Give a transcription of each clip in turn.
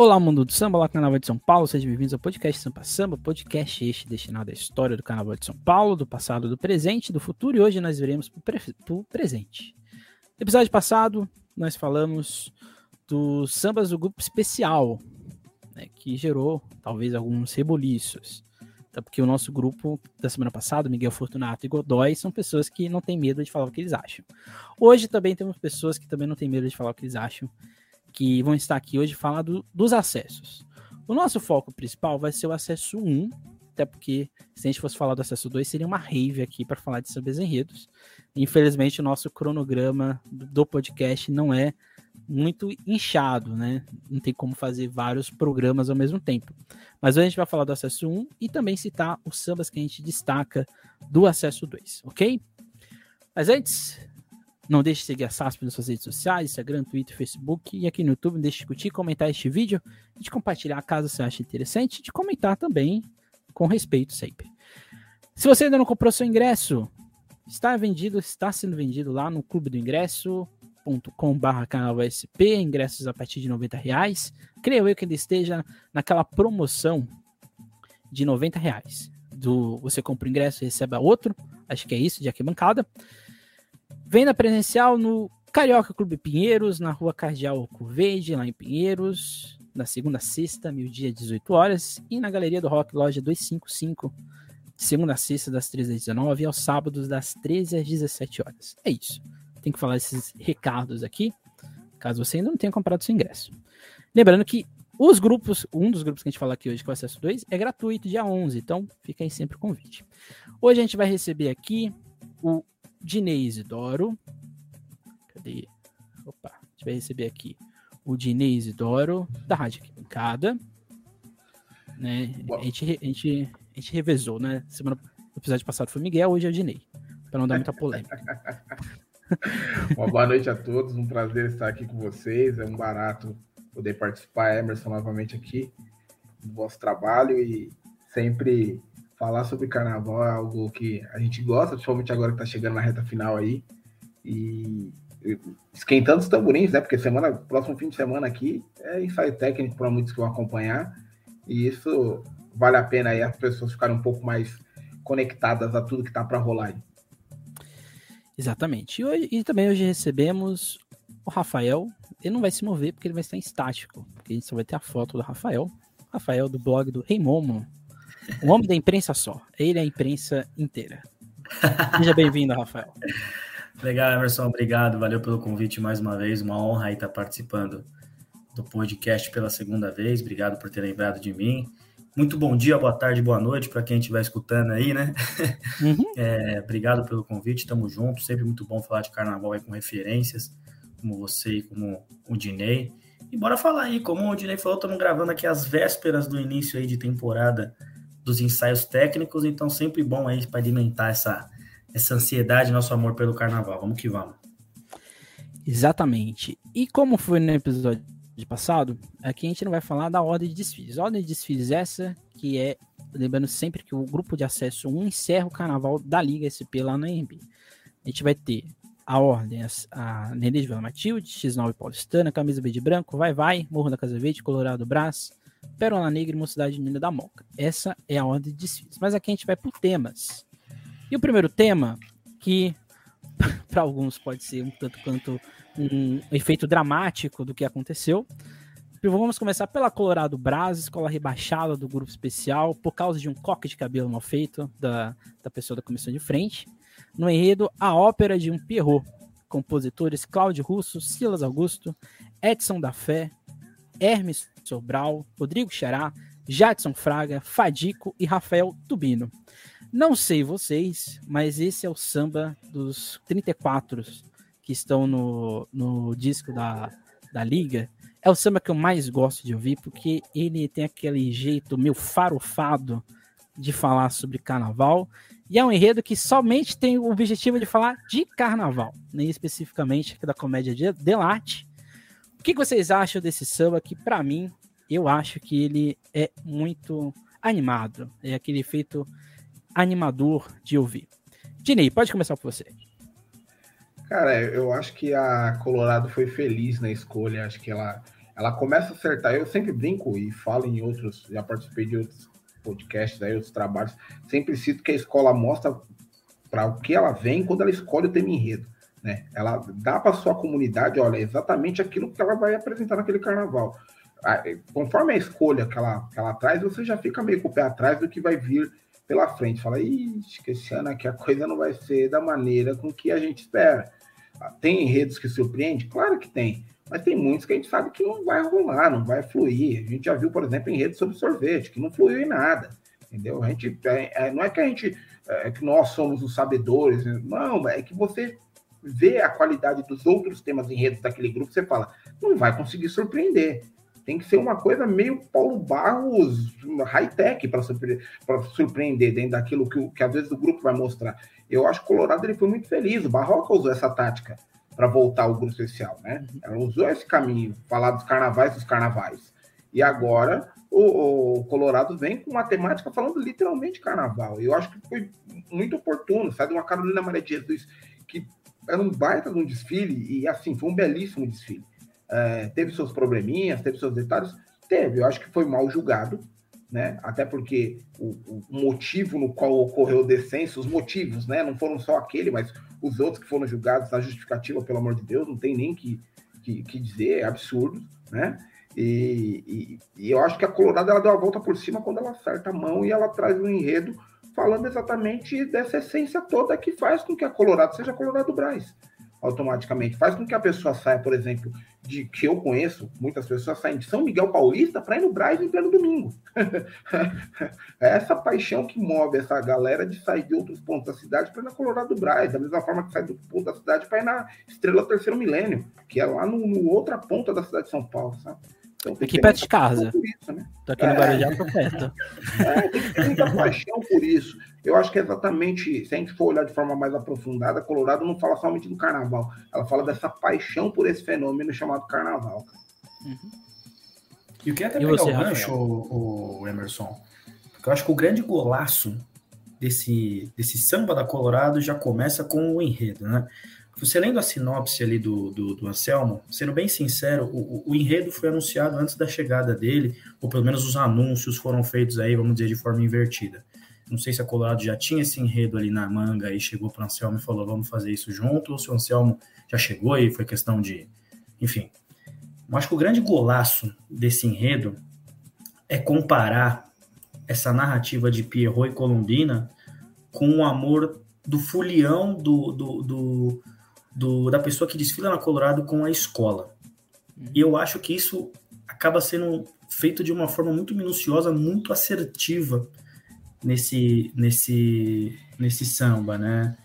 Olá, mundo do samba, olá, Carnaval de São Paulo, sejam bem-vindos ao podcast Sampa Samba, podcast este destinado à história do Carnaval de São Paulo, do passado, do presente, do futuro, e hoje nós veremos para o presente. No episódio passado, nós falamos dos sambas do grupo especial, né, que gerou talvez alguns reboliços. Até porque o nosso grupo da semana passada, Miguel Fortunato e Godoy, são pessoas que não têm medo de falar o que eles acham. Hoje também temos pessoas que também não têm medo de falar o que eles acham que vão estar aqui hoje falar do, dos acessos. O nosso foco principal vai ser o acesso 1, até porque se a gente fosse falar do acesso 2, seria uma rave aqui para falar de seus enredos. Infelizmente, o nosso cronograma do podcast não é muito inchado, né? Não tem como fazer vários programas ao mesmo tempo. Mas hoje a gente vai falar do acesso 1 e também citar os sambas que a gente destaca do acesso 2, ok? Mas antes, não deixe de seguir a SASP nas suas redes sociais, Instagram, Twitter, Facebook e aqui no YouTube. Deixe de discutir, comentar este vídeo e de compartilhar caso você ache interessante, de comentar também com respeito sempre. Se você ainda não comprou seu ingresso, está vendido, está sendo vendido lá no clube do ingresso.com.br canal SP, ingressos a partir de 90 reais. Creio eu que ainda esteja naquela promoção de 90 reais. Do, você compra o ingresso e recebe outro, acho que é isso, de arquibancada. Venda presencial no Carioca Clube Pinheiros, na rua Cardeal Curvede, lá em Pinheiros, na segunda sexta, meio-dia, 18 horas, e na Galeria do Rock, loja 255, de segunda a sexta, das 13 às 19 e aos sábados, das 13 às 17 horas. É isso. Tem que falar esses recados aqui, caso você ainda não tenha comprado seu ingresso. Lembrando que os grupos, um dos grupos que a gente fala aqui hoje, que é o Acesso 2, é gratuito, dia 11, então fica aí sempre o convite. Hoje a gente vai receber aqui o Dinei Isidoro. Cadê? Opa, a gente vai receber aqui o Dinei Isidoro, da Rádio Arquibancada. Né? A, gente, a, gente, a gente revezou, né? Semana, no episódio passado foi Miguel, hoje é o Dinei. Para não dar muita polêmica. Uma boa noite a todos, um prazer estar aqui com vocês. É um barato poder participar, Emerson, novamente aqui do vosso trabalho e sempre falar sobre carnaval é algo que a gente gosta, principalmente agora que tá chegando na reta final aí. E esquentando os tamborins, né? Porque semana, próximo fim de semana aqui é ensaio técnico para muitos que vão acompanhar. E isso vale a pena aí as pessoas ficarem um pouco mais conectadas a tudo que tá para rolar aí. Exatamente. E, hoje, e também hoje recebemos o Rafael. Ele não vai se mover porque ele vai estar em estático. Porque a gente só vai ter a foto do Rafael. Rafael do blog do Rei Momo. O homem da imprensa só. Ele é a imprensa inteira. Seja bem-vindo, Rafael. Legal, Emerson. Obrigado. Valeu pelo convite mais uma vez. Uma honra aí estar participando do podcast pela segunda vez. Obrigado por ter lembrado de mim. Muito bom dia, boa tarde, boa noite para quem estiver escutando aí, né? Uhum. É, obrigado pelo convite, tamo junto. Sempre muito bom falar de carnaval aí com referências, como você e como o Dinei. E bora falar aí, como o Dinei falou, estamos gravando aqui as vésperas do início aí de temporada dos ensaios técnicos, então sempre bom aí para alimentar essa, essa ansiedade, nosso amor pelo carnaval. Vamos que vamos. Exatamente. E como foi no episódio passado, aqui a gente não vai falar da ordem de desfiles. A ordem de desfiles essa, que é, lembrando sempre que o grupo de acesso 1 encerra o carnaval da Liga SP lá na EMB. A gente vai ter a ordem, a Nenê de Vila Matilde, X9 Paulistana, Camisa Verde Branco, Vai Vai, Morro da Casa Verde, Colorado Brás, Pérola Negra e Mocidade Unida da Moca. Essa é a ordem de desfiles. Mas aqui a gente vai por temas. E o primeiro tema, que para alguns pode ser um tanto quanto um efeito dramático do que aconteceu. Vamos começar pela Colorado Brás, escola rebaixada do grupo especial, por causa de um coque de cabelo mal feito da, da pessoa da comissão de frente. No enredo, a ópera de um Pierrot. Compositores Cláudio Russo, Silas Augusto, Edson da Fé, Hermes Sobral, Rodrigo Xará, Jadson Fraga, Fadico e Rafael Tubino. Não sei vocês, mas esse é o samba dos 34 que estão no, no disco da, da Liga. É o samba que eu mais gosto de ouvir, porque ele tem aquele jeito meio farofado de falar sobre carnaval. E é um enredo que somente tem o objetivo de falar de carnaval, nem especificamente da comédia de Delate. O que vocês acham desse samba que, para mim, eu acho que ele é muito animado. É aquele efeito animador de ouvir. Dinei, pode começar por você. Cara, eu acho que a Colorado foi feliz na escolha. Acho que ela, ela começa a acertar. Eu sempre brinco e falo em outros, já participei de outros podcasts, aí, outros trabalhos, sempre cito que a escola mostra para o que ela vem quando ela escolhe o tema enredo. Né? Ela dá para sua comunidade, olha, exatamente aquilo que ela vai apresentar naquele carnaval. Conforme a escolha que ela, que ela traz, você já fica meio com o pé atrás do que vai vir pela frente. Fala, ixi, esse ano aqui a coisa não vai ser da maneira com que a gente espera. Tem enredos que surpreendem? Claro que tem. Mas tem muitos que a gente sabe que não vai rolar, não vai fluir. A gente já viu, por exemplo, enredos sobre sorvete, que não fluiu em nada. Entendeu? A gente, é, é não é que a gente, é, que nós somos os sabedores, não, é que você vê a qualidade dos outros temas enredos daquele grupo, você fala, não vai conseguir surpreender. Tem que ser uma coisa meio Paulo Barros high-tech para surpreender, surpreender dentro daquilo que, que às vezes o grupo vai mostrar. Eu acho que o Colorado ele foi muito feliz. O Barroca usou essa tática para voltar ao grupo especial, né? Ela usou esse caminho, falar dos carnavais dos carnavais. E agora o, o, Colorado vem com uma temática falando literalmente carnaval. Eu acho que foi muito oportuno. Sai de uma Carolina Maria de Jesus que era um baita de um desfile e assim foi um belíssimo desfile. É, teve seus probleminhas, teve seus detalhes? Teve, eu acho que foi mal julgado, né? Até porque o, o, motivo no qual ocorreu o descenso, os motivos, né? Não foram só aquele, mas os outros que foram julgados na justificativa, pelo amor de Deus, não tem nem que, que, que dizer, é absurdo, né? E, e, e, eu acho que a Colorado ela deu a volta por cima quando ela acerta a mão e ela traz um enredo falando exatamente dessa essência toda que faz com que a Colorado seja Colorado Braz automaticamente. Faz com que a pessoa saia, por exemplo, de que eu conheço, muitas pessoas saem de São Miguel Paulista para ir no Braz em pleno domingo. é essa paixão que move essa galera de sair de outros pontos da cidade para ir na Colorado do Braz, da mesma forma que sai do ponto da cidade para ir na Estrela Terceiro Milênio, que é lá no, no outra ponta da cidade de São Paulo, sabe? Então, aqui perto de casa. Isso, né? Tô aqui no é, Guarujá, tô perto. É, tem que ter muita paixão por isso. Eu acho que é exatamente, se a gente for olhar de forma mais aprofundada, Colorado não fala somente do carnaval, ela fala dessa paixão por esse fenômeno chamado carnaval. Uhum. E o que é até e pegar você, o gancho, o, o Emerson, porque eu acho que o grande golaço desse, desse samba da Colorado já começa com o enredo, né? Você lendo a sinopse ali do, do, do Anselmo, sendo bem sincero, o, o, enredo foi anunciado antes da chegada dele, ou pelo menos os anúncios foram feitos aí, vamos dizer, de forma invertida. Não sei se a Colorado já tinha esse enredo ali na manga e chegou para o Anselmo e falou, vamos fazer isso junto, ou se o Anselmo já chegou e foi questão de. Enfim. Eu acho que o grande golaço desse enredo é comparar essa narrativa de Pierrot e Colombina com o amor do fulião do, do, do do, da pessoa que desfila na Colorado com a escola. Uhum. E eu acho que isso acaba sendo feito de uma forma muito minuciosa, muito assertiva nesse, nesse, nesse samba, né?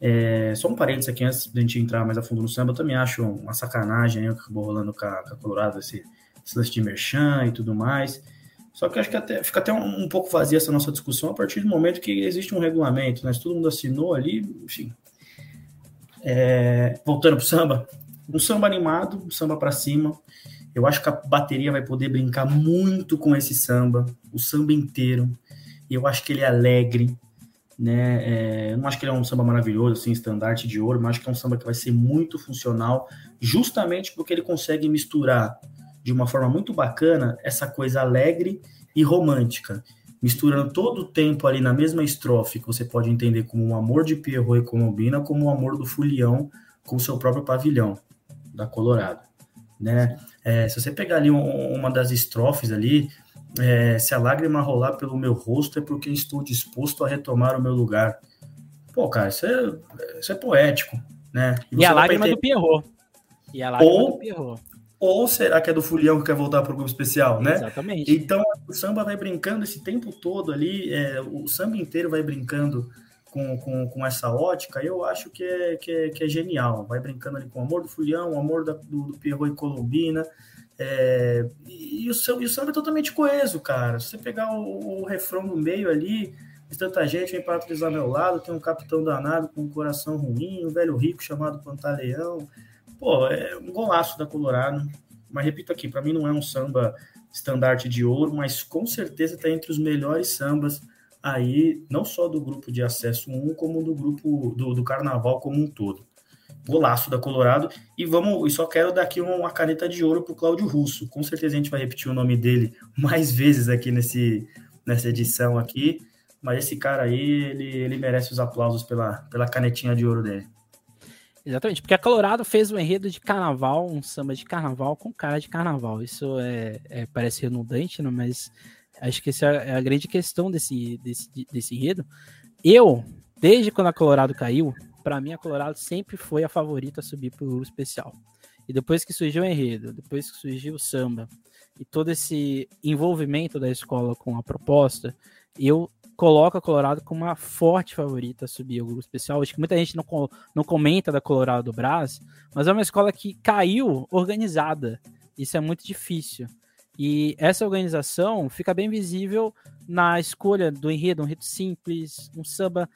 É, só um parênteses aqui antes da gente entrar mais a fundo no samba, eu também acho uma sacanagem né, o que acabou rolando com a, com a Colorado, esse, esse lance de merchan e tudo mais. Só que acho que até, fica até um, um, pouco vazia essa nossa discussão a partir do momento que existe um regulamento, né? Se todo mundo assinou ali, enfim, é, voltando pro samba, um samba animado, um samba para cima. Eu acho que a bateria vai poder brincar muito com esse samba, o samba inteiro. E eu acho que ele é alegre, né? É, eu não acho que ele é um samba maravilhoso, assim, estandarte de ouro, mas acho que é um samba que vai ser muito funcional, justamente porque ele consegue misturar de uma forma muito bacana essa coisa alegre e romântica misturando todo o tempo ali na mesma estrofe, que você pode entender como um amor de Pierrot e Colombina, como o um amor do Fulião com o seu próprio pavilhão da Colorado, né? É, se você pegar ali um, uma das estrofes ali, é, se a lágrima rolar pelo meu rosto é porque estou disposto a retomar o meu lugar. Pô, cara, isso é, isso é poético, né? E, e a lágrima do Pierrot. E a lágrima Ou, do Pierrot. Ou será que é do Fulião que quer voltar para o grupo especial, né? Exatamente. Então o samba vai brincando esse tempo todo ali, é, o samba inteiro vai brincando com, com, com essa ótica, eu acho que é, que, é, que é genial. Vai brincando ali com o amor do Fulião, o amor da, do, do Pierrot e Colombina. É, e, o, e o samba é totalmente coeso, cara. Se você pegar o, o refrão no meio ali, tanta gente vem para atualizar meu lado, tem um capitão danado com um coração ruim, um velho rico chamado Pantaleão pô, é um golaço da Colorado. Mas repito aqui, para mim não é um samba estandarte de ouro, mas com certeza está entre os melhores sambas aí, não só do grupo de acesso 1, como do grupo do, do carnaval como um todo. golaço da Colorado. E vamos, e só quero dar aqui uma caneta de ouro para o Cláudio Russo. Com certeza a gente vai repetir o nome dele mais vezes aqui nesse, nessa edição aqui. Mas esse cara aí, ele, ele merece os aplausos pela, pela canetinha de ouro dele. Exatamente, porque a Colorado fez um enredo de carnaval, um samba de carnaval com cara de carnaval. Isso é, é parece redundante, né? mas acho que essa é a grande questão desse, desse, desse enredo. Eu, desde quando a Colorado caiu, para mim a Colorado sempre foi a favorita a subir para o especial. E depois que surgiu o enredo, depois que surgiu o samba e todo esse envolvimento da escola com a proposta, eu coloco a Colorado como uma forte favorita a subir o grupo especial. Acho que muita gente não, não comenta da Colorado do Brás, mas é uma escola que caiu organizada. Isso é muito difícil. E essa organização fica bem visível na escolha do enredo, um enredo simples, um samba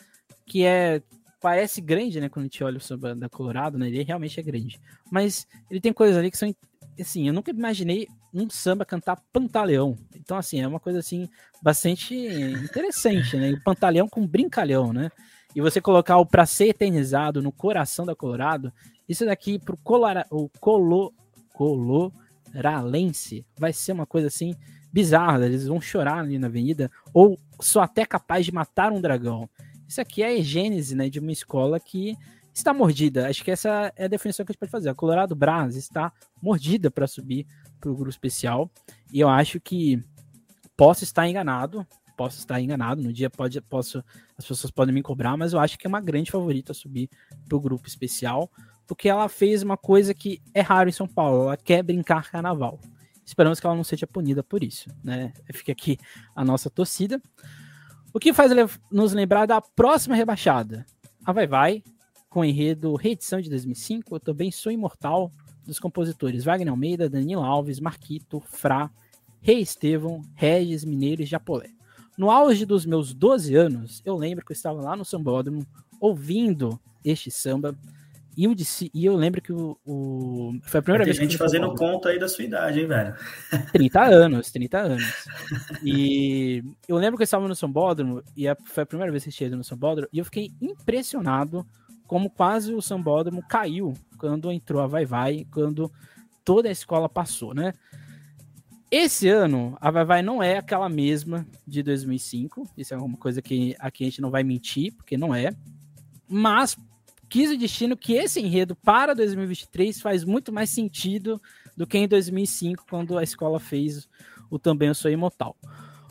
que é parece grande, né, quando a gente olha o samba da Colorado, né, ele realmente é grande. Mas ele tem coisas ali que são assim, eu nunca imaginei um samba cantar Pantaleão. Então assim, é uma coisa assim bastante interessante, né? E Pantaleão com brincalhão, né? E você colocar o pra ser eternizado no coração da Colorado, isso daqui pro Colora, o Colo Coloralense vai ser uma coisa assim bizarra, eles vão chorar ali na avenida ou só até capaz de matar um dragão. Isso aqui é a gênese né, de uma escola que está mordida. Acho que essa é a definição que a gente pode fazer. A Colorado Brás está mordida para subir para o grupo especial. E eu acho que posso estar enganado. Posso estar enganado. No dia pode, posso, as pessoas podem me cobrar, mas eu acho que é uma grande favorita a subir para o grupo especial. Porque ela fez uma coisa que é raro em São Paulo. Ela quer brincar carnaval. Esperamos que ela não seja punida por isso. Né? Fica aqui a nossa torcida. O que faz nos lembrar da próxima rebaixada? A Vai Vai, com o enredo reedição de 2005, Eu Também Sou Imortal, dos compositores Wagner Almeida, Danilo Alves, Marquito, Fra, Rei Estevão, Regis, Mineiro e Japolé. No auge dos meus 12 anos, eu lembro que eu estava lá no Sambódromo ouvindo este samba e eu, disse, e eu lembro que o, o foi a primeira vez que. gente fazendo conta aí da sua idade, hein, velho? 30 anos, 30 anos. E eu lembro que eu estava no Sambódromo, e foi a primeira vez que eu estive no Sambódromo, e eu fiquei impressionado como quase o Sambódromo caiu quando entrou a Vai Vai, quando toda a escola passou, né? Esse ano, a Vai Vai não é aquela mesma de 2005, isso é uma coisa que aqui a gente não vai mentir, porque não é, mas quis o destino que esse enredo para 2023 faz muito mais sentido do que em 2005, quando a escola fez o Também Eu Sou Imortal.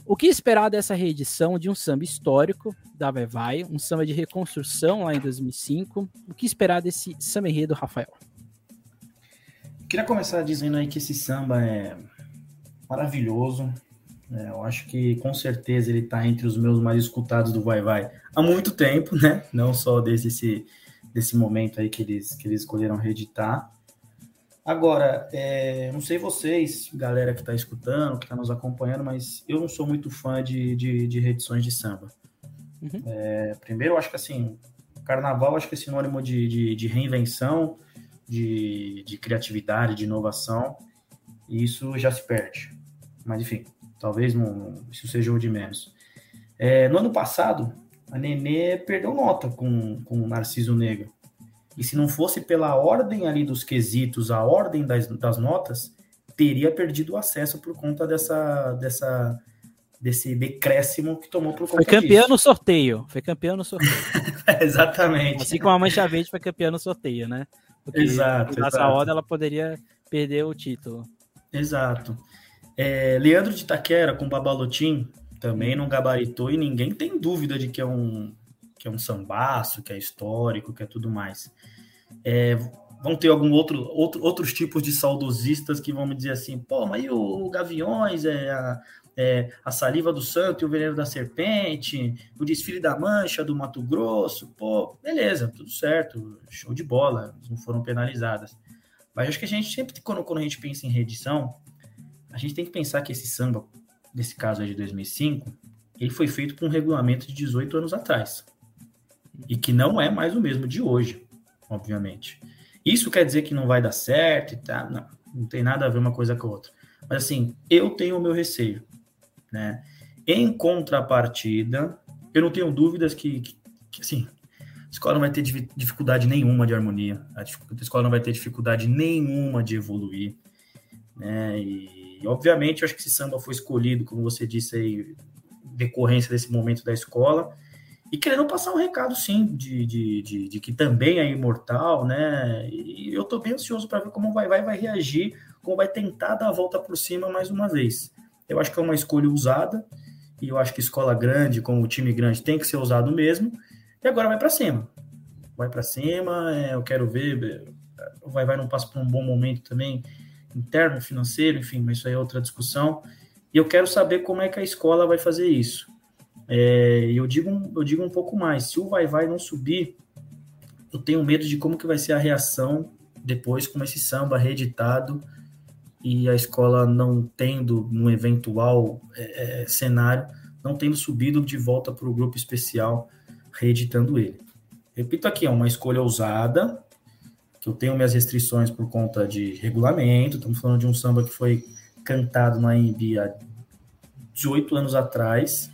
O que esperar dessa reedição de um samba histórico da Vai um samba de reconstrução lá em 2005? O que esperar desse samba enredo, Rafael? Queria começar dizendo aí que esse samba é maravilhoso. É, eu acho que com certeza ele está entre os meus mais escutados do Vai Vai há muito tempo, né? Não só desde esse desse momento aí que eles, que eles escolheram reeditar. Agora, é, não sei vocês, galera que está escutando, que está nos acompanhando, mas eu não sou muito fã de, de, de reedições de samba. Uhum. É, primeiro, eu acho que assim, carnaval acho que é sinônimo de, de, de reinvenção, de, de criatividade, de inovação, e isso já se perde. Mas enfim, talvez não, isso seja o de menos. É, no ano passado, a Nenê perdeu nota com, com o Narciso Negro. E se não fosse pela ordem ali dos quesitos, a ordem das, das notas, teria perdido o acesso por conta dessa, dessa desse decréscimo que tomou por conta Foi campeão disso. no sorteio. Foi campeão no sorteio. Exatamente. Assim como a Mancha Verde foi campeã no sorteio, né? Porque exato. Nessa ordem ela poderia perder o título. Exato. É, Leandro de Taquera com Babalotim também não gabaritou e ninguém tem dúvida de que é um que é um sambaço, que é histórico, que é tudo mais. É, vão ter algum outro, outro outros tipos de saudosistas que vão me dizer assim, pô, mas e o, o Gaviões, é a, é a saliva do santo e o veneno da serpente, o desfile da mancha do Mato Grosso, pô, beleza, tudo certo, show de bola, não foram penalizadas. Mas acho que a gente sempre, quando, quando a gente pensa em reedição, a gente tem que pensar que esse samba nesse caso aí de 2005, ele foi feito com um regulamento de 18 anos atrás. E que não é mais o mesmo de hoje, obviamente. Isso quer dizer que não vai dar certo e tá? Não, não tem nada a ver uma coisa com a outra. Mas assim, eu tenho o meu receio, né? Em contrapartida, eu não tenho dúvidas que, que, que assim, escola não vai ter dificuldade nenhuma de harmonia, a escola não vai ter dificuldade nenhuma de evoluir. Né? E, obviamente, eu acho que esse samba foi escolhido, como você disse aí, decorrência desse momento da escola, e querendo passar um recado, sim, de, de, de, de que também é imortal, né? E eu estou bem ansioso para ver como vai, vai, vai reagir, como vai tentar dar a volta por cima mais uma vez. Eu acho que é uma escolha usada, e eu acho que escola grande, como time grande, tem que ser usado mesmo. E agora vai para cima. Vai para cima, é, eu quero ver. O Vai Vai não passa por um bom momento também, interno, financeiro, enfim, mas isso aí é outra discussão. E eu quero saber como é que a escola vai fazer isso. É, eu, digo, eu digo um pouco mais: se o Vai Vai não subir, eu tenho medo de como que vai ser a reação depois com esse samba reeditado e a escola não tendo, num eventual é, é cenário, não tendo subido de volta para o grupo especial reeditando ele. Repito aqui, é uma escolha ousada, que eu tenho minhas restrições por conta de regulamento, estamos falando de um samba que foi cantado na INB há 18 anos atrás,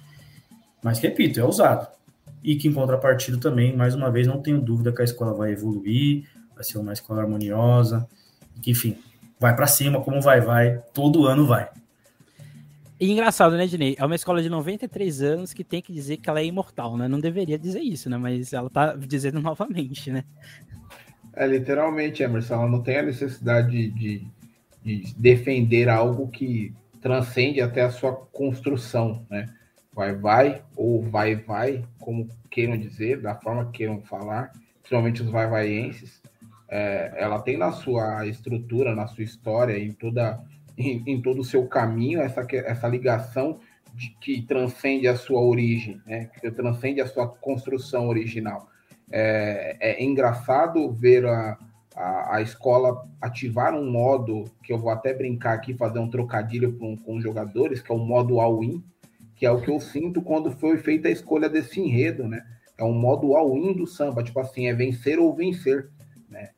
mas repito, é ousado. E que em contrapartida também, mais uma vez, não tenho dúvida que a escola vai evoluir, vai ser uma escola harmoniosa, que enfim, vai para cima, como vai, vai, todo ano vai. E engraçado, né, Dinei? É uma escola de 93 anos que tem que dizer que ela é imortal, né? Não deveria dizer isso, né? Mas ela tá dizendo novamente, né? É, literalmente, Emerson, ela não tem a necessidade de, de defender algo que transcende até a sua construção, né? Vai, vai, ou vai, vai, como queiram dizer, da forma que queiram falar, principalmente os vai-vaienses, é, ela tem na sua estrutura, na sua história, em toda em, em todo o seu caminho, essa, essa ligação de, que transcende a sua origem, né? que transcende a sua construção original. É, é engraçado ver a, a, a, escola ativar um modo, que eu vou até brincar aqui, fazer um trocadilho com, com os jogadores, que é o modo all-in, que é o que eu sinto quando foi feita a escolha desse enredo, né? É um modo all-in do samba, tipo assim, é vencer ou vencer, né?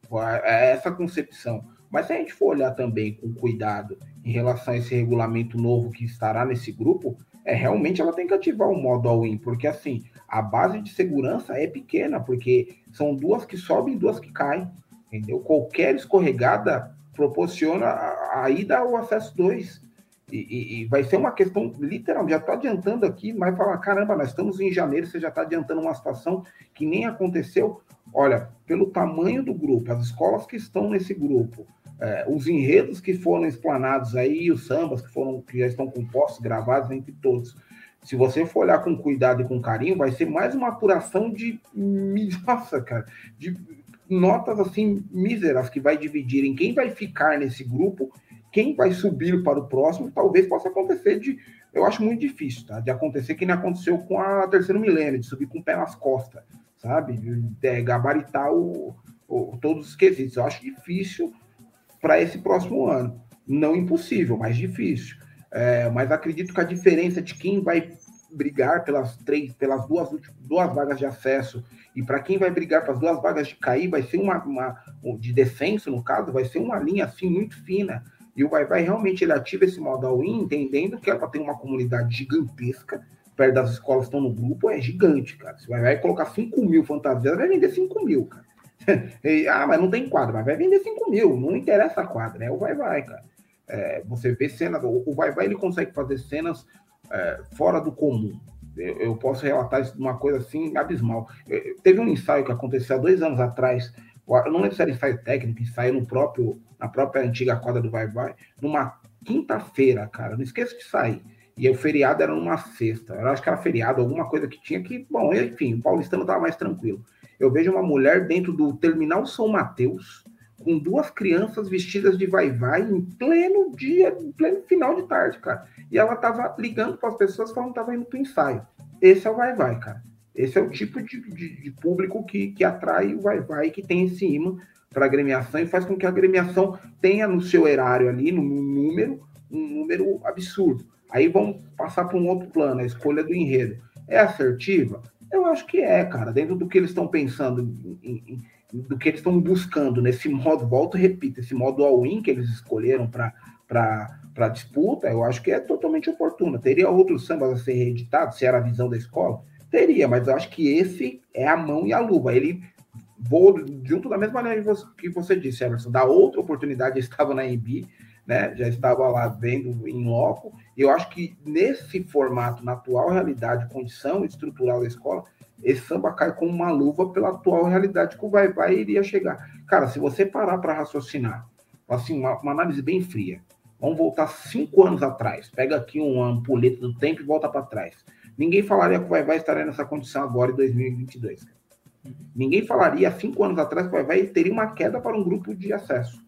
É essa concepção. Mas se a gente for olhar também com cuidado em relação a esse regulamento novo que estará nesse grupo, é realmente ela tem que ativar o modo all-in, porque assim, a base de segurança é pequena, porque são duas que sobem e duas que caem, entendeu? Qualquer escorregada proporciona a, a ida ao acesso 2. E, e, vai ser uma questão, literal, já estou adiantando aqui, mas falar, caramba, nós estamos em janeiro, você já está adiantando uma situação que nem aconteceu. Olha, pelo tamanho do grupo, as escolas que estão nesse grupo, é, os enredos que foram explanados aí, os sambas que foram que já estão compostos, gravados entre todos. Se você for olhar com cuidado e com carinho, vai ser mais uma apuração de nossa, cara, de notas assim míseras que vai dividir em quem vai ficar nesse grupo, quem vai subir para o próximo, talvez possa acontecer de, eu acho muito difícil, tá? De acontecer que nem aconteceu com a terceiro milênio, de subir com o pé nas costas, sabe? De, gabaritar o, o, todos os quesitos. Eu acho difícil para esse próximo ano. Não impossível, mas difícil. É, mas acredito que a diferença de quem vai brigar pelas três, pelas duas, duas vagas de acesso e para quem vai brigar para as duas vagas de cair, vai ser uma, uma de descenso, no caso, vai ser uma linha assim muito fina. E o Vai Vai realmente ele ativa esse modo all-in, entendendo que ela tem uma comunidade gigantesca, perto das escolas estão no grupo, é gigante, cara. Se o Vai Vai colocar 5 mil fantasias, vai vender 5 mil, cara. ah, mas não tem quadra, mas vai vender 5 mil, não interessa a quadra, é o vai vai, cara. É, você vê cenas, o vai vai ele consegue fazer cenas é, fora do comum. Eu, eu, posso relatar uma coisa assim abismal. Eu, teve um ensaio que aconteceu há dois anos atrás, eu não lembro se era ensaio técnico, ensaio no próprio, na própria antiga quadra do vai vai, numa quinta-feira, cara, não esqueça de sair. E o feriado era numa sexta. Eu acho que era feriado, alguma coisa que tinha que. Bom, enfim, o paulistano estava mais tranquilo eu vejo uma mulher dentro do terminal São Mateus, com duas crianças vestidas de vai-vai, em pleno dia, em pleno final de tarde, cara. E ela tava ligando para as pessoas falando que tava indo para o ensaio. Esse é o vai-vai, cara. Esse é o tipo de, de, de público que, que atrai o vai-vai, que tem esse imã para a agremiação e faz com que a agremiação tenha no seu erário ali, no número, um número absurdo. Aí vamos passar para um outro plano, a escolha do enredo. É assertiva? Eu acho que é, cara, dentro do que eles estão pensando, em, em, do que eles estão buscando nesse modo, volto e repito, esse modo all-in que eles escolheram para disputa, eu acho que é totalmente oportuna. Teria outros sambas a ser reeditados, se era a visão da escola? Teria, mas eu acho que esse é a mão e a luva. Ele vou junto da mesma maneira que você disse, Emerson, da outra oportunidade, eu estava na EMB, né? Já estava lá vendo em loco. E eu acho que nesse formato, na atual realidade, condição estrutural da escola, esse samba cai com uma luva pela atual realidade que o vai vai iria chegar. Cara, se você parar para raciocinar, assim, uma, uma, análise bem fria, vamos voltar cinco anos atrás, pega aqui uma ampulheta do tempo e volta para trás. Ninguém falaria que o vai vai estaria nessa condição agora em 2022. Ninguém falaria há cinco anos atrás que o vai vai teria uma queda para um grupo de acesso.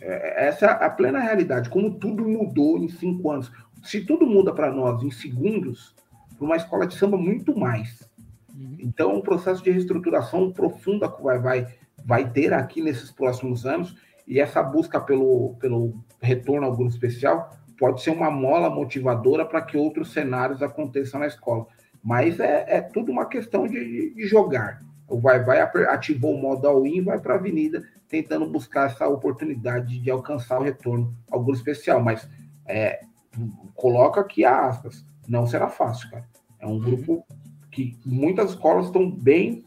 É, essa é a plena realidade, como tudo mudou em cinco anos. Se tudo muda para nós em segundos, para uma escola de samba, muito mais. Uhum. Então, um processo de reestruturação profunda que vai, vai, vai ter aqui nesses próximos anos, e essa busca pelo, pelo retorno ao grupo especial pode ser uma mola motivadora para que outros cenários aconteçam na escola. Mas é, é tudo uma questão de, de jogar. O vai vai ativou o modo all-in vai para a avenida tentando buscar essa oportunidade de alcançar o retorno ao grupo especial. Mas é, coloca aqui aspas, não será fácil, cara. É um grupo que muitas escolas estão bem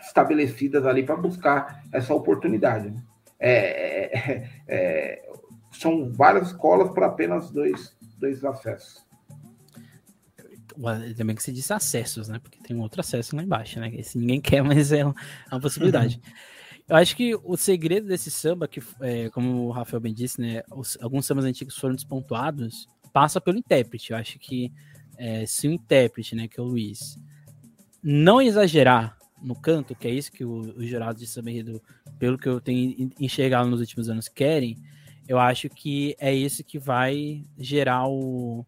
estabelecidas ali para buscar essa oportunidade. Né? É, é, é, são várias escolas para apenas dois, dois acessos. Também que se disse acessos, né? Porque tem um outro acesso lá embaixo, né? Esse ninguém quer, mas é uma possibilidade. Uhum. Eu acho que o segredo desse samba, que, é, como o Rafael bem disse, né? Os, alguns sambas antigos foram despontuados, passa pelo intérprete. Eu acho que é, se o intérprete, né, que é o Luiz, não exagerar no canto, que é isso que os jurados de samba enredo, pelo que eu tenho enxergado nos últimos anos, querem, eu acho que é isso que vai gerar o,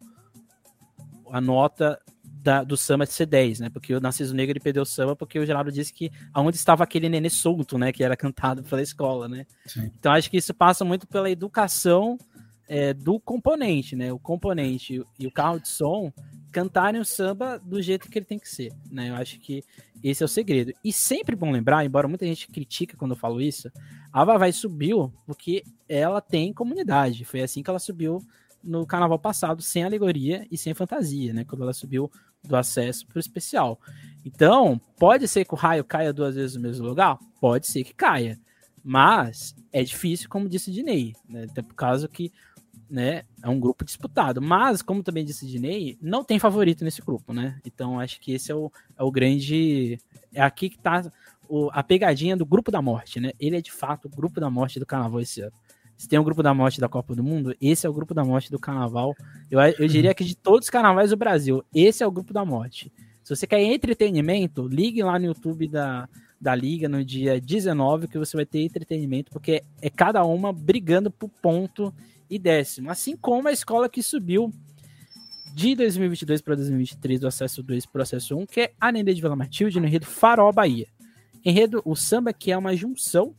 a nota da, do samba de C10, né? Porque o Narciso Negro ele perdeu o samba porque o Geraldo disse que aonde estava aquele nenê solto, né? Que era cantado pela escola, né? Sim. Então acho que isso passa muito pela educação é, do componente, né? O componente e o carro de som cantarem o samba do jeito que ele tem que ser, né? Eu acho que esse é o segredo. E sempre bom lembrar, embora muita gente critica quando eu falo isso, a Vai subiu porque ela tem comunidade. Foi assim que ela subiu no carnaval passado, sem alegoria e sem fantasia, né? Quando ela subiu do acesso para o especial. Então, pode ser que o raio caia duas vezes no mesmo lugar? Pode ser que caia. Mas é difícil, como disse Dinei, né? Até por causa que né? É um grupo disputado. Mas, como também disse Dinei, não tem favorito nesse grupo, né? Então acho que esse é o, é o grande. É aqui que tá o, a pegadinha do grupo da morte, né? Ele é de fato o grupo da morte do carnaval esse ano. Se tem o um grupo da morte da Copa do Mundo, esse é o grupo da morte do carnaval. Eu, eu diria que de todos os carnavais do Brasil, esse é o grupo da morte. Se você quer entretenimento, ligue lá no YouTube da, da Liga no dia 19, que você vai ter entretenimento, porque é cada uma brigando por ponto e décimo. Assim como a escola que subiu de 2022 para 2023 do acesso 2 para o acesso 1, que é a Nenê de Vila Matilde, no enredo Farol Bahia. Enredo, o samba que é uma junção,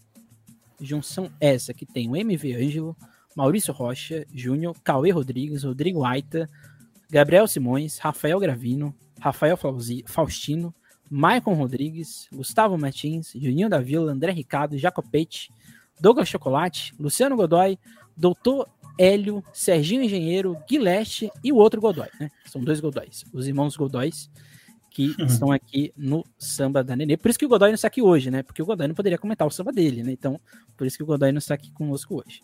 junção essa que tem o MV Ângelo, Maurício Rocha, Júnior, Cauê Rodrigues, Rodrigo Aita, Gabriel Simões, Rafael Gravino, Rafael Faustino, Maicon Rodrigues, Gustavo Martins, Juninho da Vila, André Ricardo, Jacopete, Douglas Chocolate, Luciano Godoy, Doutor Hélio, Serginho Engenheiro, Guilherme e o outro Godoy, né? São dois Godóis, os irmãos Godóis que estão aqui no samba da Nenê. Por isso que o Godoy não está aqui hoje, né? Porque o Godoy não poderia comentar o samba dele, né? Então, por isso que o Godoy não está aqui conosco hoje.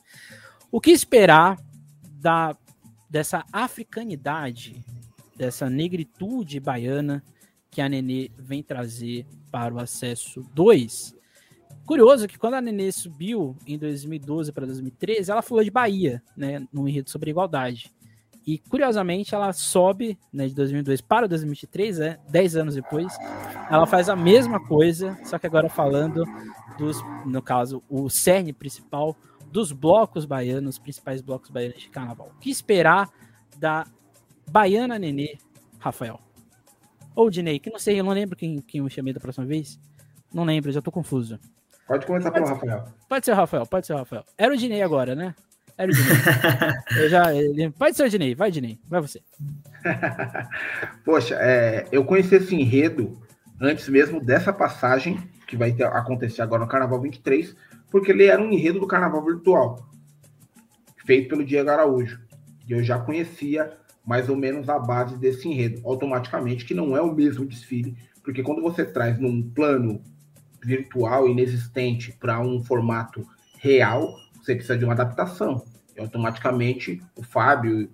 O que esperar da dessa africanidade, dessa negritude baiana que a Nenê vem trazer para o acesso 2? Curioso que quando a Nenê subiu em 2012 para 2013, ela falou de Bahia, né, no enredo sobre igualdade. E curiosamente ela sobe né, de 2002 para 2023, é, 10 anos depois, ela faz a mesma coisa, só que agora falando dos, no caso, o cerne principal dos blocos baianos, os principais blocos baianos de carnaval. O que esperar da Baiana Nenê, Rafael? Ou Dinei, que não sei, eu não lembro quem, quem eu chamei da próxima vez. Não lembro, já tô confuso. Pode começar pelo Rafael. Pode ser o Rafael, pode ser o Rafael. Era o Dinei agora, né? Era o Dinei. eu já, ser o Dinei, vai, Dinei, vai você. Poxa, é, eu conheci esse enredo antes mesmo dessa passagem que vai ter, acontecer agora no Carnaval 23, porque ele era um enredo do Carnaval virtual, feito pelo Diego Araújo. E eu já conhecia mais ou menos a base desse enredo, automaticamente que não é o mesmo desfile, porque quando você traz num plano virtual inexistente para um formato real, você precisa de uma adaptação. E automaticamente o Fábio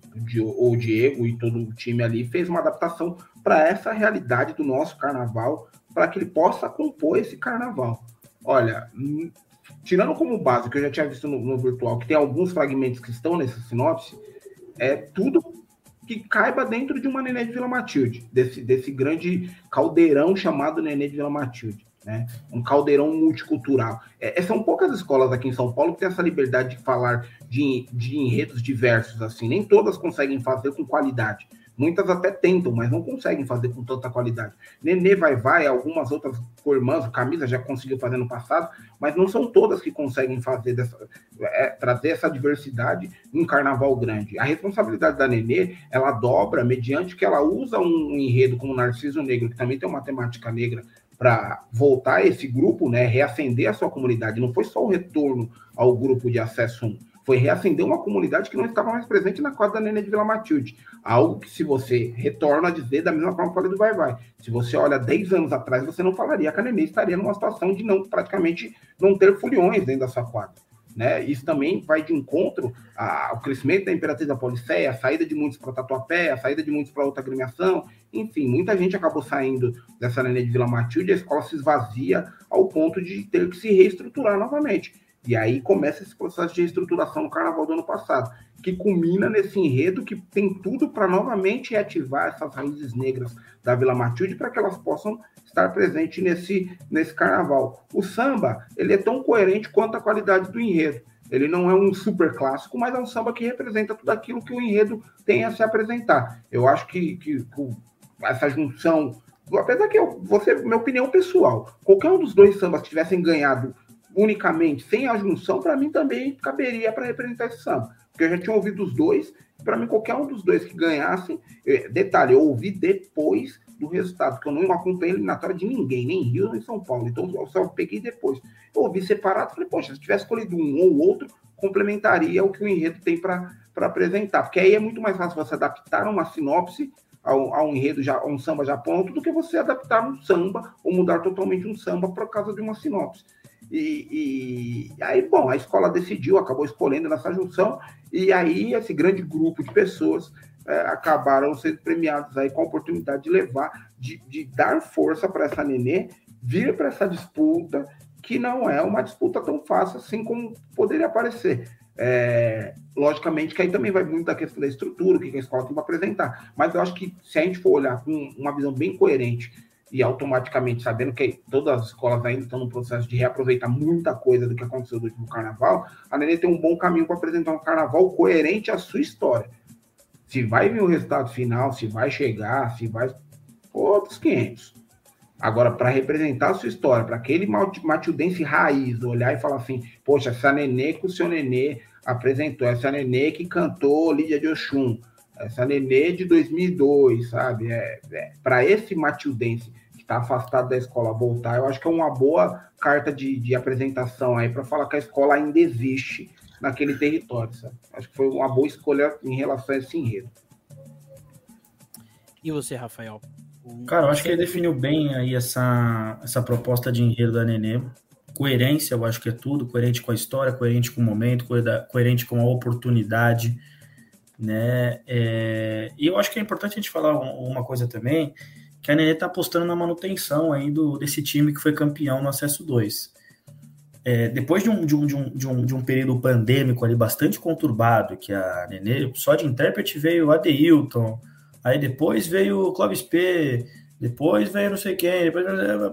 ou o Diego e todo o time ali fez uma adaptação para essa realidade do nosso carnaval, para que ele possa compor esse carnaval. Olha, tirando como base, que eu já tinha visto no, no virtual, que tem alguns fragmentos que estão nessa sinopse, é tudo que caiba dentro de uma Nenê de Vila Matilde, desse, desse grande caldeirão chamado Nenê de Vila Matilde né? Um caldeirão multicultural. É, é, são poucas escolas aqui em São Paulo que têm essa liberdade de falar de, de enredos diversos assim. Nem todas conseguem fazer com qualidade. Muitas até tentam, mas não conseguem fazer com tanta qualidade. Nenê vai vai, algumas outras irmãs, Camisa já conseguiu fazer no passado, mas não são todas que conseguem fazer dessa, é, trazer essa diversidade em carnaval grande. A responsabilidade da Nenê, ela dobra mediante que ela usa um enredo como Narciso Negro, que também tem uma temática negra para voltar esse grupo, né, reacender a sua comunidade. Não foi só o retorno ao grupo de acesso 1, foi reacender uma comunidade que não estava mais presente na quadra da Nenê de Vila Matilde. Algo que, se você retorna a dizer, da mesma forma que falei do Vai Vai, se você olha 10 anos atrás, você não falaria que a Nenê estaria numa situação de não praticamente não ter foliões dentro da sua quadra. Né? Isso também vai de encontro ao crescimento da Imperatriz da Policéia, a saída de muitos para Tatuapé, a saída de muitos para outra agremiação, enfim, muita gente acabou saindo dessa Nenê de Vila Matilde, a escola se esvazia ao ponto de ter que se reestruturar novamente. E aí começa esse processo de reestruturação no carnaval do ano passado, que culmina nesse enredo que tem tudo para novamente reativar essas raízes negras da Vila Matilde para que elas possam estar presentes nesse, nesse carnaval. O samba, ele é tão coerente quanto a qualidade do enredo. Ele não é um super clássico, mas é um samba que representa tudo aquilo que o enredo tem a se apresentar. Eu acho que, que, que essa junção, apesar que eu, você, minha opinião pessoal, qualquer um dos dois sambas que tivessem ganhado unicamente, sem a junção, para mim também caberia para representar esse samba. Porque eu já tinha ouvido os dois, para mim qualquer um dos dois que ganhassem, eh, detalhe, eu ouvi depois do resultado, porque eu não acompanhei a eliminatória de ninguém, nem Rio, nem São Paulo. Então eu só peguei depois. Eu ouvi separado, falei, poxa, se tivesse escolhido um ou outro, complementaria o que o enredo tem para apresentar. Porque aí é muito mais fácil você adaptar uma sinopse ao, ao enredo, já, a um samba já pronto, do que você adaptar um samba ou mudar totalmente um samba por causa de uma sinopse. E, e, aí, bom, a escola decidiu, acabou escolhendo nessa junção, e aí esse grande grupo de pessoas é, acabaram sendo premiados aí com a oportunidade de levar, de, de dar força para essa nenê vir para essa disputa, que não é uma disputa tão fácil assim como poderia parecer. É, logicamente que aí também vai muito da questão da estrutura, o que a escola tem para apresentar. Mas eu acho que se a gente for olhar com uma visão bem coerente e automaticamente sabendo que todas as escolas ainda estão no processo de reaproveitar muita coisa do que aconteceu no último carnaval, a Nenê tem um bom caminho para apresentar um carnaval coerente à sua história. Se vai vir o resultado final, se vai chegar, se vai. Outros 500. Agora, para representar a sua história, para aquele matildense raiz, olhar e falar assim: poxa, essa nenê que o seu nenê apresentou, essa nenê que cantou Lídia de Oxum, essa nenê de 2002, sabe? É, é para esse matildense que está afastado da escola voltar, eu acho que é uma boa carta de, de apresentação aí para falar que a escola ainda existe naquele território, sabe? Acho que foi uma boa escolha em relação a esse enredo. E você, Rafael? Cara, eu acho que ele definiu bem aí essa, essa proposta de enredo da Nenê. Coerência, eu acho que é tudo, coerente com a história, coerente com o momento, coerente com a oportunidade, né? É, e eu acho que é importante a gente falar uma coisa também, que a Nenê está apostando na manutenção aí do, desse time que foi campeão no acesso 2 é, depois de um, de, um, de, um, de, um, de um período pandêmico ali bastante conturbado, que a Nenê, só de intérprete veio Adeilton, aí depois veio o Clóvis P, depois veio não sei quem, depois,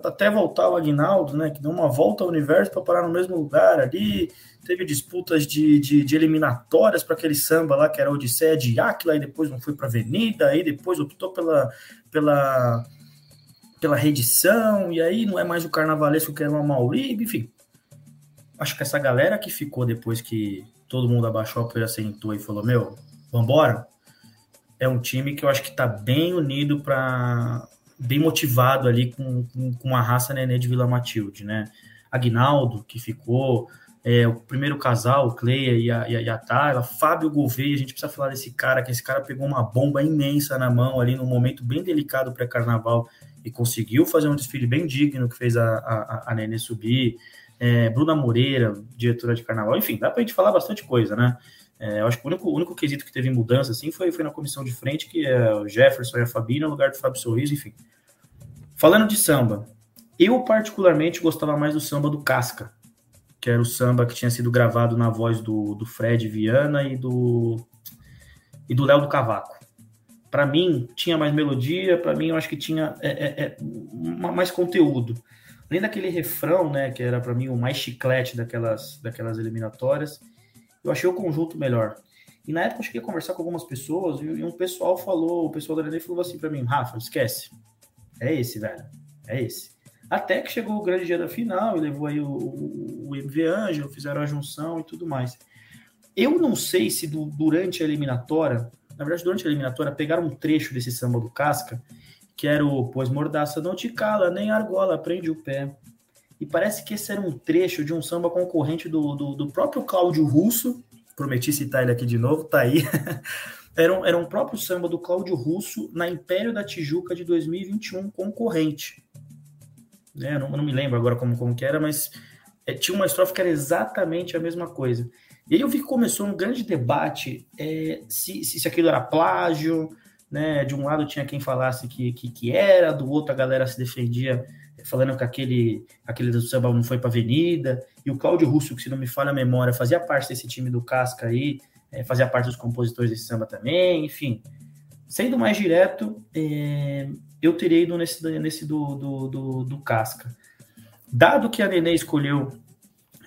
até voltar o Aguinaldo, né, que deu uma volta ao universo para parar no mesmo lugar ali, teve disputas de, de, de eliminatórias para aquele samba lá, que era Odisseia de Áquila, aí depois não foi para Avenida, aí depois optou pela, pela, pela redição, e aí não é mais o carnavalesco que era uma Mauribe, enfim, acho que essa galera que ficou depois que todo mundo abaixou a poeira, sentou e falou: Meu, vambora. É um time que eu acho que tá bem unido para bem motivado ali com, com, com, a raça Nenê de Vila Matilde, né? Aguinaldo, que ficou, é, o primeiro casal, o Cleia e a, e a, Tara, Fábio Gouveia, a gente precisa falar desse cara, que esse cara pegou uma bomba imensa na mão ali num momento bem delicado pré-carnaval e conseguiu fazer um desfile bem digno que fez a, a, a Nenê subir. É, Bruna Moreira, diretora de carnaval, enfim, dá pra gente falar bastante coisa, né? É, eu acho que o único, o único quesito que teve mudança assim foi, foi na comissão de frente, que é o Jefferson e a Fabi no lugar do Fábio Sorriso, enfim. Falando de samba, eu particularmente gostava mais do samba do Casca, que era o samba que tinha sido gravado na voz do, do Fred Viana e do e do Léo do Cavaco. Para mim, tinha mais melodia, para mim, eu acho que tinha é, é, é, mais conteúdo. Além daquele refrão, né, que era para mim o mais chiclete daquelas, daquelas eliminatórias, eu achei o conjunto melhor. E na época eu cheguei a conversar com algumas pessoas e, um pessoal falou, o pessoal da Nenê falou assim para mim, Rafa, esquece. É esse, velho. É esse. Até que chegou o grande dia da final e levou aí o, o, o MV Ângelo, fizeram a junção e tudo mais. Eu não sei se do, durante a eliminatória, na verdade, durante a eliminatória, pegaram um trecho desse samba do Casca, que era o Pois Mordaça não te cala, nem argola, prende o pé. E parece que esse era um trecho de um samba concorrente do, do, do próprio Cláudio Russo, prometi citar ele aqui de novo, tá aí. era, um, era um próprio samba do Cláudio Russo na Império da Tijuca de 2021, concorrente né? Não, não me lembro agora como, como que era, mas é, tinha uma estrofe que era exatamente a mesma coisa. E aí eu vi que começou um grande debate é, se, se, se, aquilo era plágio, né? De um lado tinha quem falasse que, que, que era, do outro a galera se defendia falando que aquele, aquele do samba não foi para avenida, e o Cláudio Russo, que se não me falha a memória, fazia parte desse time do Casca aí, é, fazia parte dos compositores desse samba também, enfim. Sendo mais direto, é, eu teria ido nesse, nesse do, do, do, do Casca. Dado que a Nenê escolheu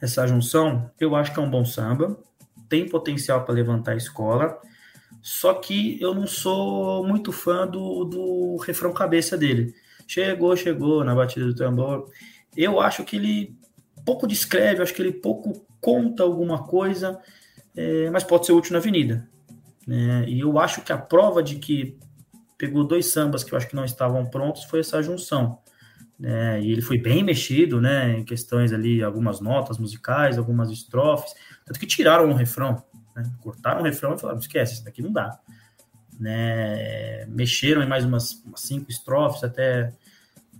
essa junção, eu acho que é um bom samba, tem potencial para levantar a escola, só que eu não sou muito fã do, do refrão cabeça dele. Chegou, chegou na batida do tambor. Eu acho que ele pouco descreve, acho que ele pouco conta alguma coisa, é, mas pode ser útil na avenida. Né? E eu acho que a prova de que pegou dois sambas que eu acho que não estavam prontos, foi essa junção. É, e ele foi bem mexido, né, em questões ali, algumas notas musicais, algumas estrofes, tanto que tiraram um refrão, né, cortaram o refrão e falaram, esquece, isso daqui não dá. Né, mexeram em mais umas, cinco estrofes, até,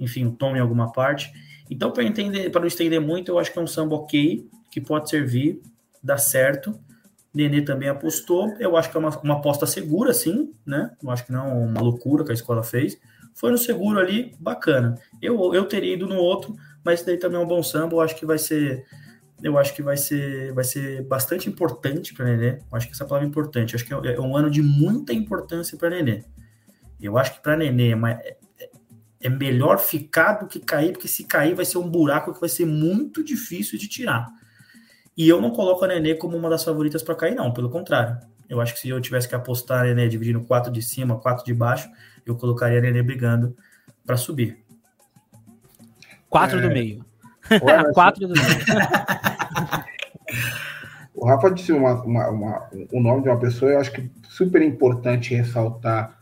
enfim, o tom em alguma parte. Então, para entender, para não estender muito, eu acho que é um samba ok, que pode servir, dá certo, Nenê também apostou. Eu acho que é uma, uma aposta segura, sim, né? Eu acho que não é uma loucura que a escola fez. Foi no seguro ali, bacana. Eu, eu teria ido no outro, mas daí também é um bom samba. Eu acho que vai ser. Eu acho que vai ser, vai ser bastante importante para Nenê. Eu acho que essa palavra é importante. Eu acho que é, é um ano de muita importância para Nenê. Eu acho que para Nenê é, é, é melhor ficar do que cair, porque se cair vai ser um buraco que vai ser muito difícil de tirar. E eu não coloco a Nenê como uma das favoritas para cair, não. Pelo contrário. Eu acho que se eu tivesse que apostar a Nenê dividindo quatro de cima, quatro de baixo, eu colocaria a Nenê brigando para subir. Quatro é... do meio. quatro do o Rafa disse uma, uma, uma, o nome de uma pessoa, eu acho que super importante ressaltar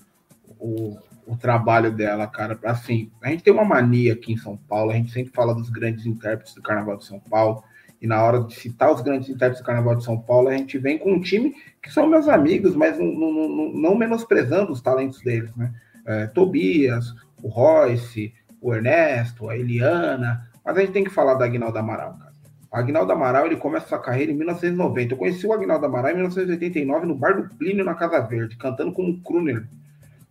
o, o trabalho dela, cara. Assim, a gente tem uma mania aqui em São Paulo, a gente sempre fala dos grandes intérpretes do Carnaval de São Paulo e na hora de citar os grandes intérpretes do Carnaval de São Paulo, a gente vem com um time que são meus amigos, mas não, não, não menosprezando os talentos deles, né? É, Tobias, o Royce, o Ernesto, a Eliana, mas a gente tem que falar da Aguinaldo Amaral, cara. O Aguinaldo Amaral, ele começa sua carreira em 1990. Eu conheci o Aguinaldo Amaral em 1989 no bar do Plínio, na Casa Verde, cantando com o Kruner.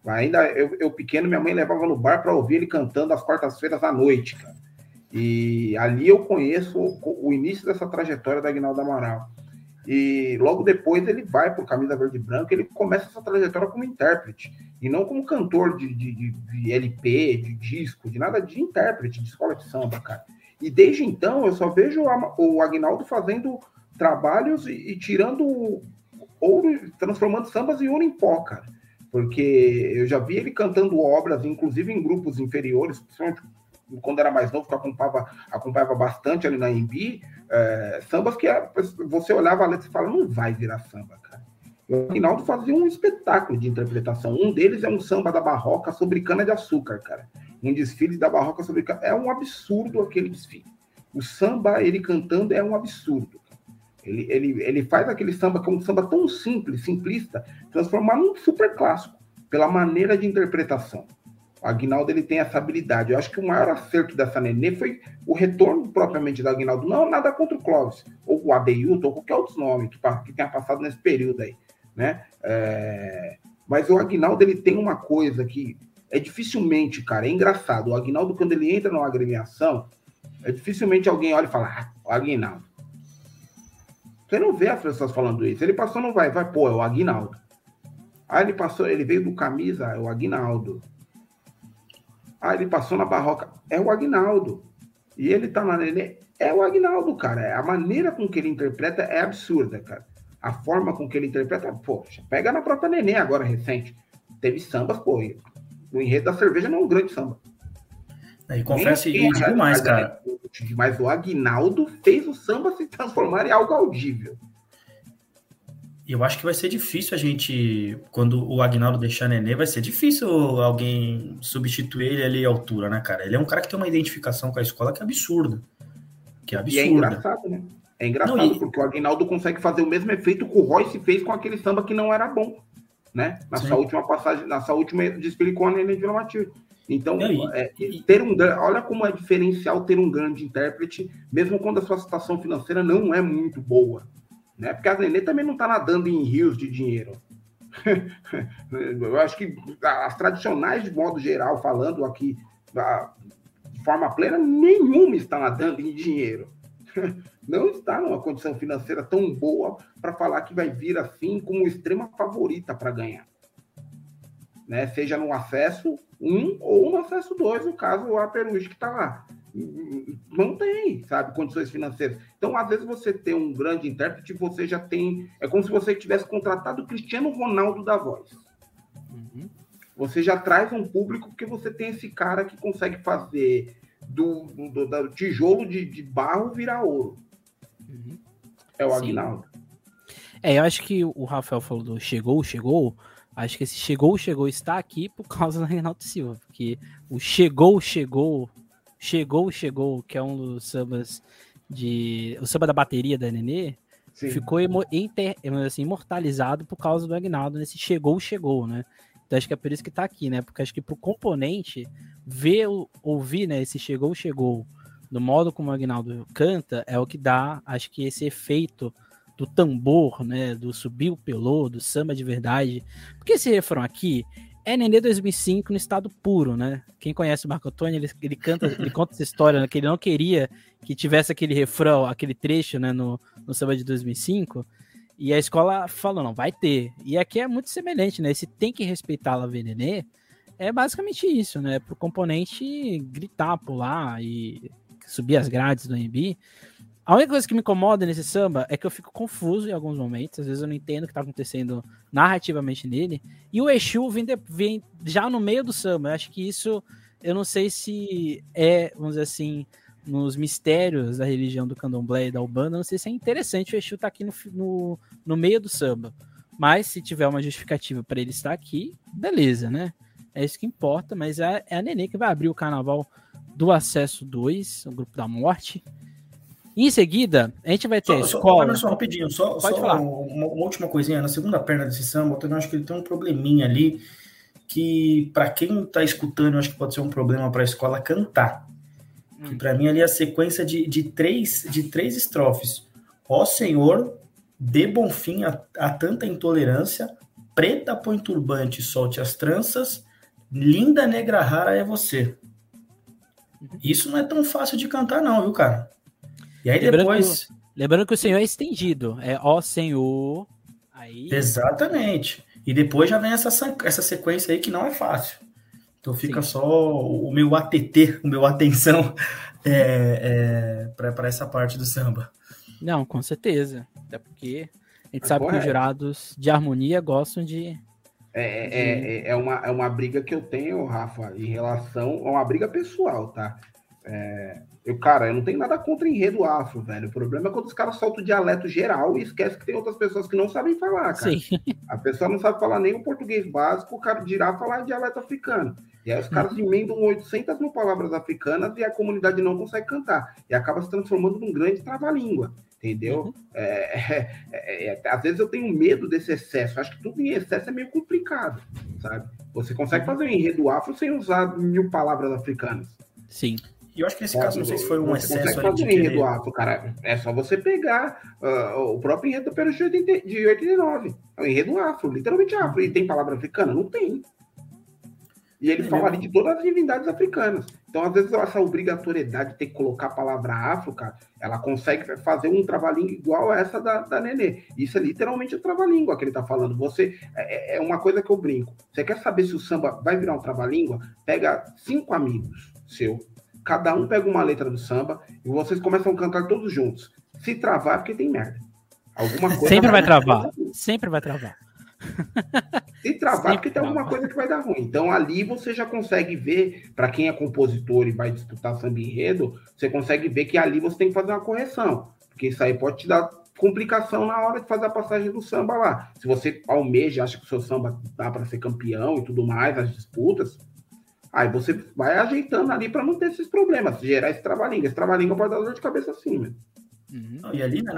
Ainda eu, eu pequeno, minha mãe levava no bar para ouvir ele cantando às quartas-feiras à noite, cara. E ali eu conheço o, o início dessa trajetória da Aguinaldo Amaral. E logo depois ele vai para o Camisa Verde e Branco, ele começa essa trajetória como intérprete, e não como cantor de, de, de, LP, de disco, de nada de intérprete, de escola de samba, cara. E desde então eu só vejo o Agnaldo fazendo trabalhos e, e tirando ouro, transformando sambas em ouro em pó, cara. Porque eu já vi ele cantando obras, inclusive em grupos inferiores, principalmente quando era mais novo, que acompanhava, acompanhava bastante ali na Embi, é, sambas que você olhava a letra e fala, não vai virar samba, cara. O Aguinaldo fazia um espetáculo de interpretação. Um deles é um samba da barroca sobre cana-de-açúcar, cara. Um desfile da barroca sobre cana. É um absurdo aquele desfile. O samba, ele cantando, é um absurdo. Ele, ele, ele faz aquele samba que é um samba tão simples, simplista, transformar num super clássico, pela maneira de interpretação. O Aguinaldo ele tem essa habilidade. Eu acho que o maior acerto dessa Nenê foi o retorno propriamente do Aguinaldo. Não nada contra o Clóvis, ou o Adeilton, ou qualquer outro nome que, que tenha passado nesse período aí. Né? É... Mas o Aguinaldo ele tem uma coisa que é dificilmente, cara, é engraçado. O Aguinaldo, quando ele entra numa agremiação, é dificilmente alguém olha e fala, ah, o Aguinaldo. Você não vê as pessoas falando isso. Ele passou, não vai, vai, pô, é o Aguinaldo. Aí ele passou, ele veio do camisa, é o Aguinaldo. Ah, ele passou na barroca. É o Agnaldo. E ele tá na Nenê. É o Agnaldo, cara. A maneira com que ele interpreta é absurda, cara. A forma com que ele interpreta, poxa, pega na própria Nenê agora, recente. Teve sambas, pô. O enredo da cerveja não é um grande samba. E confesso e digo mais, cara. Mas o Agnaldo fez o samba se transformar em algo audível eu acho que vai ser difícil a gente, quando o Agnaldo deixar Nenê, vai ser difícil alguém substituir ele ali à altura, né, cara? Ele é um cara que tem uma identificação com a escola que é absurda. Que é absurda. E é engraçado, né? É engraçado não, e... porque o Agnaldo consegue fazer o mesmo efeito que o Royce fez com aquele samba que não era bom, né? Na Sim. sua última passagem, na sua última desfile com a Nenê de Matilde. Então, é, ter um olha como é diferencial ter um grande intérprete, mesmo quando a sua situação financeira não é muito boa né? Porque a Nenê também não está nadando em rios de dinheiro. Eu acho que as tradicionais, de modo geral, falando aqui de forma plena, nenhuma está nadando em dinheiro. Não está numa condição financeira tão boa para falar que vai vir assim como extrema favorita para ganhar. Né? Seja no acesso 1 ou no acesso 2, no caso o Aperush que está lá não tem, sabe, condições financeiras. Então, às vezes, você tem um grande intérprete, você já tem. É como se você tivesse contratado o Cristiano Ronaldo da voz. Uhum. Você já traz um público porque você tem esse cara que consegue fazer do, do, do tijolo de, de, barro virar ouro. Uhum. É o Agnaldo. É, eu acho que o Rafael falou do chegou, chegou. Acho que esse chegou, chegou está aqui por causa do Renato Silva, porque o chegou, chegou Chegou, Chegou, que é um dos sambas de. O samba da bateria da Nenê, Sim. ficou inter, assim, imortalizado por causa do Agnaldo nesse Chegou, Chegou, né? Então acho que é por isso que tá aqui, né? Porque acho que pro componente, ver, ouvir, né, esse Chegou, Chegou, do modo como o Agnaldo canta, é o que dá, acho que esse efeito do tambor, né, do subir o pelô, do samba de verdade. Porque esse refrão aqui, é Nenê 2005 no estado puro, né? Quem conhece o Marco Antônio, ele, ele canta, ele conta essa história, né? Que ele não queria que tivesse aquele refrão, aquele trecho, né? No, no samba de 2005. E a escola falou, não, vai ter. E aqui é muito semelhante, né? Esse tem que respeitar a Nenê é basicamente isso, né? Pro componente gritar, pular e subir as grades do MB. A única coisa que me incomoda nesse samba é que eu fico confuso em alguns momentos. Às vezes eu não entendo o que está acontecendo narrativamente nele. E o Exu vem, de, vem, já no meio do samba. Eu acho que isso, eu não sei se é, vamos dizer assim, nos mistérios da religião do candomblé e da Ubanda, não sei se é interessante o Exu estar tá aqui no, no, no meio do samba. Mas se tiver uma justificativa para ele estar aqui, beleza, né? É isso que importa. Mas é, é a Nenê que vai abrir o carnaval do Acesso 2, o Grupo da Morte. Em seguida, a gente vai ter só, escola. Só, só rapidinho, só, Pode só falar. Uma, uma, última coisinha. Na segunda perna desse samba, eu acho que ele tem um probleminha ali que, para quem está escutando, eu acho que pode ser um problema para a escola cantar. Hum. Para mim, ali a sequência de, de, três, de três estrofes. Ó Senhor, dê bom fim a, a tanta intolerância, preta põe turbante, solte as tranças, linda negra rara é você. Uhum. Isso não é tão fácil de cantar, não, viu, cara? E aí lembrando depois. Que, lembrando que o Senhor é estendido. É ó Senhor. Aí... Exatamente. E depois já vem essa, essa sequência aí que não é fácil. Então fica Sim. só o meu ATT, o meu atenção é, é, para essa parte do samba. Não, com certeza. Até porque a gente sabe que os jurados de harmonia gostam de. É, é, é, é, uma, é uma briga que eu tenho, Rafa, em relação. É uma briga pessoal, tá? É, eu, cara, eu não tenho nada contra enredo afro, velho. O problema é quando os caras soltam o dialeto geral e esquece que tem outras pessoas que não sabem falar, cara. Sim. A pessoa não sabe falar nem o português básico, o cara dirá falar dialeto africano. E aí os caras uhum. emendam 800 mil palavras africanas e a comunidade não consegue cantar. E acaba se transformando num grande trava-língua. entendeu? Uhum. É, é, é, é, às vezes eu tenho medo desse excesso. Acho que tudo em excesso é meio complicado, sabe? Você consegue uhum. fazer um enredo afro sem usar mil palavras africanas. Sim. E eu acho que nesse caso, não sei se foi um excesso. Você fazer um enredo querer... afro, cara. É só você pegar uh, o próprio enredo do Peruche de 89. É um enredo afro, literalmente afro. E tem palavra africana? Não tem. E ele é fala ali de todas as divindades africanas. Então, às vezes, essa obrigatoriedade de ter que colocar a palavra afro, cara, ela consegue fazer um trava-língua igual a essa da, da Nenê. Isso é literalmente o trava-língua que ele tá falando. Você é, é, uma coisa que eu brinco. Você quer saber se o samba vai virar um trava-língua? Pega cinco amigos seu, cada um pega uma letra do samba e vocês começam a cantar todos juntos. Se travar, é porque tem merda. Alguma coisa. Sempre vai, vai travar. Sempre vai travar. Se travar, porque tem alguma coisa que vai dar ruim. Então ali você já consegue ver, para quem é compositor e vai disputar samba enredo, você consegue ver que ali você tem que fazer uma correção. Porque isso aí pode te dar complicação na hora de fazer a passagem do samba lá. Se você almeja, acha que o seu samba dá para ser campeão e tudo mais, as disputas, aí você vai ajeitando ali para não ter esses problemas, gerar esse trabalhinho. Esse trabalhinho pode dar dor de cabeça assim, né? Uhum. E ali, né,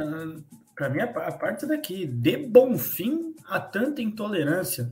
para mim, a, parte daqui, de bom fim a tanta intolerância.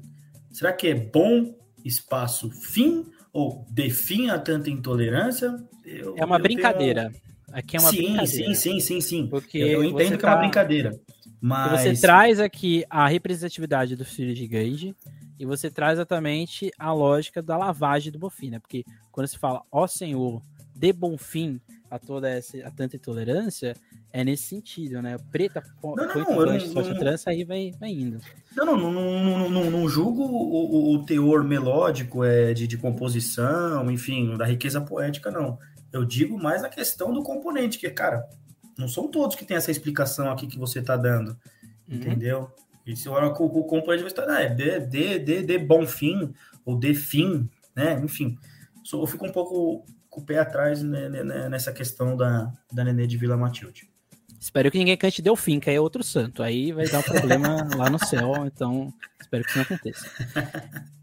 Será que é bom espaço fim ou de fim a tanta intolerância? Eu, é uma brincadeira. Tenho... Aqui é uma sim, brincadeira. Sim, sim, sim, sim. Porque eu entendo que tá... é uma tá brincadeira. Mas... Você traz aqui a representatividade do filho de Gage e você traz exatamente a lógica da lavagem do Bonfim, né? Porque quando se fala, ó Senhor, dê bom fim a toda essa a tanta intolerância, é nesse sentido, né? Preta, não, não, não, aí vai, vai indo. Não, não, não, não, não, não julgo o, o, teor melódico é, de, de composição, enfim, da riqueza poética, não. Eu digo mais a questão do componente, que, cara, não são todos que têm essa explicação aqui que você está dando, uhum. entendeu? E se o, o componente vai estar, ah, é de, de, de, de bom fim, ou de fim, né? Enfim, eu fico um pouco com o pé atrás né, né, né, nessa questão da, da Nenê de Vila Matilde. Espero que ninguém cante Delfim, que aí é outro santo. Aí vai dar um problema lá no céu, então espero que isso não aconteça.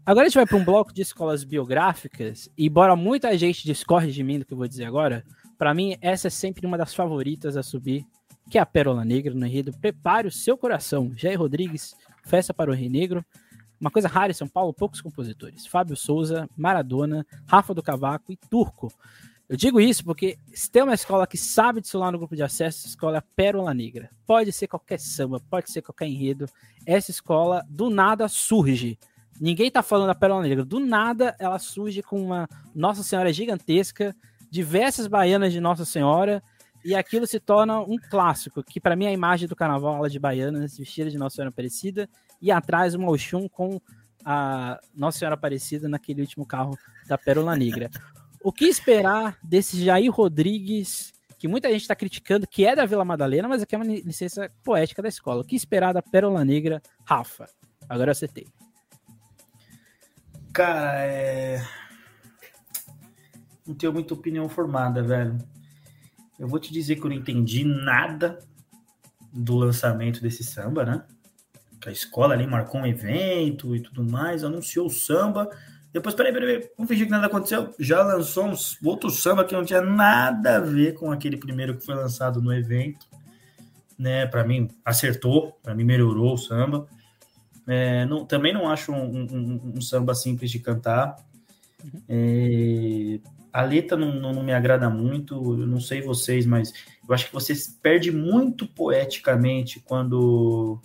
Agora a gente vai para um bloco de escolas biográficas, e embora muita gente discorde de mim do que eu vou dizer agora, para mim essa é sempre uma das favoritas a subir, que é a Pérola Negra no enredo Prepare o Seu Coração. Jair Rodrigues, Festa para o Rei Negro. Uma coisa rara em São Paulo, poucos compositores. Fábio Souza, Maradona, Rafa do Cavaco e Turco. Eu digo isso porque se tem uma escola que sabe desfilar no grupo de acesso, essa escola é a Pérola Negra. Pode ser qualquer samba, pode ser qualquer enredo. Essa escola do nada surge. Ninguém tá falando da Pérola Negra. Do nada ela surge com uma Nossa Senhora gigantesca, diversas baianas de Nossa Senhora, e aquilo se torna um clássico, que para mim é a imagem do carnaval, ela de baianas, vestida de Nossa Senhora Aparecida, e atrás uma Oxum com a Nossa Senhora Aparecida naquele último carro da Pérola Negra. O que esperar desse Jair Rodrigues, que muita gente está criticando, que é da Vila Madalena, mas aqui é uma licença poética da escola. O que esperar da Pérola Negra, Rafa? Agora eu acertei. Cara, é... não tenho muita opinião formada, velho. Eu vou te dizer que eu não entendi nada do lançamento desse samba, né? Que a escola ali marcou um evento e tudo mais, anunciou o samba depois, peraí, peraí, vamos fingir que nada aconteceu. Já lançou uns outro samba que não tinha nada a ver com aquele primeiro que foi lançado no evento. Né, para mim, acertou, para mim melhorou o samba. É, não, também não acho um, um, um, samba simples de cantar. É, a letra não, não, não, me agrada muito, eu não sei vocês, mas eu acho que vocês perde muito poeticamente quando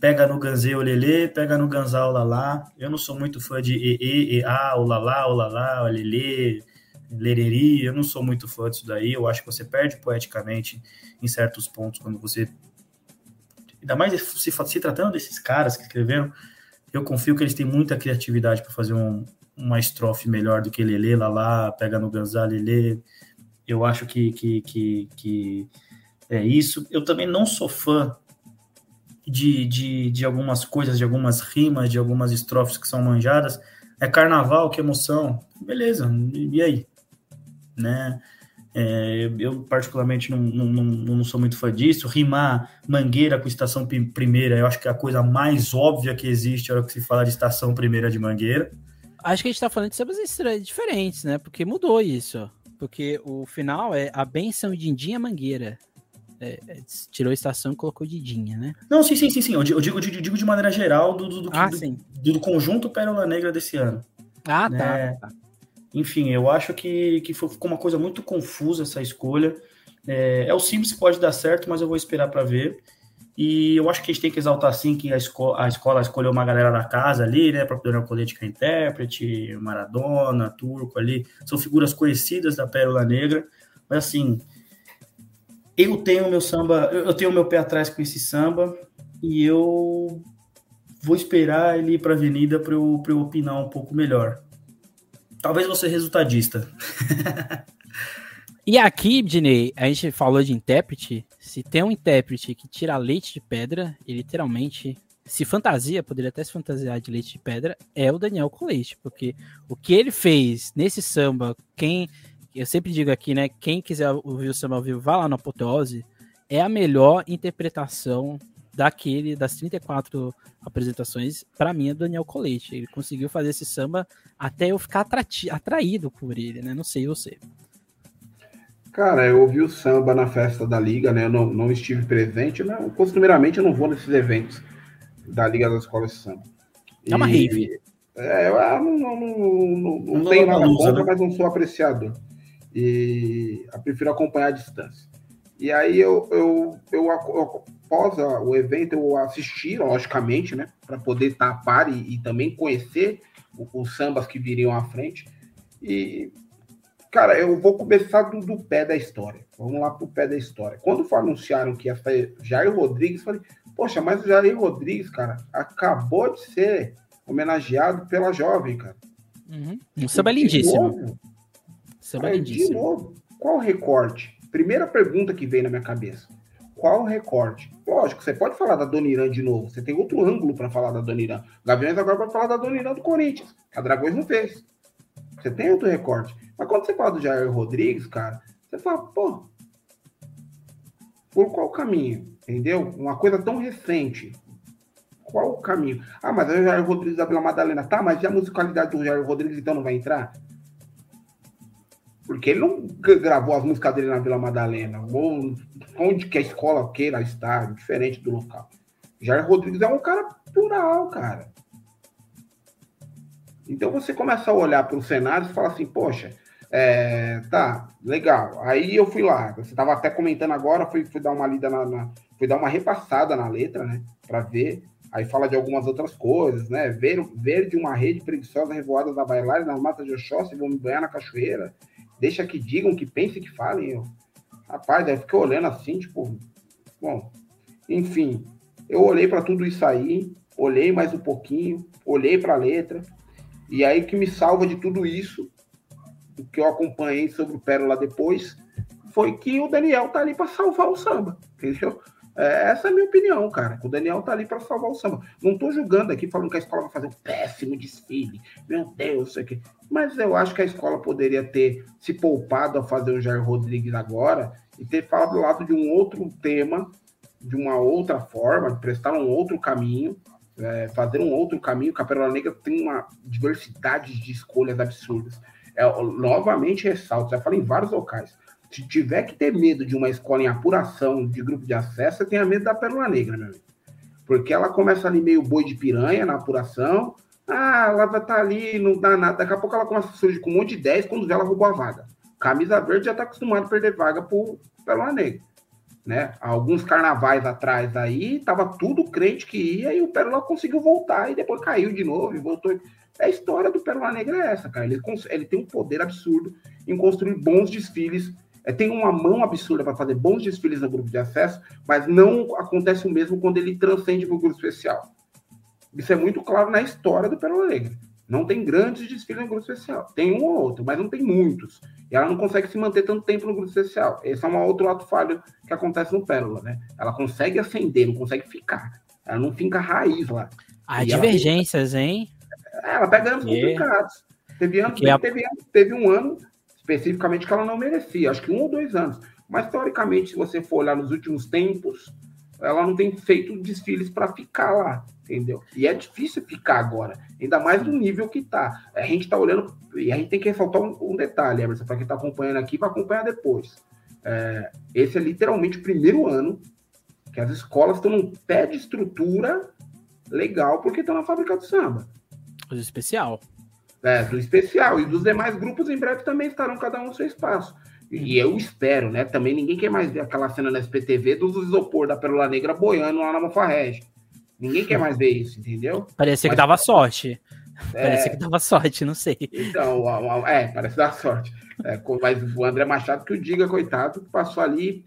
pega no Ganzê o Lelê, pega no Ganzá Lalá. Eu não sou muito fã de E, E, E, A, o Lalá, o Lalá, o Lelê, Lereri. Eu não sou muito fã disso daí. Eu acho que você perde poeticamente em certos pontos quando você. Ainda mais se, se tratando desses caras que escreveram, eu confio que eles têm muita criatividade para fazer um, uma estrofe melhor do que Lelê, Lalá, pega no Ganzá, Lelê. Eu acho que, que, que, que é isso. Eu também não sou fã de, de, de algumas coisas, de algumas rimas, de algumas estrofes que são manjadas. É carnaval, que emoção. Beleza, e aí? Né? É, eu, particularmente, não, não, não, não, sou muito fã disso. Rimar Mangueira com Estação Primeira, eu acho que é a coisa mais óbvia que existe a hora que se fala de Estação Primeira de Mangueira. Acho que a gente está falando de sambas diferentes, né? Porque mudou isso. Porque o final é a benção de Indinha Mangueira. é, é, tirou a estação e colocou Didinha, né? Não, sim, sim, sim, sim. Eu digo, eu digo, de maneira geral do, do, do, ah, do, do, conjunto Pérola Negra desse ano. Ah, tá, né? tá. Enfim, eu acho que, que ficou uma coisa muito confusa essa escolha. É, é o simples que pode dar certo, mas eu vou esperar para ver. E eu acho que a gente tem que exaltar sim que a, esco a escola escolheu uma galera da casa ali, né? Para poder Colete que é intérprete, Maradona, Turco ali. São figuras conhecidas da Pérola Negra. Mas assim, eu tenho meu samba, eu tenho meu pé atrás com esse samba e eu vou esperar ele ir para a avenida para eu, eu opinar um pouco melhor. Talvez você resultadista. e aqui, Dinei, a gente falou de intérprete. Se tem um intérprete que tira leite de pedra, e literalmente se fantasia, poderia até se fantasiar de leite de pedra, é o Daniel Colete, porque o que ele fez nesse samba, quem eu sempre digo aqui, né? Quem quiser ouvir o samba ao vivo, vá lá no Apoteose. É a melhor interpretação daquele, das 34 apresentações, para mim, é do Daniel Colete. Ele conseguiu fazer esse samba até eu ficar atraído por ele, né? Não sei você. Cara, eu ouvi o samba na festa da Liga, né? Eu não, não estive presente, né? Costumeiramente eu não vou nesses eventos da Liga das Escolas de Samba. É uma e, rave. É, eu não, não, não, não, não tenho nada contra, né? mas não sou apreciador e eu prefiro acompanhar à distância. E aí eu, eu, eu, eu após o evento eu assisti, logicamente, né, para poder estar a par e, e também conhecer os sambas que viriam à frente. E, cara, eu vou começar do, do pé da história. Vamos lá para o pé da história. Quando anunciaram que ia ser Jair Rodrigues, falei, poxa, mas o Jair Rodrigues, cara, acabou de ser homenageado pela jovem, cara. Uhum. Um samba lindíssimo. Novo, Samba é, de novo, qual o recorte? Primeira pergunta que veio na minha cabeça. Qual o recorte? Lógico, você pode falar da Dona Irã de novo. Você tem outro ângulo para falar da Dona Irã. Gaviões agora pode falar da Dona Irã do Corinthians. A Dragões não fez. Você tem outro recorte. Mas quando você fala do Jair Rodrigues, cara, você fala, pô, por qual caminho? Entendeu? Uma coisa tão recente. Qual o caminho? Ah, mas é o Jair Rodrigues da Vila Madalena. Tá, mas e a musicalidade do Jair Rodrigues então não vai entrar? Porque ele não gravou as músicas dele na Vila Madalena, ou onde que a escola queira estar, diferente do local. Jair Rodrigues é um cara plural, cara. Então você começa a olhar para o cenário e fala assim, poxa, é, tá, legal. Aí eu fui lá, você estava até comentando agora, fui, fui dar uma lida na, na, fui dar uma repassada na letra, né, para ver. Aí fala de algumas outras coisas, né? Ver, ver de uma rede preguiçosa revoada da bailar nas matas de Oxóssi, vou me banhar na cachoeira. Deixa que digam, que pensem, que falem. Eu. Rapaz, eu fiquei olhando assim, tipo, bom, enfim, eu olhei para tudo isso aí, olhei mais um pouquinho, olhei para a letra, e aí que me salva de tudo isso, o que eu acompanhei sobre o Pérola depois, foi que o Daniel tá ali para salvar o samba, entendeu? É, essa é a minha opinião, cara. O Daniel tá ali para salvar o samba. Não tô julgando aqui, falando que a escola vai fazer um péssimo desfile. Meu Deus, isso aqui. Mas eu acho que a escola poderia ter se poupado a fazer o Jair Rodrigues agora e ter falado do lado de um outro tema, de uma outra forma, de prestar um outro caminho, é, fazer um outro caminho. Que a Pérola Negra tem uma diversidade de escolhas absurdas. É, novamente ressalto, já falei em vários locais se tiver que ter medo de uma escola em apuração de grupo de acesso, você tenha medo da Pérola Negra, meu amigo. Porque ela começa ali meio boi de piranha na apuração. Ah, ela vai estar tá ali, não dá nada. Daqui a pouco ela começa a surgir com um monte de 10 quando ela roubou a vaga. Camisa verde já está acostumado a perder vaga por Pérola Negra. Né? Alguns carnavais atrás aí, tava tudo crente que ia e o Pérola conseguiu voltar e depois caiu de novo e voltou. A história do Pérola Negra é essa, cara. Ele, ele tem um poder absurdo em construir bons desfiles é, tem uma mão absurda para fazer bons desfiles no grupo de acesso, mas não acontece o mesmo quando ele transcende o grupo especial. Isso é muito claro na história do Pérola Negra. Não tem grandes desfiles no grupo especial. Tem um ou outro, mas não tem muitos. E ela não consegue se manter tanto tempo no grupo especial. Esse é um outro ato falho que acontece no Pérola, né? Ela consegue ascender, não consegue ficar. Ela não fica raiz lá. Há divergências, ela... hein? É, ela pega anos complicados. Teve, anos, a... teve, teve um ano especificamente que ela não merecia, acho que um ou dois anos. Mas, teoricamente, se você for olhar nos últimos tempos, ela não tem feito desfiles para ficar lá, entendeu? E é difícil ficar agora, ainda mais no nível que tá. A gente tá olhando, e a gente tem que ressaltar um, um detalhe, Emerson, para quem tá acompanhando aqui, vai acompanhar depois. É, esse é literalmente o primeiro ano que as escolas estão num pé de estrutura legal porque estão na fábrica do samba. Do especial. É, do especial. E dos demais grupos em breve também estarão cada um no seu espaço. E eu espero, né? Também ninguém quer mais ver aquela cena na SPTV dos isopor da Pérola Negra boiando lá na Mofarrege. Ninguém quer mais ver isso, entendeu? Parecia Mas, que dava sorte. É... Parecia que dava sorte, não sei. Então, é, parece dar sorte. É, mas o André Machado que o diga, coitado, que passou ali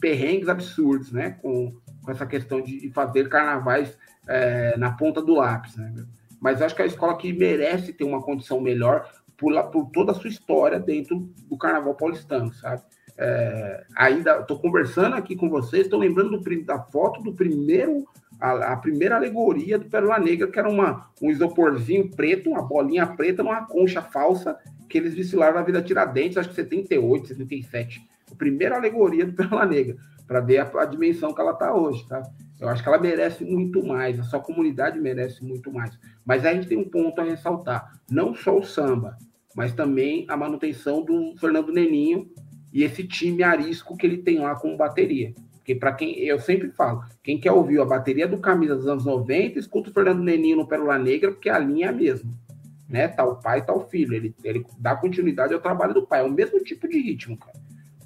perrengues absurdos, né? Com, com essa questão de fazer carnavais é, na ponta do lápis, né? Mas acho que é a escola que merece ter uma condição melhor por, por toda a sua história dentro do carnaval paulistano, sabe? É, ainda estou conversando aqui com vocês, estou lembrando do, da foto do primeiro, a, a, primeira alegoria do Pérola Negra, que era uma, um isoporzinho preto, uma bolinha preta numa concha falsa que eles desfilaram na Vida Tiradentes, acho que 78, 77. A primeira alegoria do Pérola Negra, para ver a, a, dimensão que ela está hoje, tá? Eu acho que ela merece muito mais, a sua comunidade merece muito mais. Mas a gente tem um ponto a ressaltar: não só o samba, mas também a manutenção do Fernando Neninho e esse time arisco que ele tem lá como bateria. Porque para quem eu sempre falo, quem quer ouvir a bateria do Camisa dos anos 90, escuta o Fernando Neninho no Pérola Negra, porque a linha é a mesma. Né? Tá o pai, tá o filho. Ele, ele dá continuidade ao trabalho do pai. É o mesmo tipo de ritmo, cara.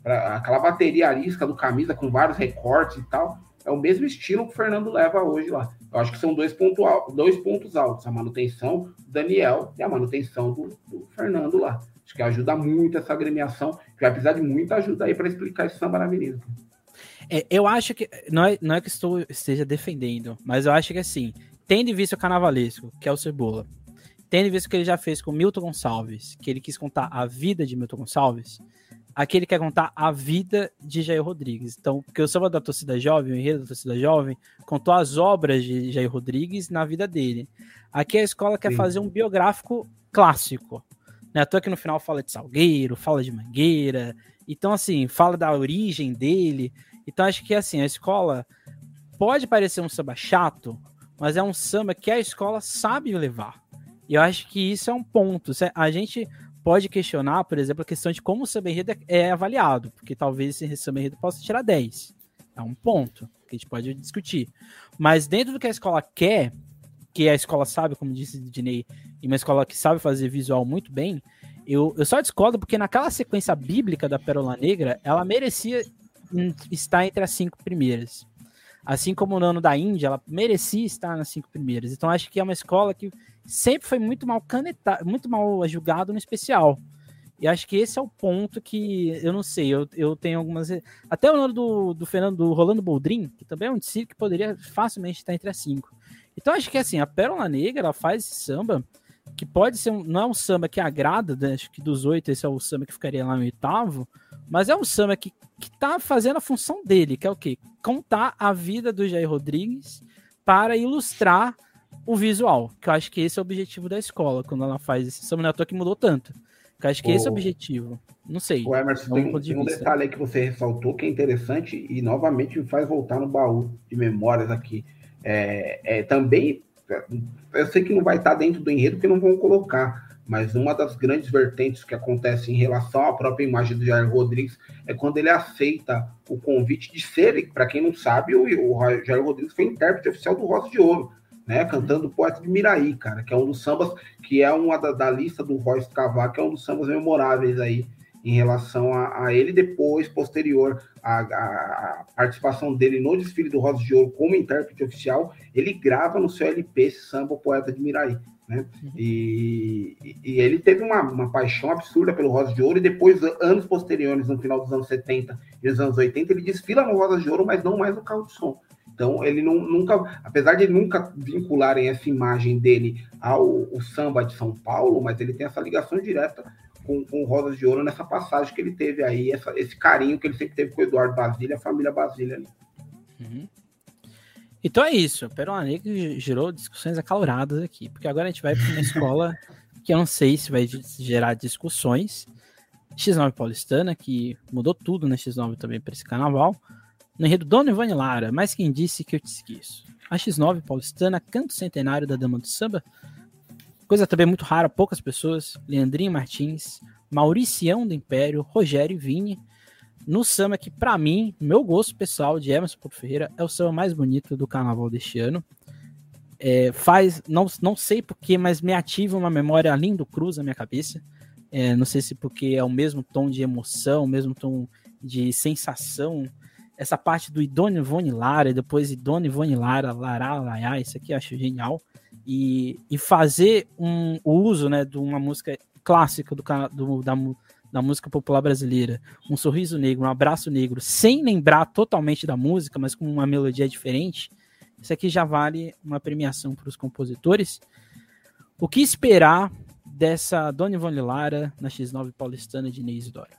Pra, aquela bateria arisca do Camisa com vários recortes e tal, é o mesmo estilo que o Fernando leva hoje lá. Eu acho que são dois, ponto, dois pontos altos: a manutenção do Daniel e a manutenção do, do Fernando lá. Acho que ajuda muito essa agremiação, que vai precisar de muita ajuda aí para explicar esse samba na avenida. É, eu acho que. Não é, não é que estou esteja defendendo, mas eu acho que assim, tendo visto o carnavalesco, que é o Cebola, tendo visto o que ele já fez com Milton Gonçalves, que ele quis contar a vida de Milton Gonçalves, Aqui ele quer contar a vida de Jair Rodrigues. Então, porque o samba da torcida jovem, o enredo da torcida jovem, contou as obras de Jair Rodrigues na vida dele. Aqui a escola quer Sim. fazer um biográfico clássico. Né? Tô aqui no final fala de Salgueiro, fala de Mangueira. Então, assim, fala da origem dele. Então, acho que assim, a escola pode parecer um samba chato, mas é um samba que a escola sabe levar. E eu acho que isso é um ponto. A gente pode questionar, por exemplo, a questão de como o samba enredo é avaliado, porque talvez esse samba enredo possa tirar 10. É um ponto que a gente pode discutir. Mas dentro do que a escola quer, que a escola sabe, como disse o Dinei, e uma escola que sabe fazer visual muito bem, eu, eu só discordo porque naquela sequência bíblica da Pérola Negra, ela merecia estar entre as cinco primeiras. Assim como no ano da Índia, ela merecia estar nas cinco primeiras. Então acho que é uma escola que sempre foi muito mal canetado, muito mal julgado no especial. E acho que esse é o ponto que eu não sei, eu, eu tenho algumas. Até o nome do, do Fernando do Rolando Boldrin, que também é um discípulo que poderia facilmente estar entre as cinco. Então acho que assim, a Pérola Negra ela faz esse samba que pode ser um, não é um samba que agrada, né? acho que dos oito esse é o samba que ficaria lá no oitavo, mas é um samba que, que tá fazendo a função dele, que é o quê? Contar a vida do Jair Rodrigues para ilustrar o visual, que eu acho que esse é o objetivo da escola, quando ela faz esse não é que mudou tanto. Que eu acho que o... esse é o objetivo. Não sei. O Emerson, tem, um, tem um detalhe aí que você ressaltou que é interessante e novamente me faz voltar no baú de memórias aqui. É, é, também, eu sei que não vai estar dentro do enredo porque não vão colocar, mas uma das grandes vertentes que acontece em relação à própria imagem do Jair Rodrigues é quando ele aceita o convite de ser, para quem não sabe, o, o Jair Rodrigues foi intérprete oficial do Rosa de Ouro né? Cantando Poeta de Miraí, cara, que é um dos sambas, que é uma da, da lista do Royce Cavaco, que é um dos sambas memoráveis aí em relação a, a ele, depois, posterior à, à, participação dele no desfile do Rosa de Ouro como intérprete oficial, ele grava no seu LP esse samba Poeta de Miraí. Né? Uhum. E, e, ele teve uma, uma, paixão absurda pelo Rosa de Ouro, e depois, anos posteriores, no final dos anos 70 e dos anos 80, ele desfila no Rosa de Ouro, mas não mais no carro de som. Então, ele não, nunca, apesar de nunca vincularem essa imagem dele ao samba de São Paulo, mas ele tem essa ligação direta com, com Rosas de Ouro nessa passagem que ele teve aí, essa, esse carinho que ele sempre teve com o Eduardo Basília, a família Basília ali. Uhum. Então é isso. Pérola Negra gerou discussões acaloradas aqui, porque agora a gente vai para uma escola que eu não sei se vai gerar discussões. X9 Paulistana, que mudou tudo na X9 também para esse carnaval. No enredo Dona Ivone Lara, mas quem disse que eu te esqueço. A X9 paulistana, canto centenário da Dama do Samba. Coisa também muito rara, poucas pessoas. Leandrinho Martins, Mauricião do Império, Rogério Vini. no samba que, para mim, meu gosto pessoal de Emerson Porto Ferreira, é o samba mais bonito do carnaval deste ano. É, faz, não, não sei porquê, mas me ativa uma memória lindo cruz na minha cabeça. É, não sei se porque é o mesmo tom de emoção, o mesmo tom de sensação. Essa parte do Idone Ivone Lara, depois Idone Ivone Lara, Lara, isso aqui eu acho genial. E, e fazer um, o uso né, de uma música clássica do, do, da, da música popular brasileira, um sorriso negro, um abraço negro, sem lembrar totalmente da música, mas com uma melodia diferente, isso aqui já vale uma premiação para os compositores. O que esperar dessa Dona Ivone Lara na X9 paulistana de Inês Dora?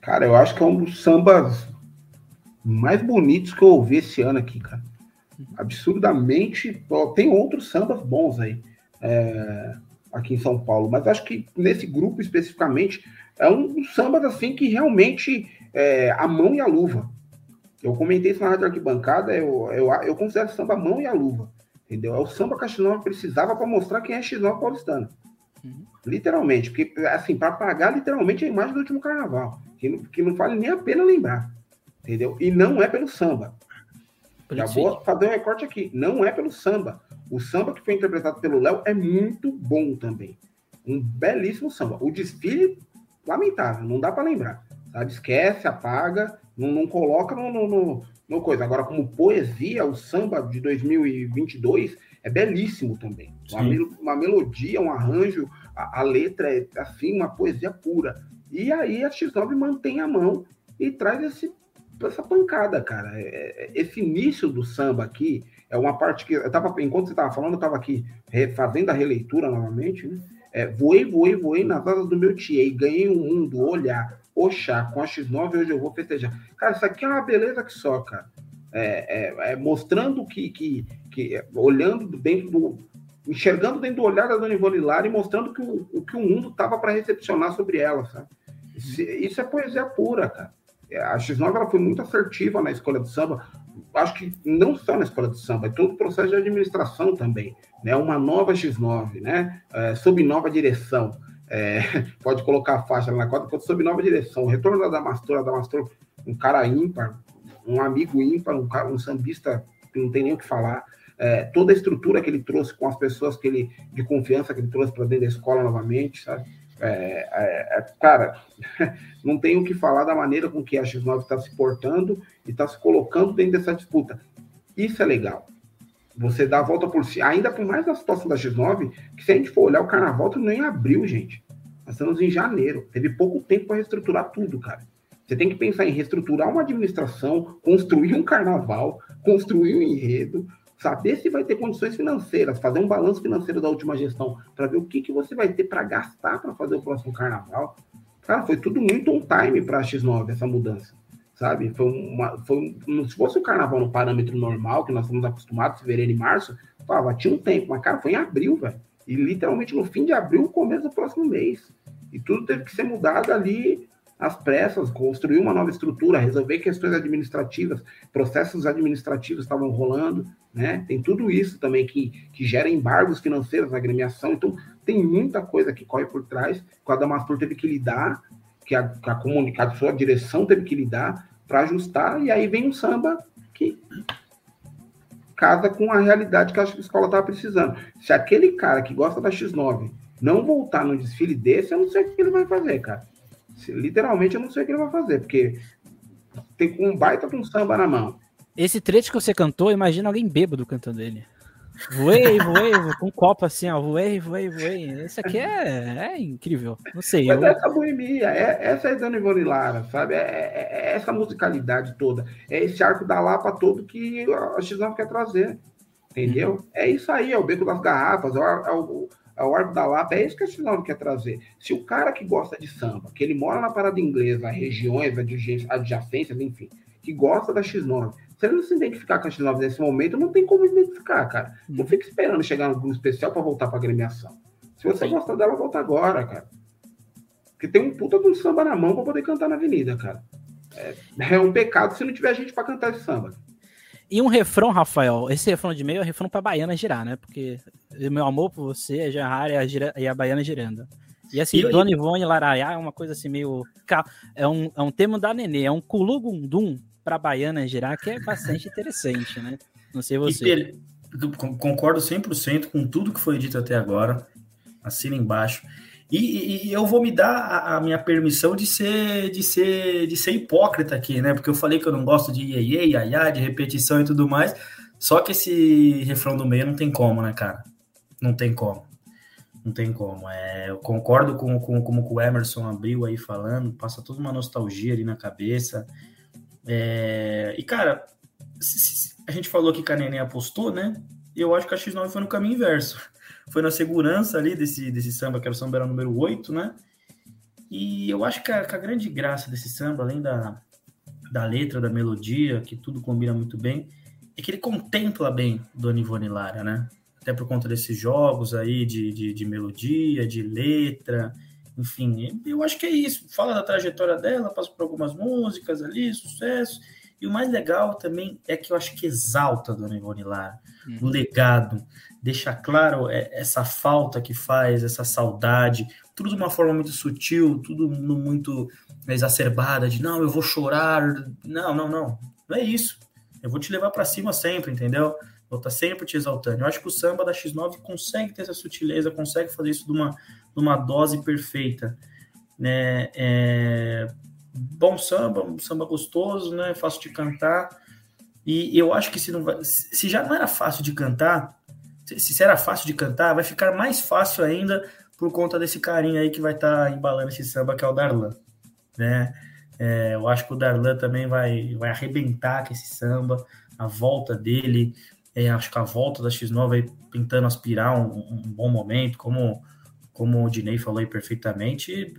Cara, eu acho que é um dos sambas mais bonitos que eu ouvi esse ano aqui, cara. Absurdamente. Tem outros sambas bons aí. É, aqui em São Paulo, mas acho que nesse grupo especificamente é um dos sambas assim que realmente é, a mão e a luva. Eu comentei isso na Rádio Arquibancada, eu, eu, eu considero samba a mão e a luva. Entendeu? É o samba que a X9 precisava para mostrar quem é X9 paulistana. Uhum. Literalmente, porque assim, para pagar literalmente a imagem do último carnaval, que não, que não vale nem a pena lembrar. Entendeu? E não é pelo samba. Já vou fazer um recorte aqui. Não é pelo samba. O samba que foi interpretado pelo Léo é muito bom também. Um belíssimo samba. O desfile, lamentável, não dá para lembrar. Sabe? Esquece, apaga, não, não coloca no, no, no, no, coisa. Agora, como poesia, o samba de 2022 é belíssimo também. Uma, uma, melodia, um arranjo, a, a, letra é assim, uma poesia pura. E aí a X9 mantém a mão e traz esse, essa pancada, cara. É, é, esse início do samba aqui, é uma parte que eu tava, enquanto você estava falando, eu estava aqui fazendo a releitura novamente, né? É, voei, voei, voei nas asas do meu tia e ganhei um mundo, olhar, oxá, com a X9 hoje eu vou festejar. Cara, isso aqui é uma beleza que só, cara. É, é, é mostrando que, que, que, olhando dentro do, enxergando dentro do olhar da Dona Ivone Lara e mostrando que o, o que o mundo tava para recepcionar sobre ela, sabe? Isso, isso, é poesia pura, cara. A X9 ela foi muito assertiva na escolha do samba acho que não só na escola de samba, é todo o processo de administração também, né? Uma nova X9, né? É, sob nova direção. É, pode colocar a faixa na cota, sob nova direção. O retorno da Damastor, a Damastor, um cara ímpar, um amigo ímpar, um, cara, um sambista que não tem nem o que falar. É, toda a estrutura que ele trouxe com as pessoas que ele de confiança que ele trouxe para dentro da escola novamente, sabe? É, é, é, cara, não tenho o que falar da maneira com que a X9 está se portando e está se colocando dentro dessa disputa. Isso é legal. Você dá a volta por si, ainda por mais na situação da X9, que se a gente for olhar o carnaval, tudo nem abriu, gente. Nós estamos em janeiro. Teve pouco tempo para reestruturar tudo, cara. Você tem que pensar em reestruturar uma administração, construir um carnaval, construir um enredo, saber se vai ter condições financeiras, fazer um balanço financeiro da última gestão, para ver o que, que você vai ter para gastar para fazer o próximo carnaval. Cara, foi tudo muito on time para a X9, essa mudança. Sabe? Foi uma, foi, se fosse o carnaval no parâmetro normal, que nós estamos acostumados, fevereiro e março, tava, tinha um tempo, mas, cara, foi em abril, velho. E literalmente no fim de abril, começo do próximo mês. E tudo teve que ser mudado ali às pressas, construir uma nova estrutura, resolver questões administrativas, processos administrativos estavam rolando, né? Tem tudo isso também que, que gera embargos financeiros na agremiação, então tem muita coisa que corre por trás, que a Damastor teve que lidar, que a, que a comunicação, sua direção teve que lidar para ajustar, e aí vem um samba que casa com a realidade que a escola estava precisando. Se aquele cara que gosta da X9 não voltar no desfile desse, eu não sei o que ele vai fazer, cara. Literalmente, eu não sei o que ele vai fazer, porque tem um baita com samba na mão. Esse trecho que você cantou, imagina alguém bêbado cantando ele. Voei, voei, com um copo assim, ó. Voei, voei, voei. Esse aqui é, é incrível. Não sei. Mas eu... essa boemia, é, essa é Dona Ivone Lara, sabe? É, é, é, essa musicalidade toda. É esse arco da Lapa todo que a X9 quer trazer. Entendeu? Uhum. É isso aí, é o beco das garrafas, é o, é o Arco da Lapa, é isso que a X9 quer trazer. Se o cara que gosta de samba, que ele mora na parada inglesa, regiões, adjacências, enfim, que gosta da X9, se ele não se identificar com a X9 nesse momento, não tem como identificar, cara. Não fica esperando chegar no grupo especial para voltar para agremiação. Se você Sim. gosta dela, volta agora, cara. Porque tem um puta de um samba na mão para poder cantar na avenida, cara. É, é um pecado se não tiver gente para cantar esse samba. E um refrão, Rafael, esse refrão de meio é refrão pra baiana girar, né? Porque meu amor por você é Gerrard e gira, e a baiana girando. E assim, e, Dona Ivone Laraiá é uma coisa assim meio. É um, é um termo da Nenê, é um culugundum para baiana girar que é bastante interessante, né? Não sei você. Concordo 100% com tudo que foi dito até agora. Assina embaixo. E, e, eu vou me dar a, a, minha permissão de ser, de ser, de ser hipócrita aqui, né? Porque eu falei que eu não gosto de iê, iê, iaiá, de repetição e tudo mais. Só que esse refrão do meio não tem como, né, cara? Não tem como. Não tem como. É, eu concordo com, com como o Emerson abriu aí falando, passa toda uma nostalgia ali na cabeça. É, e, cara, a gente falou que a Neném apostou, né? Eu acho que a X9 foi no caminho inverso foi na segurança ali desse, desse samba, que era o samba era número 8, né? E eu acho que a, que a, grande graça desse samba, além da, da letra, da melodia, que tudo combina muito bem, é que ele contempla bem Dona Ivone Lara, né? Até por conta desses jogos aí de, de, de melodia, de letra, enfim, eu acho que é isso. Fala da trajetória dela, passa por algumas músicas ali, sucesso. E o mais legal também é que eu acho que exalta a Dona Ivone Lara, uhum. o legado, deixa claro é, essa falta que faz, essa saudade, tudo de uma forma muito sutil, tudo muito exacerbada, de não, eu vou chorar, não, não, não, não é isso. Eu vou te levar para cima sempre, entendeu? Vou estar tá sempre te exaltando. Eu acho que o samba da X9 consegue ter essa sutileza, consegue fazer isso de uma, de uma dose perfeita. Né? É... Bom samba, um samba gostoso, né? fácil de cantar. E eu acho que se, não vai... se já não era fácil de cantar, se era fácil de cantar, vai ficar mais fácil ainda por conta desse carinha aí que vai estar tá embalando esse samba, que é o Darlan. Né? É, eu acho que o Darlan também vai, vai arrebentar com esse samba, a volta dele, é, acho que a volta da X9 aí tentando aspirar um, um, bom momento, como, como o Dinei falou aí perfeitamente,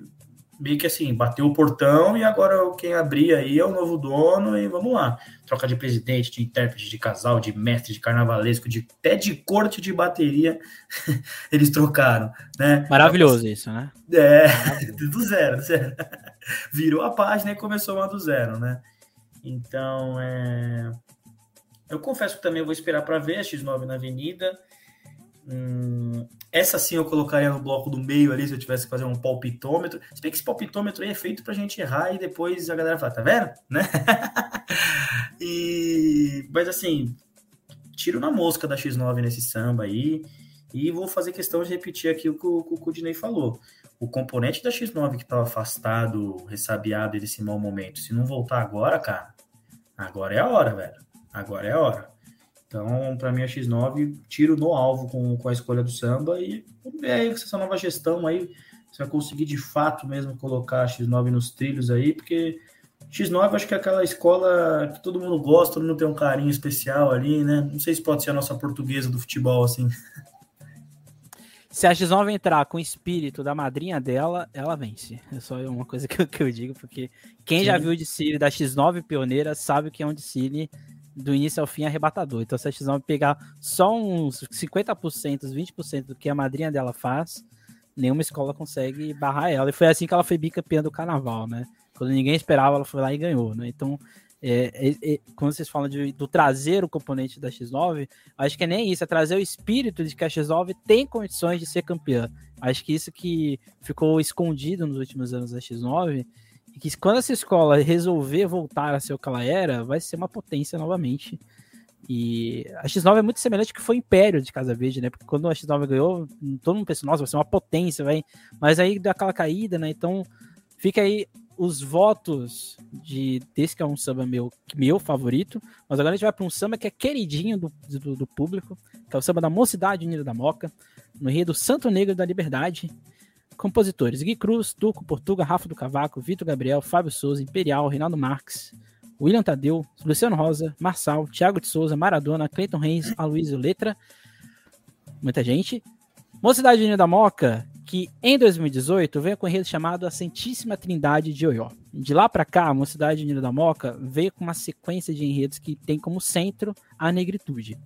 meio que assim, bateu o portão e agora quem abrir aí é o novo dono e vamos lá. Troca de presidente, de intérprete, de casal, de mestre, de carnavalesco, de até de corte de bateria, eles trocaram, né? Maravilhoso isso, né? É, do zero, do zero. Virou a página e começou uma do zero, né? Então, é... eu confesso que também vou esperar para ver a X9 na Avenida. Hum, essa sim eu colocaria no bloco do meio ali se eu tivesse que fazer um palpitômetro. Se bem que esse palpitômetro aí é feito pra gente errar e depois a galera fala, tá vendo? Né? e, mas assim, tiro na mosca da X9 nesse samba aí. E vou fazer questão de repetir aqui o que o, o, falou. O componente da X9 que estava afastado, ressabiado desse mau momento, se não voltar agora, cara, agora é a hora, velho. Agora é a hora. Então, para mim, a X9 tiro no alvo com, com a escolha do samba e vamos ver aí essa nova gestão aí, você vai conseguir de fato mesmo colocar a X9 nos trilhos aí, porque X9 acho que é aquela escola que todo mundo gosta, todo mundo tem um carinho especial ali, né? Não sei se pode ser a nossa portuguesa do futebol, assim. Se a X9 entrar com o espírito da madrinha dela, ela vence. É só uma coisa que eu, que eu digo, porque quem Sim. já viu o desfile da X9 pioneira sabe que é um desfile do início ao fim arrebatador. Então, se a X9 pegar só uns 50%, 20% do que a madrinha dela faz, nenhuma escola consegue barrar ela. E foi assim que ela foi bicampeã do carnaval, né? Quando ninguém esperava, ela foi lá e ganhou, né? Então, é, é, é, quando vocês falam de, do trazer o componente da X9, acho que é nem isso, é trazer o espírito de que a X9 tem condições de ser campeã. Acho que isso que ficou escondido nos últimos anos da X9 e que quando essa escola resolver voltar a ser o que ela era, vai ser uma potência novamente. E a X9 é muito semelhante que foi o Império de Casa Verde, né? Porque quando a X9 ganhou, todo mundo pensou, nossa, vai ser uma potência, vai. Mas aí deu aquela caída, né? Então fica aí os votos de desse que é um samba meu, meu favorito. Mas agora a gente vai para um samba que é queridinho do, do, do, público, que é o samba da Mocidade Unida da Moca, no Rio do Santo Negro da Liberdade. Compositores: Gui Cruz, Tuco, Portuga, Rafa do Cavaco, Vitor Gabriel, Fábio Souza, Imperial, Reinaldo Marques, William Tadeu, Luciano Rosa, Marçal, Thiago de Souza, Maradona, Cleiton Reis, Aloysio Letra. Muita gente. Mocidade Unida da Moca, que em 2018 veio com um enredo chamado A Santíssima Trindade de Oió. De lá para cá, a Mocidade Unida da Moca veio com uma sequência de enredos que tem como centro a negritude.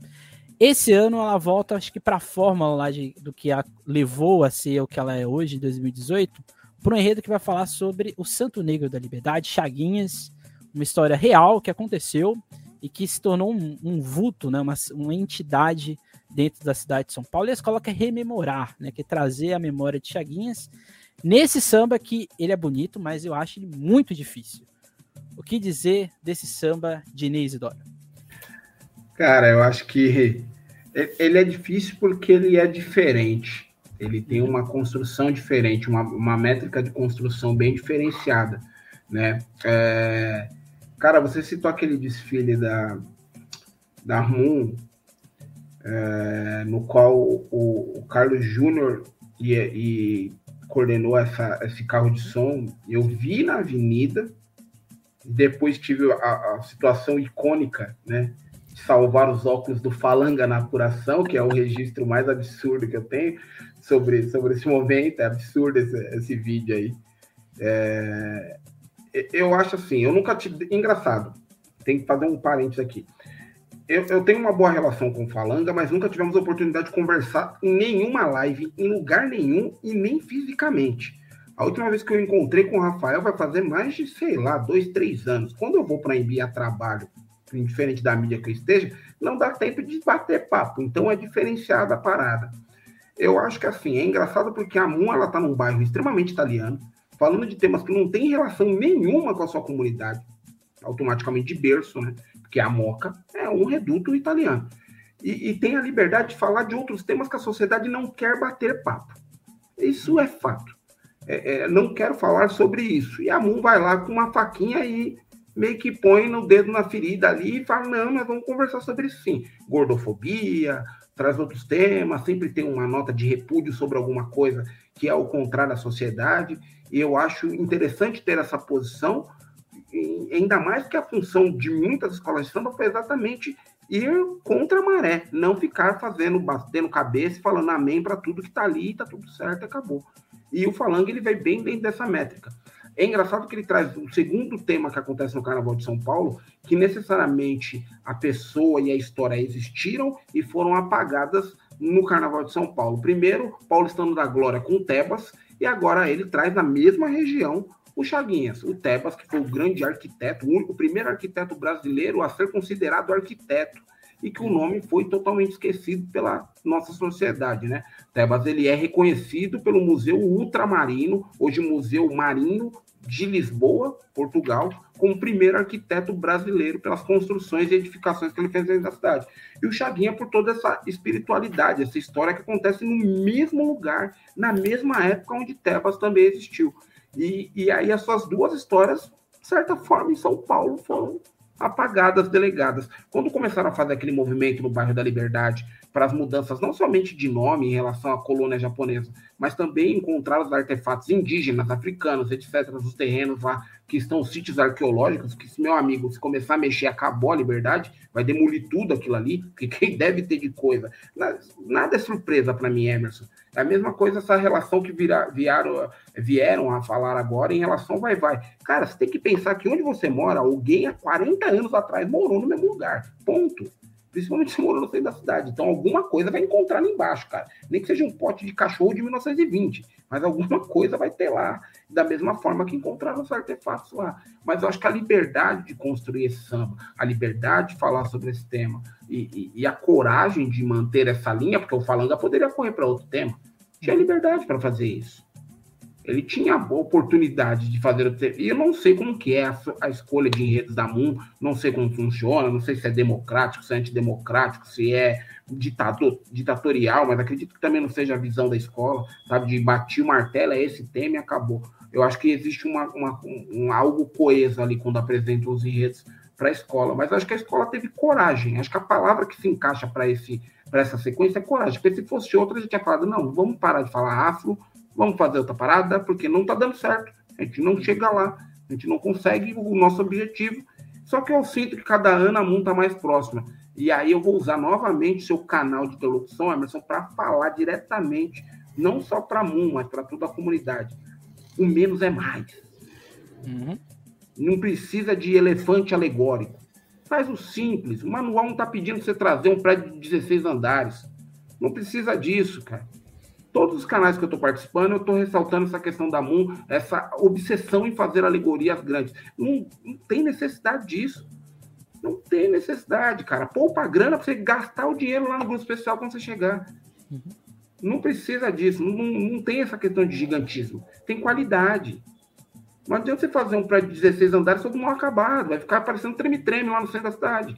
Esse ano ela volta, acho que para a fórmula lá de, do que a levou a ser o que ela é hoje, em 2018, para um enredo que vai falar sobre o Santo Negro da Liberdade, Chaguinhas, uma história real que aconteceu e que se tornou um, um vulto, né, uma, uma entidade dentro da cidade de São Paulo. E a escola quer rememorar, né, quer trazer a memória de Chaguinhas. Nesse samba que ele é bonito, mas eu acho ele muito difícil. O que dizer desse samba de Inês Isidoro? Cara, eu acho que ele é difícil porque ele é diferente. Ele tem uma construção diferente, uma, uma métrica de construção bem diferenciada, né? É, cara, você citou aquele desfile da, da Moon, é, no qual o, o Carlos Júnior e, e, coordenou essa, esse carro de som. Eu vi na avenida, depois tive a, a situação icônica, né? Salvar os óculos do Falanga na apuração, que é o registro mais absurdo que eu tenho sobre, sobre esse momento. É absurdo esse, esse vídeo aí. É, eu acho assim, eu nunca tive. Engraçado, tem que fazer um parênteses aqui eu, eu, tenho uma boa relação com o Falanga, mas nunca tivemos a oportunidade de conversar em nenhuma live, em lugar nenhum e nem fisicamente. A última vez que eu encontrei com o Rafael vai fazer mais de, sei lá, dois, três anos. Quando eu vou para a trabalho, diferente da mídia que eu esteja, não dá tempo de bater papo. Então é diferenciada a parada. Eu acho que assim, é engraçado porque a Moon ela tá num bairro extremamente italiano, falando de temas que não tem relação nenhuma com a sua comunidade, automaticamente de berço, né? que é a Moca, é um reduto italiano. E, e, tem a liberdade de falar de outros temas que a sociedade não quer bater papo. Isso é fato. É, é, não quero falar sobre isso. E a Moon vai lá com uma faquinha e meio que põe no dedo na ferida ali e fala: não, nós vamos conversar sobre isso sim. Gordofobia, traz outros temas, sempre tem uma nota de repúdio sobre alguma coisa que é ao contrário da sociedade. E eu acho interessante ter essa posição, ainda mais que a função de muitas escolas de samba foi exatamente ir contra a maré, não ficar fazendo, batendo cabeça e falando amém para tudo que está ali, está tudo certo, acabou. E o Falang ele vai bem dentro dessa métrica. É engraçado que ele traz o segundo tema que acontece no Carnaval de São Paulo, que necessariamente a pessoa e a história existiram e foram apagadas no Carnaval de São Paulo. Primeiro, Paulistano da Glória com Tebas, e agora ele traz na mesma região o Chaguinhas, o Tebas, que foi o grande arquiteto, o único primeiro arquiteto brasileiro a ser considerado arquiteto e que o nome foi totalmente esquecido pela nossa sociedade, né? Tebas ele é reconhecido pelo Museu Ultramarino, hoje Museu Marinho de Lisboa, Portugal, como primeiro arquiteto brasileiro pelas construções e edificações que ele fez dentro da cidade. E o Chaguinha por toda essa espiritualidade, essa história que acontece no mesmo lugar, na mesma época onde Tebas também existiu. E, e aí as suas duas histórias, de certa forma, em São Paulo foram apagadas, delegadas. Quando começaram a fazer aquele movimento no bairro da Liberdade para as mudanças não somente de nome em relação à colônia japonesa, mas também encontrar os artefatos indígenas, africanos, etc., nos terrenos lá que estão os sítios arqueológicos, que meu amigo, se começar a mexer, acabou a liberdade, vai demolir tudo aquilo ali, porque quem deve ter de coisa. Nada é surpresa para mim, Emerson. É a mesma coisa essa relação que vira, vieram, vieram a falar agora em relação vai vai. Cara, você tem que pensar que onde você mora, alguém há 40 anos atrás morou no mesmo lugar. Ponto. Principalmente se morou no centro da cidade. Então, alguma coisa vai encontrar lá embaixo, cara. Nem que seja um pote de cachorro de 1920, mas alguma coisa vai ter lá, da mesma forma que encontraram os artefatos lá. Mas eu acho que a liberdade de construir esse samba, a liberdade de falar sobre esse tema e, e, e a coragem de manter essa linha, porque o Falanga poderia correr para outro tema, tinha liberdade para fazer isso. Ele tinha a oportunidade de fazer o E eu não sei como que é a, a, escolha de enredos da MUN, não sei como funciona, não sei se é democrático, se é antidemocrático, se é ditador, ditatorial, mas acredito que também não seja a visão da escola, sabe? De bater o martelo, é esse tema e acabou. Eu acho que existe uma, uma um, algo coeso ali quando apresentam os enredos para a escola, mas acho que a escola teve coragem. Acho que a palavra que se encaixa para esse para essa sequência é coragem, porque se fosse outra, a gente tinha falado, não, vamos parar de falar afro, vamos fazer outra parada, porque não está dando certo. A gente não chega lá, a gente não consegue o nosso objetivo. Só que eu sinto que cada ano a Moon está mais próxima. E aí eu vou usar novamente seu canal de interlocução, Emerson, para falar diretamente, não só para a mas para toda a comunidade. O menos é mais. Uhum. Não precisa de elefante alegórico. Faz o simples. O manual não está pedindo você trazer um prédio de 16 andares. Não precisa disso, cara todos os canais que eu estou participando, eu estou ressaltando essa questão da Moon, essa obsessão em fazer alegorias grandes. Não, não tem necessidade disso. Não tem necessidade, cara. Poupa grana para você gastar o dinheiro lá no grupo especial quando você chegar. Uhum. Não precisa disso, não, não tem essa questão de gigantismo. Tem qualidade. Não adianta você fazer um prédio de 16 andares todo mal acabado, vai ficar parecendo treme-treme lá no centro da cidade.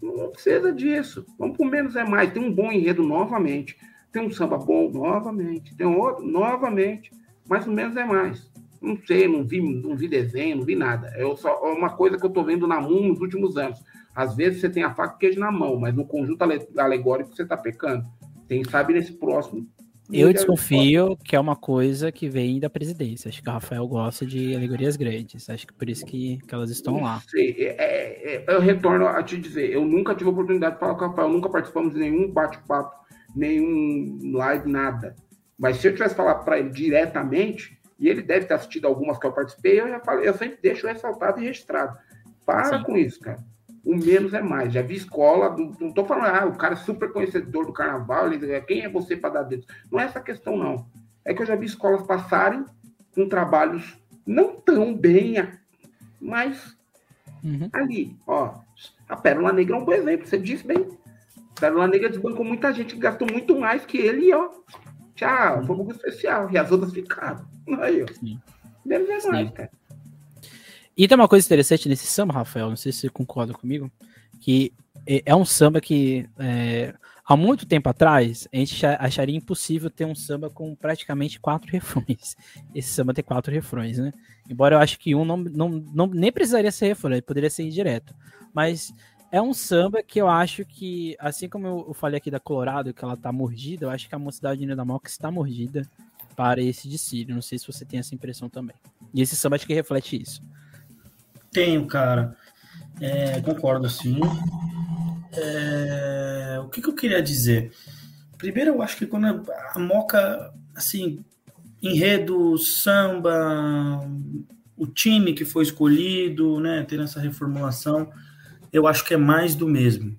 Não precisa disso. Vamos por menos é mais. Tem um bom enredo novamente. Tem um samba bom novamente. Tem outro novamente. Mais ou menos é mais. Não sei, não vi, não vi desenho, não vi nada. É só é uma coisa que eu estou vendo na MUN nos últimos anos. Às vezes você tem a faca e queijo na mão, mas no conjunto alegórico você está pecando. Tem, sabe, nesse próximo. Eu desconfio que é uma coisa que vem da presidência. Acho que o Rafael gosta de alegorias grandes. Acho que por isso que, que elas estão lá. Sei. É, é, é, eu retorno a te dizer, eu nunca tive oportunidade de falar com o Rafael, nunca participamos de nenhum bate-papo, nenhum live, nada. Mas se eu tivesse falado para ele diretamente, e ele deve ter assistido algumas que eu participei, eu já falei, eu sempre deixo ressaltado e registrado. Para Sim. com isso, cara. O menos é mais. Já vi escola, não estou falando, ah, o cara é super conhecedor do carnaval, ele, quem é você para dar dedo? Não é essa questão, não. É que eu já vi escolas passarem com trabalhos não tão bem, mas uhum. ali, ó. A Pérola Negra é um bom exemplo, você disse bem. Pérola Negra desbancou muita gente que gastou muito mais que ele, ó. Tchau, foi um pouco especial. E as outras ficaram. Aí, ó. Sim. Mais, cara. E tem uma coisa interessante nesse samba, Rafael, não sei se você concorda comigo, que é, é um samba que é, há muito tempo atrás a gente acharia impossível ter um samba com praticamente quatro refrões. Esse samba tem quatro refrões, né? Embora eu acho que um não, não, não nem precisaria ser refrão, ele poderia ser indireto. Mas é um samba que eu acho que, assim como eu, falei aqui da Colorado, que ela tá mordida, eu acho que a Mocidade da Moca está mordida para esse de Não sei se você tem essa impressão também. E esse samba acho que reflete isso. Tenho, cara. É, concordo, sim. É, o que, que, eu queria dizer? Primeiro, eu acho que quando a Moca, assim, enredo, samba, o time que foi escolhido, né, tendo essa reformulação, eu acho que é mais do mesmo.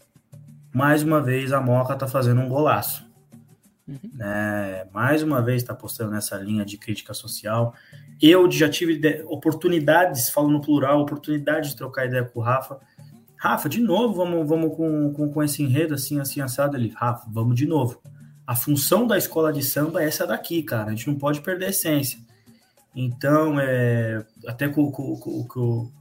Mais uma vez, a Moca tá fazendo um golaço. Uhum. É, mais uma vez está postando nessa linha de crítica social. Eu já tive oportunidades, falo no plural, oportunidade de trocar ideia com o Rafa. Rafa, de novo, vamos, vamos com, com, com esse enredo assim, assim, assado ali. Rafa, vamos de novo. A função da escola de samba é essa daqui, cara. A gente não pode perder a essência. Então, é, até com, com, com, com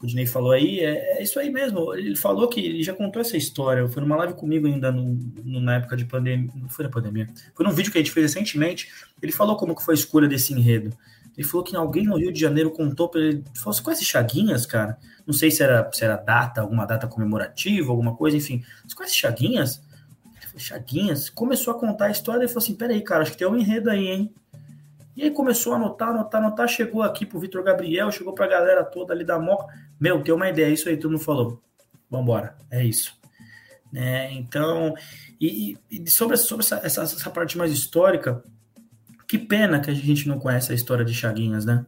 o Dinei falou aí, é, é, isso aí mesmo. Ele falou que ele já contou essa história. Foi numa live comigo ainda no, na época de pandemia. Não foi na pandemia. Foi num vídeo que a gente fez recentemente. Ele falou como que foi a escolha desse enredo. Ele falou que alguém no Rio de Janeiro contou para ele, falou, você conhece Chaguinhas, cara? Não sei se era, se era data, alguma data comemorativa, alguma coisa, enfim. Você conhece Chaguinhas? Ele falou, Chaguinhas? Começou a contar a história e falou assim, peraí, cara, acho que tem um enredo aí, hein? E aí começou a anotar, anotar, anotar, chegou aqui pro Vitor Gabriel, chegou pra galera toda ali da Moca. Meu, tem uma ideia, é isso aí, todo mundo falou. Vambora, é isso. É, então, e, e, sobre, sobre essa, essa, essa parte mais histórica, que pena que a gente não conhece a história de Chaguinhas, né?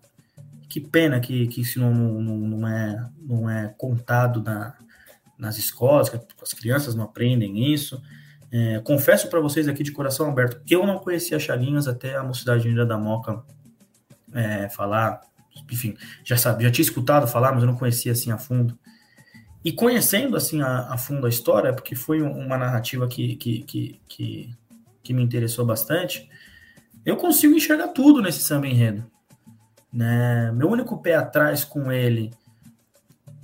Que pena que, que isso não, não, não, é, não é contado na, nas escolas, que as crianças não aprendem isso. É, confesso para vocês aqui de coração aberto, eu não conhecia Chaguinhas até a Mocidade Unida da Moca é, falar. Enfim, já sabia, já tinha escutado falar, mas eu não conhecia assim a fundo. E conhecendo assim a, a fundo a história, porque foi uma narrativa que, que, que, que, que me interessou bastante, eu consigo enxergar tudo nesse samba enredo. Né? Meu único pé atrás com ele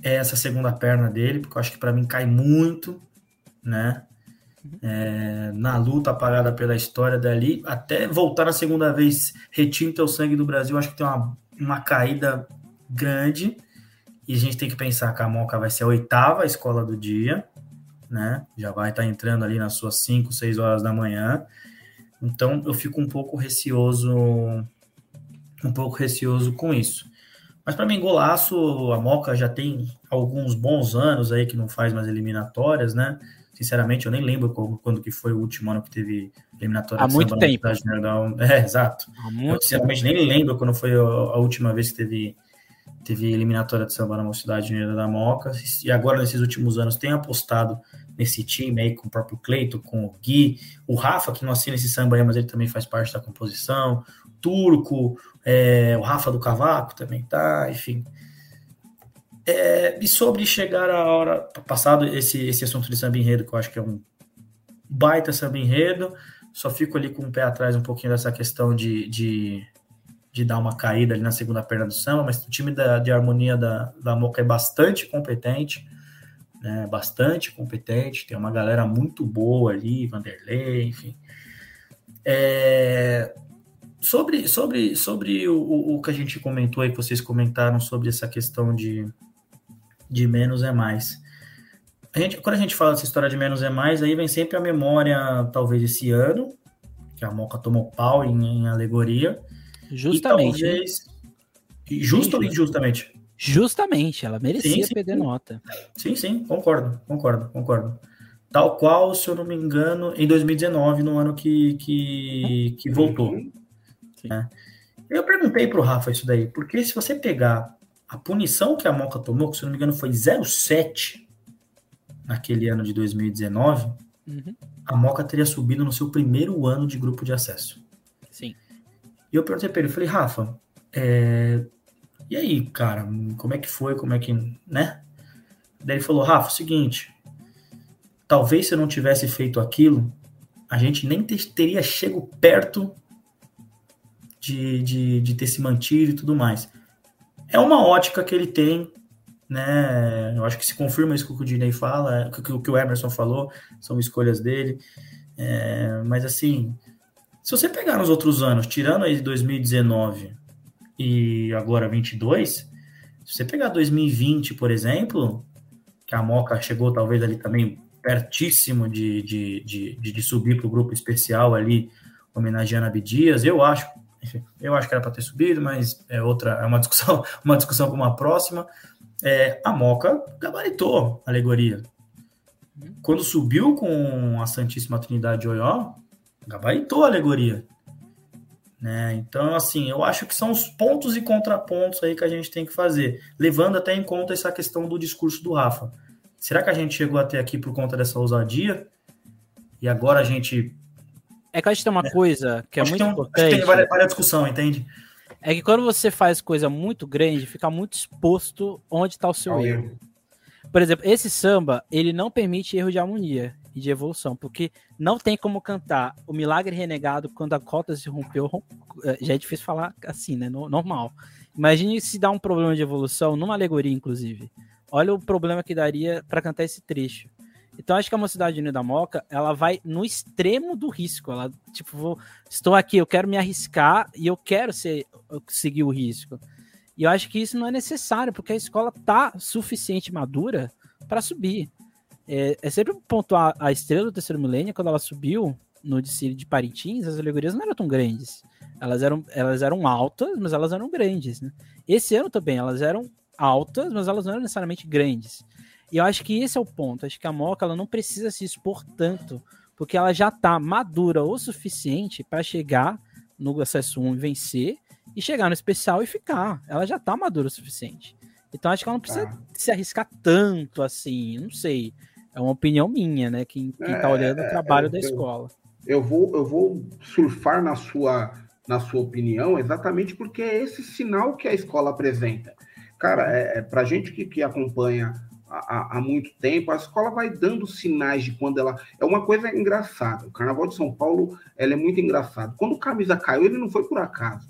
é essa segunda perna dele, porque eu acho que para mim cai muito, né? É, na luta apagada pela história dali, até voltar na segunda vez, retinto o sangue do Brasil, acho que tem uma, uma caída grande. E a gente tem que pensar que a Moca vai ser a oitava escola do dia, né? Já vai estar tá entrando ali nas suas 5, 6 horas da manhã. Então eu fico um pouco receoso, um pouco receoso com isso. Mas para mim, golaço, a Moca já tem alguns bons anos aí que não faz mais eliminatórias, né? Sinceramente, eu nem lembro quando que foi o último ano que teve eliminatória. Há muito tempo. É, exato. eu, sinceramente, tempo. nem lembro quando foi a última vez que teve, teve eliminatória de samba na Mocidade Unida da Moca. E agora, nesses últimos anos, tem apostado nesse time aí, com o próprio Cleito, com o Gui, o Rafa, que não assina esse samba aí, mas ele também faz parte da composição, Turco, é, o Rafa do Cavaco também tá, enfim. É, e sobre chegar a hora, passado esse, esse assunto de samba enredo, que eu acho que é um baita samba enredo, Só fico ali com o pé atrás um pouquinho dessa questão de, de, de dar uma caída ali na segunda perna do samba, mas o time da, de harmonia da, da Moca é bastante competente, né? Bastante competente, tem uma galera muito boa ali, Vanderlei, enfim. É, sobre sobre, sobre o, o que a gente comentou aí, que vocês comentaram sobre essa questão de, de menos é mais. A gente, quando a gente fala dessa história de menos é mais, aí vem sempre a memória, talvez esse ano, que a Moca tomou pau em, em alegoria. Justamente. E talvez, justo ou injustamente? Justamente, ela merecia sim, sim, perder sim. nota. Sim, sim, concordo, concordo, concordo. Tal qual, se eu não me engano, em 2019, no ano que, que, que voltou. Né? Eu perguntei para o Rafa isso daí, porque se você pegar a punição que a Moca tomou, que se não me engano foi 0,7 naquele ano de 2019, uhum. a Moca teria subido no seu primeiro ano de grupo de acesso. Sim. E eu perguntei para ele, falei, Rafa, é... e aí, cara, como é que foi, como é que, né? Daí ele falou, Rafa, seguinte, talvez se eu não tivesse feito aquilo, a gente nem teria chego perto de, de, de ter se mantido e tudo mais. É uma ótica que ele tem né? Eu acho que se confirma isso que o Dinei fala, o que o Emerson falou, são escolhas dele. É, mas assim, se você pegar nos outros anos, tirando aí 2019 e agora 22, se você pegar 2020, por exemplo, que a Moca chegou talvez ali também pertíssimo de, de, de, de, subir para o grupo especial ali, homenageando a Abdias, eu acho, eu acho que era para ter subido, mas é outra, é uma discussão, uma discussão com uma próxima é, a Moca gabaritou a alegoria. Quando subiu com a Santíssima Trindade de Oió, gabaritou a alegoria. Né? Então, assim, eu acho que são os pontos e contrapontos aí que a gente tem que fazer, levando até em conta essa questão do discurso do Rafa. Será que a gente chegou até aqui por conta dessa ousadia? E agora a gente. É que a gente tem uma é. coisa que é muito tem, importante. Tem várias discussão, entende? É que quando você faz coisa muito grande, fica muito exposto onde está o seu erro. Por exemplo, esse samba, ele não permite erro de harmonia e de evolução, porque não tem como cantar o milagre renegado quando a cota se rompeu. É, já é difícil falar assim, né? Normal. Imagine se dá um problema de evolução, numa alegoria, inclusive. Olha o problema que daria para cantar esse trecho. Então acho que a Mocidade Unida da Moca, ela vai no extremo do risco. Ela, tipo, vou, estou aqui, eu quero me arriscar e eu quero ser, seguir o risco. E eu acho que isso não é necessário, porque a escola tá suficiente madura para subir. É, é, sempre pontuar a estrela do terceiro milênio, quando ela subiu no desfile de Parintins, as alegorias não eram tão grandes. Elas eram, elas eram altas, mas elas eram grandes. Né? Esse ano também, elas eram altas, mas elas não eram necessariamente grandes. E eu acho que esse é o ponto. Acho que a Moca ela não precisa se expor tanto, porque ela já está madura o suficiente para chegar no acesso 1 e vencer, e chegar no especial e ficar. Ela já está madura o suficiente. Então acho que ela não precisa ah. se arriscar tanto assim. Não sei. É uma opinião minha, né? Quem, quem tá olhando o trabalho é, da escola. Eu vou, eu vou surfar na sua, na sua opinião exatamente porque é esse sinal que a escola apresenta. Cara, é, é para gente que, que acompanha há, há, muito tempo, a escola vai dando sinais de quando ela. É uma coisa engraçada. O Carnaval de São Paulo ela é muito engraçado. Quando o camisa caiu, ele não foi por acaso,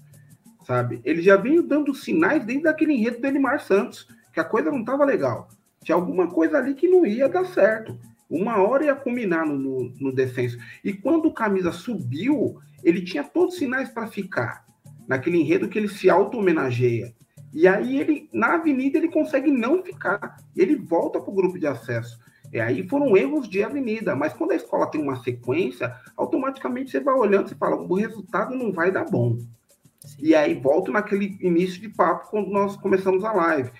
sabe? Ele já veio dando sinais desde aquele enredo do Elimar Santos, que a coisa não estava legal. Tinha alguma coisa ali que não ia dar certo. Uma hora ia culminar no, no, no descenso. E quando o camisa subiu, ele tinha todos os sinais para ficar naquele enredo que ele se auto-homenageia. E aí ele, na avenida, ele consegue não ficar. Ele volta para o grupo de acesso. E aí foram erros de avenida. Mas quando a escola tem uma sequência, automaticamente você vai olhando e fala, o resultado não vai dar bom. E aí volta naquele início de papo quando nós começamos a live.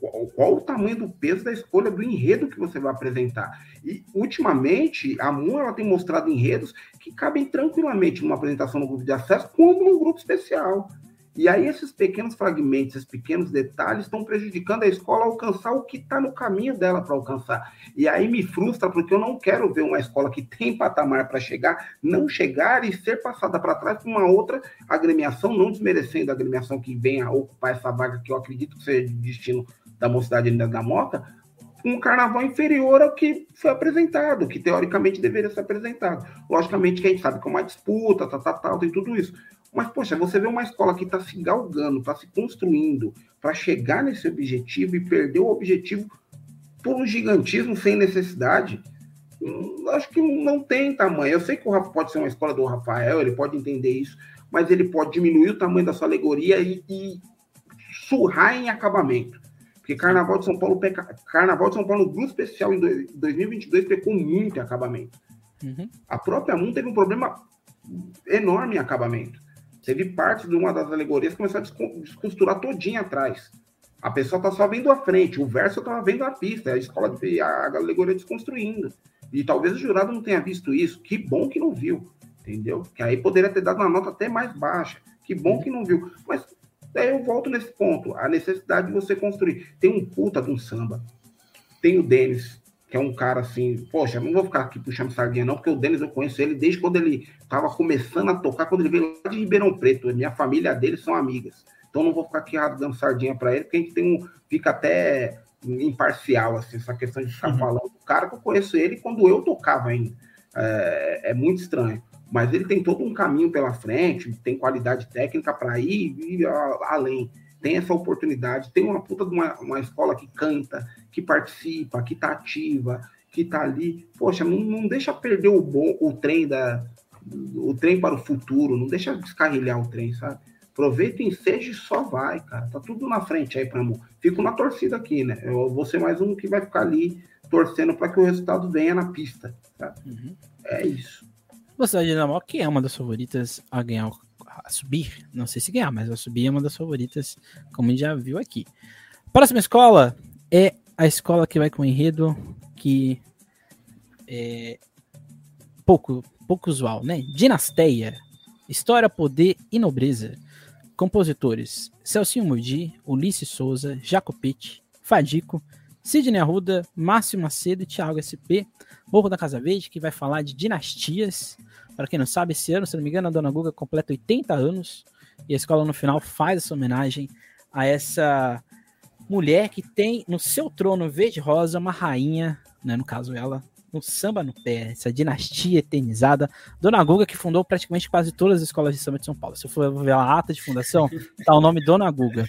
Qual, qual, o tamanho do peso da escolha do enredo que você vai apresentar? E ultimamente a Moon ela tem mostrado enredos que cabem tranquilamente numa apresentação no grupo de acesso, como num grupo especial. E aí esses pequenos fragmentos, esses pequenos detalhes estão prejudicando a escola a alcançar o que está no caminho dela para alcançar. E aí me frustra porque eu não quero ver uma escola que tem patamar para chegar, não chegar e ser passada para trás por uma outra agremiação, não desmerecendo a agremiação que vem a ocupar essa vaga que eu acredito que seja de destino da mocidade da Moca, um carnaval inferior ao que foi apresentado, que teoricamente deveria ser apresentado. Logicamente que a gente sabe que é uma disputa, tal, tal, tal, tem tudo isso. Mas, poxa, você vê uma escola que está se galgando, está se construindo para chegar nesse objetivo e perder o objetivo por um gigantismo sem necessidade, hum, acho que não tem tamanho. Eu sei que o Rafa pode ser uma escola do Rafael, ele pode entender isso, mas ele pode diminuir o tamanho da sua alegoria e, e surrar em acabamento. Porque Carnaval de São Paulo, peca... Carnaval de São Paulo, no grupo especial em 2022, pecou muito em acabamento. Uhum. A própria MUN teve um problema enorme em acabamento. Teve parte de uma das alegorias que começou a descosturar todinha atrás. A pessoa está só vendo a frente, o verso estava vendo a pista, a escola, a alegoria desconstruindo. E talvez o jurado não tenha visto isso. Que bom que não viu, entendeu? Que aí poderia ter dado uma nota até mais baixa. Que bom que não viu. Mas Daí eu volto nesse ponto, a necessidade de você construir. Tem um puta de um samba. Tem o Denis, que é um cara assim, poxa, não vou ficar aqui puxando sardinha não, porque o Denis eu conheço ele desde quando ele estava começando a tocar, quando ele veio lá de Ribeirão Preto. Minha família dele são amigas. Então não vou ficar aqui dando sardinha para ele, porque a gente tem um, fica até imparcial, assim, essa questão de ficar uhum. falando. O cara que eu conheço ele quando eu tocava ainda. É, é muito estranho mas ele tem todo um caminho pela frente, tem qualidade técnica para ir, ir além. Tem essa oportunidade, tem uma puta de uma, uma escola que canta, que participa, que está ativa, que está ali. Poxa, não, não deixa perder o, bom, o trem da o trem para o futuro, não deixa descarrilhar o trem, sabe? Aproveita, enseja e só vai, cara. Tá tudo na frente aí, Pramu. Fico na torcida aqui, né? Eu vou ser mais um que vai ficar ali torcendo para que o resultado venha na pista. Tá? Uhum. É isso. Velocidade Dinamo, que é uma das favoritas a ganhar, a subir, não sei se ganhar, mas a subir é uma das favoritas, como a gente já viu aqui. Próxima escola é a escola que vai com enredo que é pouco, pouco usual, né? Dinasteia, História, Poder e Nobreza. Compositores: Celcinho Murdi, Ulisses Souza, Jacopete, Fadico, Sidney Arruda, Márcio Macedo e Thiago SP. Morro da Casa Verde, que vai falar de dinastias. Para quem não sabe, esse ano, se não me engano, a Dona Guga completa 80 anos e a escola no final faz essa homenagem a essa mulher que tem no seu trono verde-rosa uma rainha, né, no caso ela, um samba no pé, essa dinastia eternizada. Dona Guga, que fundou praticamente quase todas as escolas de samba de São Paulo. Se eu for ver a ata de fundação, tá o nome Dona Guga.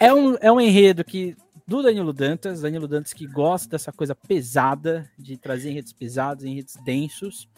É um, é um enredo que do Danilo Dantas, Danilo Dantas que gosta dessa coisa pesada, de trazer enredos pesados, enredos densos,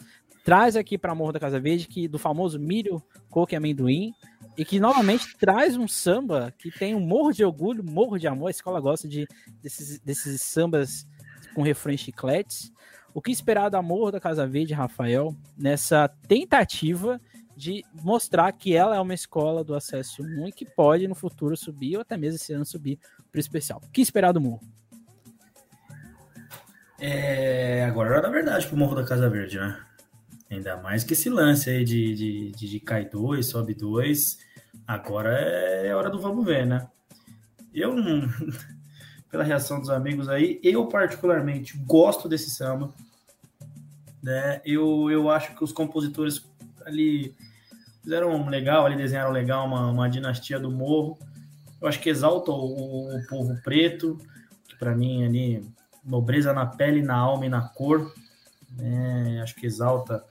traz aqui para Morro da Casa Verde que do famoso milho, coco e amendoim, e que novamente traz um samba que tem um morro de orgulho, morro de amor. A escola gosta de desses, desses sambas com refrões chicletes. O que esperar da Morro da Casa Verde, Rafael, nessa tentativa de mostrar que ela é uma escola do acesso 1 e que pode no futuro subir, ou até mesmo esse ano subir para o especial. O que esperar do Morro? É, agora é verdade para o Morro da Casa Verde, né? Ainda mais que esse lance aí de, de, de, de cai dois, sobe dois. Agora é hora do vamos ver, né? Eu não. Pela reação dos amigos aí, eu particularmente gosto desse samba. Né? Eu, eu acho que os compositores ali fizeram legal, ali desenharam legal uma, uma dinastia do morro. Eu acho que exalta o, o povo preto, que para mim ali nobreza na pele, na alma e na cor. Né? Acho que exalta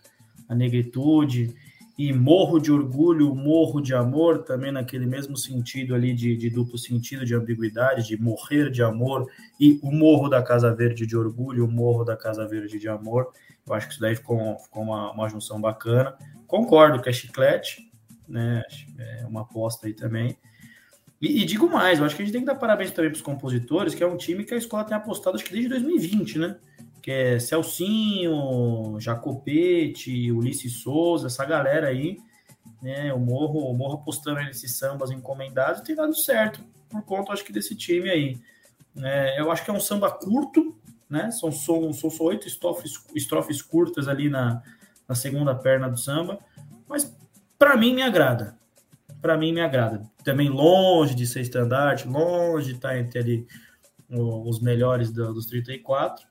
a negritude, e morro de orgulho, morro de amor, também naquele mesmo sentido ali de, de, duplo sentido, de ambiguidade, de morrer de amor, e o morro da Casa Verde de orgulho, o morro da Casa Verde de amor. Eu acho que isso daí ficou, ficou uma, uma junção bacana. Concordo que é chiclete, né? É uma aposta aí também. E, e, digo mais, eu acho que a gente tem que dar parabéns também para os compositores, que é um time que a escola tem apostado acho que desde 2020, né? Que é Celcinho, Jacopete, Ulisses Souza, essa galera aí, né? O Morro, o Morro apostando nesses sambas encomendados tem dado certo, por conta, acho que, desse time aí. É, eu acho que é um samba curto, né? São, são, são só oito estrofes, estrofes curtas ali na, na segunda perna do samba, mas para mim me agrada. Para mim me agrada. Também longe de ser estandarte, longe de estar entre ali os melhores dos 34,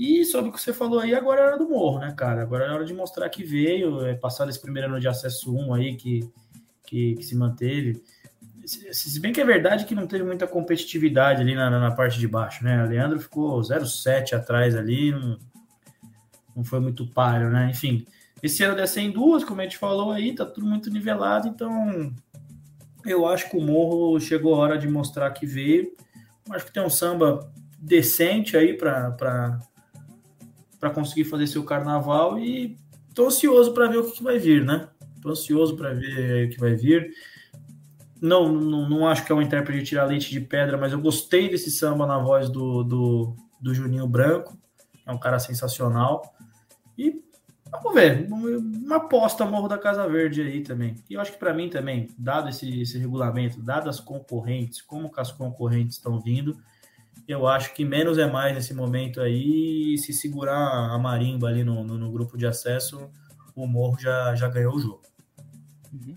e sobre o que você falou aí, agora é hora do morro, né, cara? Agora é hora de mostrar que veio, é, passado esse primeiro ano de acesso 1 aí, que, que, que se manteve. se bem que é verdade que não teve muita competitividade ali na, na parte de baixo, né? O Leandro ficou 0,7 atrás ali, não, não foi muito páreo, né? Enfim, esse ano desce em duas, como a gente falou aí, tá tudo muito nivelado, então eu acho que o Morro chegou a hora de mostrar que veio. Acho que tem um samba decente aí para conseguir fazer seu carnaval e tô ansioso para ver o que, que vai vir, né? Tô ansioso para ver o que vai vir. Não, não, não acho que é um intérprete de tirar leite de pedra, mas eu gostei desse samba na voz do, do, do Juninho Branco. É um cara sensacional. E vamos ver, uma aposta Morro da Casa Verde aí também. E eu acho que para mim também, dado esse, esse regulamento, dadas as concorrentes, como as concorrentes estão vindo, eu acho que menos é mais nesse momento aí. se segurar a marimba ali no, no, no grupo de acesso, o Morro já, já ganhou o jogo. Uhum.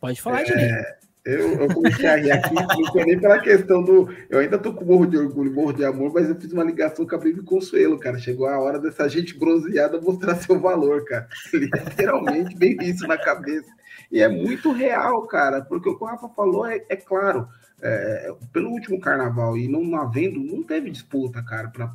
Pode falar, é, eu, eu comecei a rir aqui, não foi nem pela questão do. Eu ainda tô com morro de orgulho, morro de amor, mas eu fiz uma ligação com a Breve Consuelo, cara. Chegou a hora dessa gente bronzeada mostrar seu valor, cara. Literalmente, bem isso na cabeça. E é muito real, cara, porque o que o Rafa falou é, é claro é, pelo último carnaval e não havendo, não teve disputa, cara, para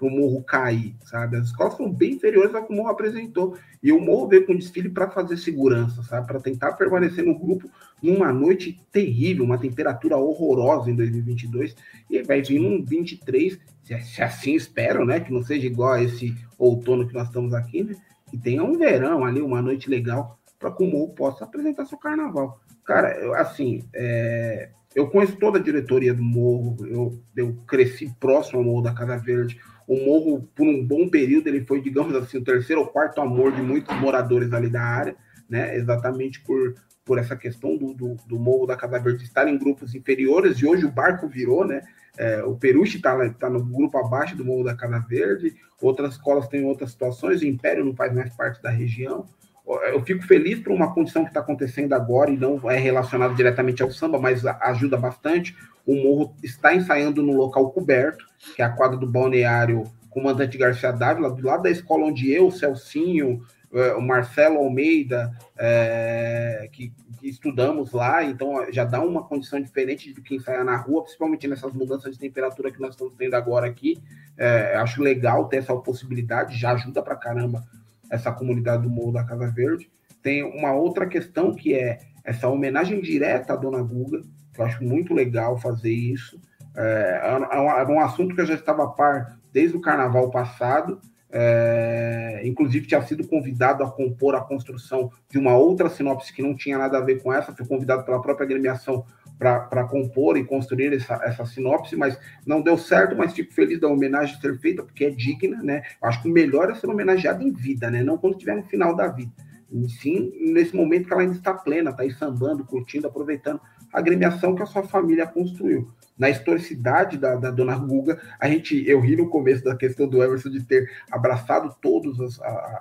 o Morro cair, sabe? As escolas foram bem inferiores ao que o Morro apresentou. E o Morro veio com desfile para fazer segurança, sabe? Para tentar permanecer no grupo numa noite terrível, uma temperatura horrorosa em 2022. E vai vir um 23, se, se assim espero, né? Que não seja igual a esse outono que nós estamos aqui, né? Que tenha um verão ali, uma noite legal, para que o Morro possa apresentar seu carnaval. Cara, eu, assim, é, eu conheço toda a diretoria do Morro, eu, eu cresci próximo ao Morro da Casa Verde. O Morro, por um bom período, ele foi, digamos assim, o terceiro ou quarto amor de muitos moradores ali da área, né? Exatamente por, por essa questão do, do, do Morro da Casa Verde estar em grupos inferiores, e hoje o barco virou, né? É, o Peruche está tá no grupo abaixo do Morro da Casa Verde, outras escolas têm outras situações, o Império não faz mais parte da região eu fico feliz por uma condição que está acontecendo agora e não é relacionada diretamente ao samba, mas ajuda bastante. O Morro está ensaiando no local coberto, que é a quadra do balneário Comandante Garcia Dávila, do lado da escola onde eu, o Celcinho, é, o Marcelo Almeida, é, que, que, estudamos lá, então já dá uma condição diferente de quem saia na rua, principalmente nessas mudanças de temperatura que nós estamos tendo agora aqui. É, acho legal ter essa possibilidade, já ajuda para caramba essa comunidade do Morro da Casa Verde. Tem uma outra questão que é essa homenagem direta à Dona Guga, que eu acho muito legal fazer isso. É, é, um, assunto que eu já estava a par desde o carnaval passado, é, inclusive tinha sido convidado a compor a construção de uma outra sinopse que não tinha nada a ver com essa, fui convidado pela própria agremiação para compor e construir essa, essa sinopse, mas não deu certo, mas fico feliz da homenagem ser feita, porque é digna, né? Acho que o melhor é ser homenageado em vida, né? Não quando estiver no final da vida. E sim, nesse momento que ela ainda está plena, está aí sambando, curtindo, aproveitando agremiação que a sua família construiu. Na historicidade da, da dona Guga, a gente, eu ri no começo da questão do Emerson de ter abraçado todas as,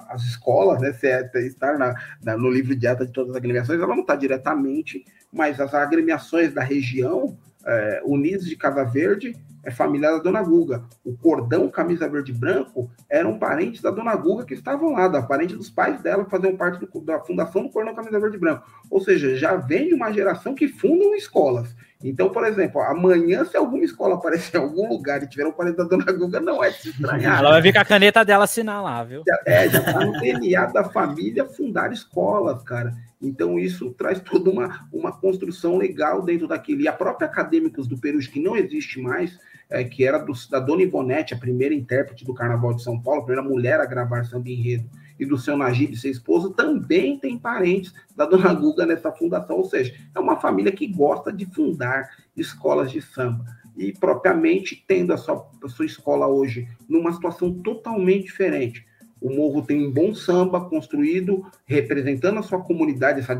as escolas, né? Se é, estar na, na, no livro de ata de todas as agremiações, ela não está diretamente mas as agremiações da região, é, Unidos de Casa Verde, é família da Dona Guga. O cordão camisa verde e branco eram parentes da Dona Guga que estavam lá, da parente dos pais dela, que faziam parte do, da fundação do cordão camisa verde e branco. Ou seja, já vem de uma geração que fundam escolas. Então, por exemplo, amanhã, se alguma escola aparecer em algum lugar e tiver um parente da Dona Guga, não é de se estranhar. Ela vai vir com a caneta dela assinar lá, viu? É, já está no DNA da família fundar escolas, cara. Então, isso traz toda uma, uma construção legal dentro daquilo. E a própria Acadêmicos do Peru, que não existe mais, é, que era do, da Dona Ivonete, a primeira intérprete do Carnaval de São Paulo, a primeira mulher a gravar samba enredo, e do seu Najib, seu esposo, também tem parentes da Dona Guga nessa fundação. Ou seja, é uma família que gosta de fundar escolas de samba. E propriamente tendo a sua, a sua escola hoje numa situação totalmente diferente o Morro tem um bom samba construído, representando a sua comunidade, essa,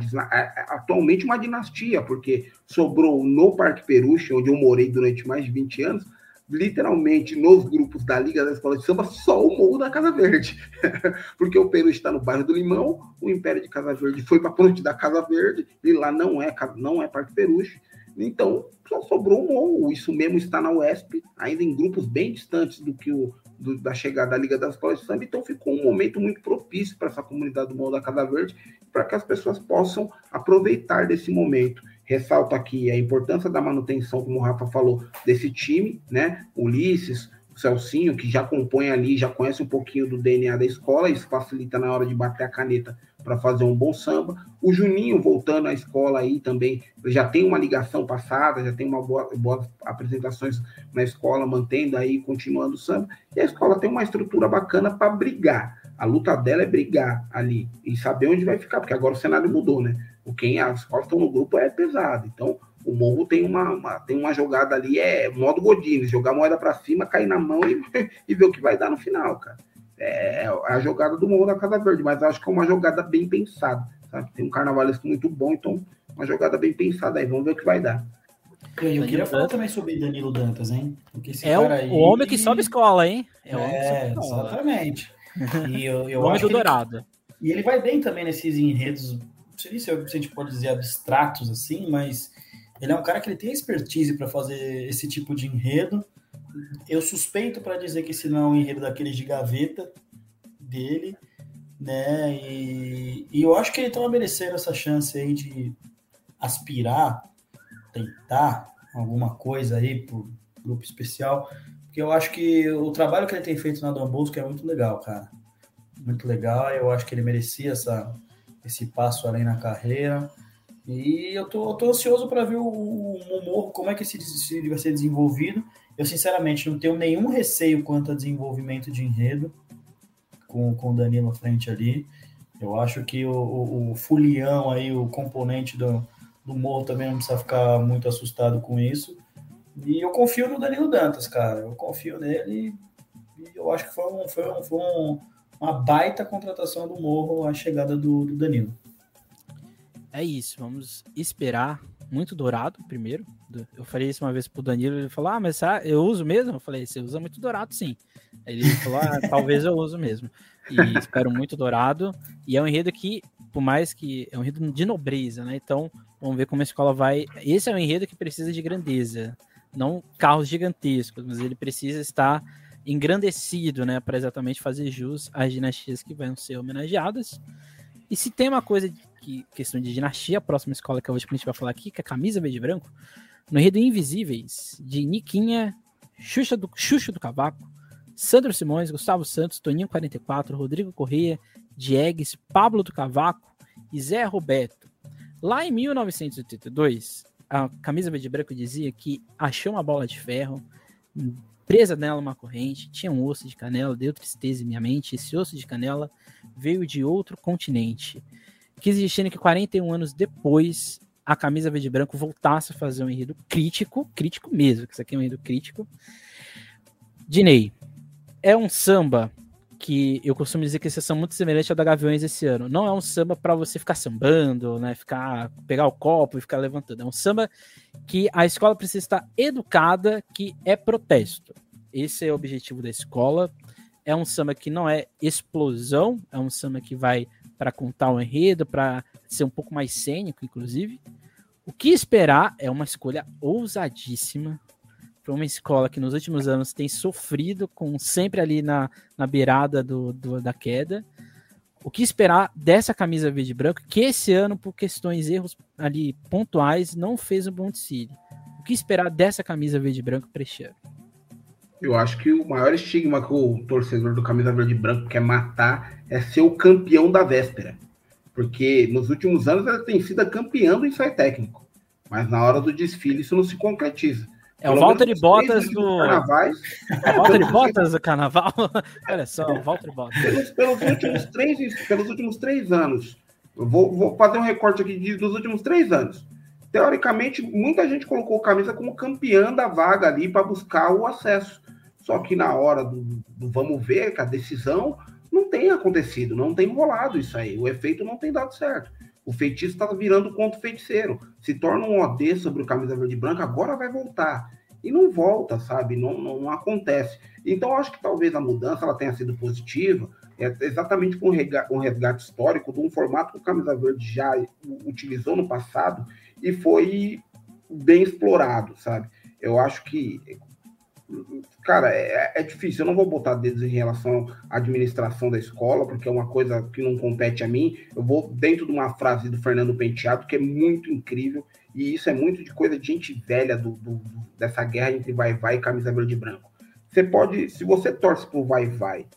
atualmente uma dinastia, porque sobrou no Parque Peruche, onde eu morei durante mais de 20 anos, literalmente nos grupos da Liga da Escola de Samba, só o Morro da Casa Verde. porque o Peruche está no bairro do Limão, o Império de Casa Verde foi para a ponte da Casa Verde, e lá não é, não é Parque Peruche. Então, só sobrou um morro. Isso mesmo está na UESP, ainda em grupos bem distantes do que o do, da chegada da Liga das Escolas de Samba. Então, ficou um momento muito propício para essa comunidade do Morro da Casa Verde, para que as pessoas possam aproveitar desse momento. Ressalto aqui a importância da manutenção, como o Rafa falou, desse time, né? Ulisses, o Celcinho, que já compõe ali, já conhece um pouquinho do DNA da escola, isso facilita na hora de bater a caneta para fazer um bom samba. O Juninho voltando à escola aí também, já tem uma ligação passada, já tem uma boa, boas apresentações na escola, mantendo aí, continuando o samba. E a escola tem uma estrutura bacana para brigar. A luta dela é brigar ali e saber onde vai ficar, porque agora o cenário mudou, né? O quem as escolas estão no grupo é pesado. Então, o Morro tem uma, uma, tem uma jogada ali, é modo Godines, jogar a moeda para cima, cair na mão e, e ver o que vai dar no final, cara. É, é a jogada do Morro da Casa Verde, mas acho que é uma jogada bem pensada, sabe? Tem um carnavalesco muito bom, então uma jogada bem pensada aí, vamos ver o que vai dar. Eu, eu queria falar também sobre Danilo Dantas, hein? é o, aí... o, homem que sobe escola, hein? É, é exatamente. E eu, eu o homem do Dourado. Ele, e ele vai bem também nesses enredos, não sei se a gente pode dizer abstratos assim, mas ele é um cara que ele tem expertise para fazer esse tipo de enredo. Eu suspeito para dizer que esse não é um enredo daqueles de gaveta dele, né? E, e eu acho que ele está merecendo essa chance aí de aspirar, tentar alguma coisa aí por grupo especial, porque eu acho que o trabalho que ele tem feito na Dom Bosco é muito legal, cara. Muito legal, eu acho que ele merecia essa, esse passo além na carreira. E eu tô, eu tô ansioso para ver o, o Morro, como é que esse, esse vai ser desenvolvido. Eu, sinceramente, não tenho nenhum receio quanto a desenvolvimento de enredo com, com o Danilo à frente ali. Eu acho que o, o, o fulião aí, o componente do, do Morro também não precisa ficar muito assustado com isso. E eu confio no Danilo Dantas, cara. Eu confio nele e eu acho que foi, um, foi, um, foi um, uma baita contratação do Morro a chegada do, do Danilo é isso, vamos esperar muito dourado primeiro. Eu falei isso uma vez pro Danilo, ele falou: Ah, mas eu uso mesmo? Eu falei: Você usa muito dourado, sim. Ele falou: Ah, talvez eu uso mesmo. E espero muito dourado. E é um enredo que, por mais que é um enredo de nobreza, né? Então, vamos ver como a escola vai. Esse é um enredo que precisa de grandeza, não carros gigantescos, mas ele precisa estar engrandecido, né? Para exatamente fazer jus às dinastias que vão ser homenageadas. E se tem uma coisa que questão de dinastia, a próxima escola que hoje a gente vai falar aqui, que é a camisa verde e branco, no enredo Invisíveis, de Niquinha, Xuxa do, Xuxa do Cavaco, Sandro Simões, Gustavo Santos, Toninho 44, Rodrigo Correia, Diegues, Pablo do Cavaco e Zé Roberto. Lá em 1982, a camisa verde e branco dizia que achou uma bola de ferro, presa nela uma corrente, tinha um osso de canela, deu tristeza em minha mente. Esse osso de canela veio de outro continente quis existir que 41 anos depois a camisa verde e branco voltasse a fazer um enredo crítico, crítico mesmo, que isso aqui é um enredo crítico. Dinei, é um samba que eu costumo dizer que esse são muito semelhante ao da Gaviões esse ano. Não é um samba para você ficar sambando, né, ficar pegar o copo e ficar levantando. É um samba que a escola precisa estar educada, que é protesto. Esse é o objetivo da escola. É um samba que não é explosão, é um samba que vai para contar o enredo, para ser um pouco mais cênico, inclusive. O que esperar é uma escolha ousadíssima para uma escola que nos últimos anos tem sofrido com sempre ali na, na beirada do, do, da queda. O que esperar dessa camisa verde e branco, que esse ano, por questões, erros ali pontuais, não fez um bom desfile. O que esperar dessa camisa verde e branco para ano? Eu acho que o maior estigma que o torcedor do camisa verde e branco quer matar é ser o campeão da véspera. Porque nos últimos anos ela tem sido campeã do ensaio técnico. Mas na hora do desfile isso não se concretiza. É o Walter Bottas do. Carnavais, é o Walter Bottas do carnaval? Olha só, o Walter Bottas. Pelos, pelos, últimos três, pelos últimos três anos, vou, vou fazer um recorte aqui de, dos últimos três anos. Teoricamente, muita gente colocou camisa como campeã da vaga ali para buscar o acesso. Só que na hora do, do vamos ver, que a decisão não tem acontecido, não tem rolado isso aí. O efeito não tem dado certo. O feitiço está virando contra o feiticeiro. Se torna um OD sobre o camisa verde e branca, agora vai voltar. E não volta, sabe? Não, não, não acontece. Então, acho que talvez a mudança ela tenha sido positiva, é exatamente com um resgate histórico de um formato que o camisa verde já utilizou no passado e foi bem explorado, sabe? Eu acho que cara, é, é, difícil. Eu não vou botar dedos em relação à administração da escola, porque é uma coisa que não compete a mim. Eu vou dentro de uma frase do Fernando Penteado, que é muito incrível, e isso é muito de coisa de gente velha do, do, dessa guerra entre vai-vai e camisa verde e branco. Você pode, se você torce pro vai-vai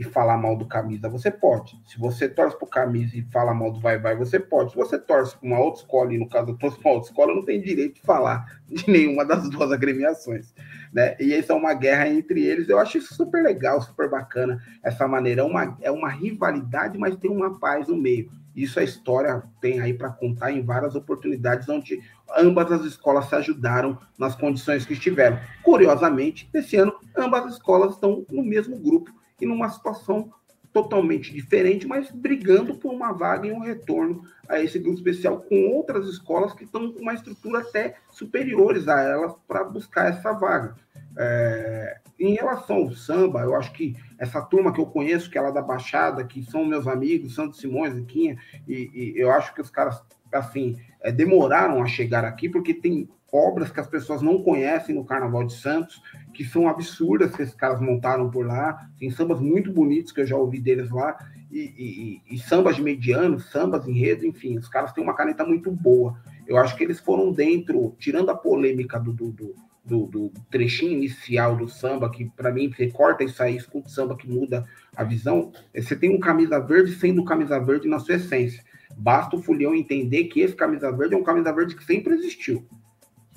e falar mal do camisa, você pode. Se você torce pro camisa e fala mal do vai-vai, você pode. Se você torce para uma outra escola, e no caso eu torço para outra escola, não tem direito de falar de nenhuma das duas agremiações. Né? E isso é uma guerra entre eles. Eu acho isso super legal, super bacana, essa maneira. É uma, é uma rivalidade, mas tem uma paz no meio. Isso a história tem aí para contar em várias oportunidades onde ambas as escolas se ajudaram nas condições que estiveram. Curiosamente, esse ano, ambas as escolas estão no mesmo grupo e numa situação totalmente diferente, mas brigando por uma vaga e um retorno a esse grupo especial com outras escolas que estão com uma estrutura até superiores a elas para buscar essa vaga. É, em relação ao samba, eu acho que essa turma que eu conheço, que é lá da Baixada, que são meus amigos, Santos Simões e Quinha, e, e eu acho que os caras, assim, é, demoraram a chegar aqui, porque tem obras que as pessoas não conhecem no Carnaval de Santos, que são absurdas que esses caras montaram por lá. Tem sambas muito bonitos que eu já ouvi deles lá, e, e, e sambas de mediano, sambas enredo, enfim, os caras têm uma caneta muito boa. Eu acho que eles foram dentro, tirando a polêmica do, do, do, do, trechinho inicial do samba, que para mim você corta isso aí, escuta o samba que muda a visão. Você tem um camisa verde sendo camisa verde na sua essência. Basta o Fulião entender que esse camisa verde é um camisa verde que sempre existiu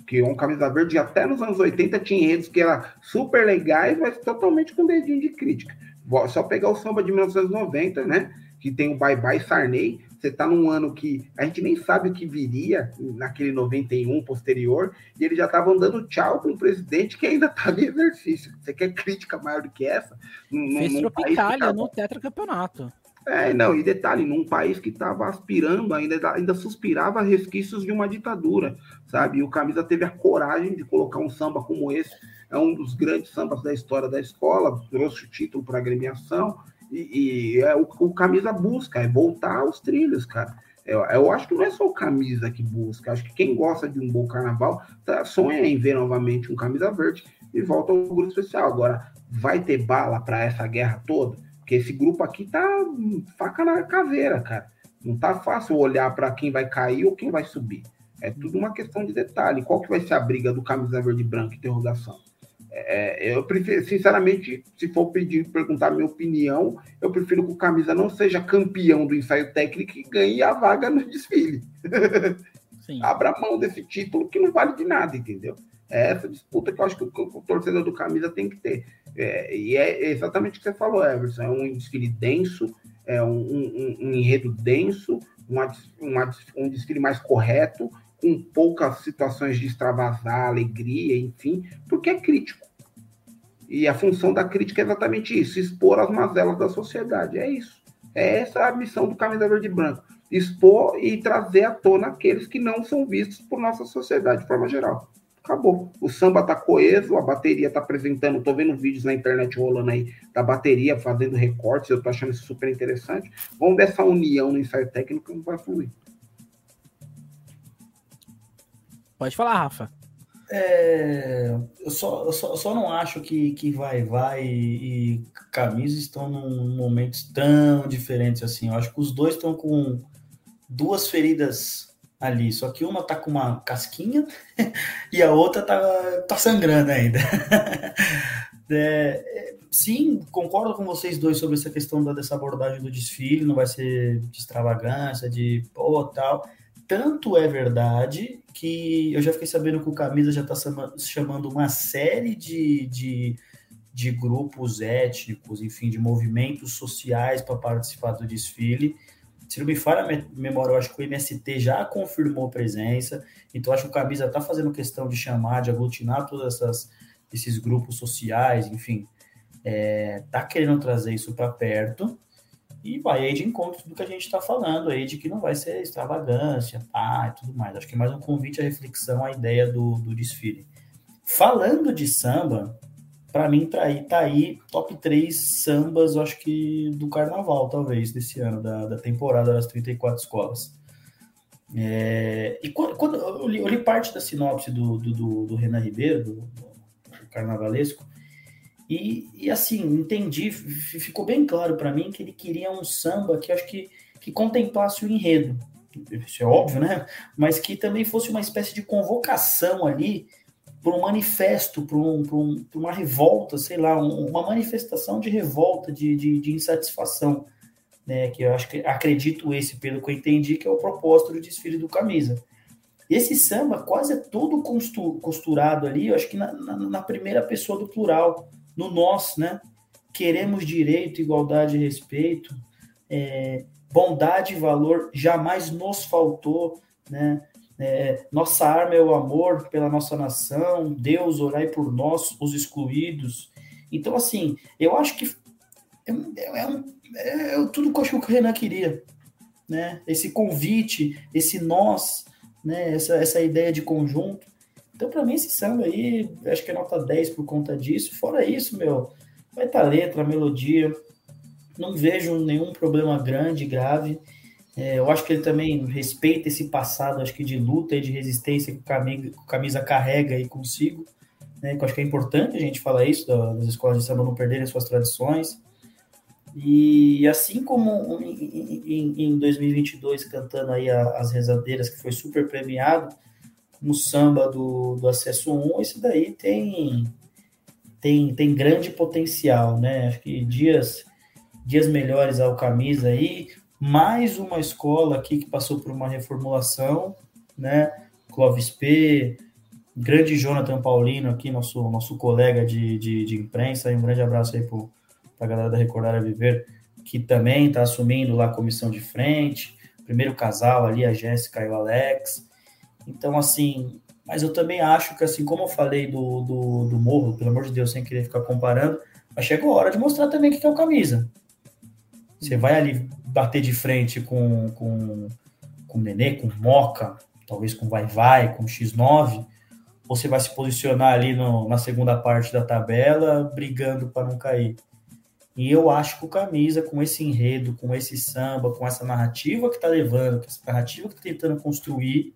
que um camisa verde até nos anos 80 tinha enredos que eram super legais, mas totalmente com dedinho de crítica. Só pegar o samba de 1990, né? Que tem o Bye Bye Sarney. Você está num ano que a gente nem sabe o que viria naquele 91 posterior, e ele já estava dando tchau com um presidente que ainda estava em exercício. Você quer crítica maior do que essa? Fez Tropicália no tetracampeonato. É, não, e detalhe, num país que estava aspirando, ainda, ainda suspirava resquícios de uma ditadura, sabe? E o Camisa teve a coragem de colocar um samba como esse, é um dos grandes sambas da história da escola, trouxe o título para a agremiação, e, e é, o, o, Camisa busca, é voltar aos trilhos, cara. Eu, eu, acho que não é só o Camisa que busca, acho que quem gosta de um bom carnaval tá, sonha em ver novamente um Camisa Verde e volta ao grupo especial. Agora, vai ter bala para essa guerra toda? Porque esse grupo aqui tá faca na caveira, cara. Não tá fácil olhar para quem vai cair ou quem vai subir. É tudo uma questão de detalhe. Qual que vai ser a briga do camisa verde e branco? Interrogação. É, eu prefiro, sinceramente, se for pedir, perguntar a minha opinião, eu prefiro que o camisa não seja campeão do ensaio técnico e ganhe a vaga no desfile. Abra mão desse título que não vale de nada, entendeu? É essa disputa que eu acho que o, torcedor do camisa tem que ter. É, e é exatamente o que você falou, Everson. É um desfile denso, é um, um, um enredo denso, uma, uma, um desfile mais correto, com poucas situações de extravasar, alegria, enfim, porque é crítico. E a função da crítica é exatamente isso: expor as mazelas da sociedade. É isso. É essa a missão do Camisa Verde e Branco. Expor e trazer à tona aqueles que não são vistos por nossa sociedade de forma geral acabou. O samba tá coeso, a bateria tá apresentando, tô vendo vídeos na internet rolando aí da bateria fazendo recortes, eu tô achando isso super interessante. Vamos ver essa união no ensaio técnico como vai fluir. Pode falar, Rafa. É, eu, só, eu, só, eu só não acho que, que vai, vai e, e camisa estão num momentos tão diferentes assim. Eu acho que os dois estão com duas feridas ali. Só que uma tá com uma casquinha e a outra tá, tá sangrando ainda. é, sim, concordo com vocês dois sobre essa questão da, dessa abordagem do desfile, não vai ser de extravagância, de pô, tal. Tanto é verdade que eu já fiquei sabendo que o Camisa já está chamando uma série de, de, de grupos étnicos, enfim, de movimentos sociais para participar do desfile se não me falha a memória, eu acho que o MST já confirmou presença, então acho que o Camisa está fazendo questão de chamar, de aglutinar todos esses grupos sociais, enfim, é, tá querendo trazer isso para perto e vai aí de encontro do que a gente está falando aí, de que não vai ser extravagância, pá, e tudo mais. Acho que é mais um convite à reflexão, à ideia do, do desfile. Falando de samba, para mim tá aí, tá aí top 3 sambas, acho que do carnaval, talvez, desse ano, da, da temporada das 34 escolas. É, e quando, quando eu, li, eu, li, parte da sinopse do, do, do, do Renan Ribeiro, do, do carnavalesco, e, e, assim, entendi, ficou bem claro para mim que ele queria um samba que acho que, que contemplasse o enredo. Isso é óbvio, né? Mas que também fosse uma espécie de convocação ali para um manifesto, para um, um, uma revolta, sei lá, um, uma manifestação de revolta, de, de, de, insatisfação, né? Que eu acho que acredito esse, pelo que eu entendi, que é o propósito do desfile do camisa. Esse samba quase é todo costurado ali, eu acho que na, na, na primeira pessoa do plural, no nós, né? Queremos direito, igualdade e respeito, é, bondade e valor jamais nos faltou, né? É, nossa arma é o amor pela nossa nação, Deus orai por nós, os excluídos. Então, assim, eu acho que é, é, é, é tudo que eu acho que o Renan queria, né? Esse convite, esse nós, né? Essa, essa ideia de conjunto. Então, para mim, esse samba aí, acho que é nota 10 por conta disso. Fora isso, meu, vai estar tá letra, melodia. Não vejo nenhum problema grande, grave. É, eu acho que ele também respeita esse passado, acho que de luta e de resistência que o Camisa, o camisa carrega aí consigo. Né, que eu acho que é importante a gente falar isso, das escolas de samba não perderem suas tradições. E assim como em, em 2022, cantando aí as rezadeiras, que foi super premiado, como samba do, do Acesso 1, esse daí tem, tem, tem grande potencial, né? Acho que dias, dias melhores ao camisa aí, mais uma escola aqui que passou por uma reformulação, né? Clóvis P, grande Jonathan Paulino aqui, nosso, nosso colega de, de, de imprensa, um grande abraço aí para a galera da Recordar a Viver, que também está assumindo lá a comissão de frente, primeiro casal ali, a Jéssica e o Alex. Então, assim, mas eu também acho que, assim, como eu falei do, do, do Morro, pelo amor de Deus, sem querer ficar comparando, mas chegou a hora de mostrar também o que é o camisa. Você vai ali bater de frente com, com, com o Nenê, com Moca, talvez com Vai Vai, com o X9, ou você vai se posicionar ali no, na segunda parte da tabela, brigando para não cair. E eu acho que o Camisa, com esse enredo, com esse samba, com essa narrativa que está levando, com essa narrativa que está tentando construir,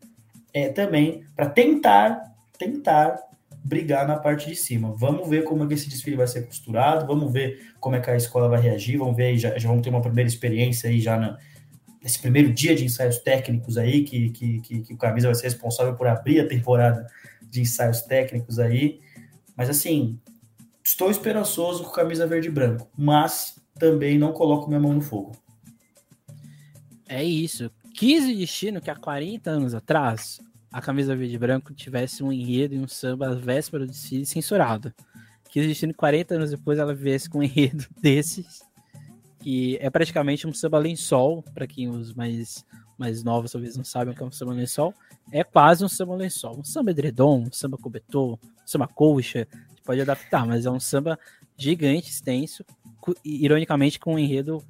é também para tentar, tentar brigar na parte de cima. Vamos ver como é que esse desfile vai ser costurado, vamos ver como é que a escola vai reagir, vamos ver já, já vamos ter uma primeira experiência aí já na, nesse primeiro dia de ensaios técnicos aí, que, que, que, que o Camisa vai ser responsável por abrir a temporada de ensaios técnicos aí. Mas assim, estou esperançoso com camisa verde e branco, mas também não coloco minha mão no fogo. É isso. Quis o destino que há 40 anos atrás a camisa verde e branco tivesse um enredo e um samba véspera do desfile censurado. Que existindo 40 anos depois ela viesse com um enredo desses, que é praticamente um samba lençol, para quem os mais, mais novos talvez não sabem o que é um samba lençol, é quase um samba lençol. Um samba edredom, um samba cobertor, um samba colcha, pode adaptar, mas é um samba gigante, extenso, ironicamente com um enredo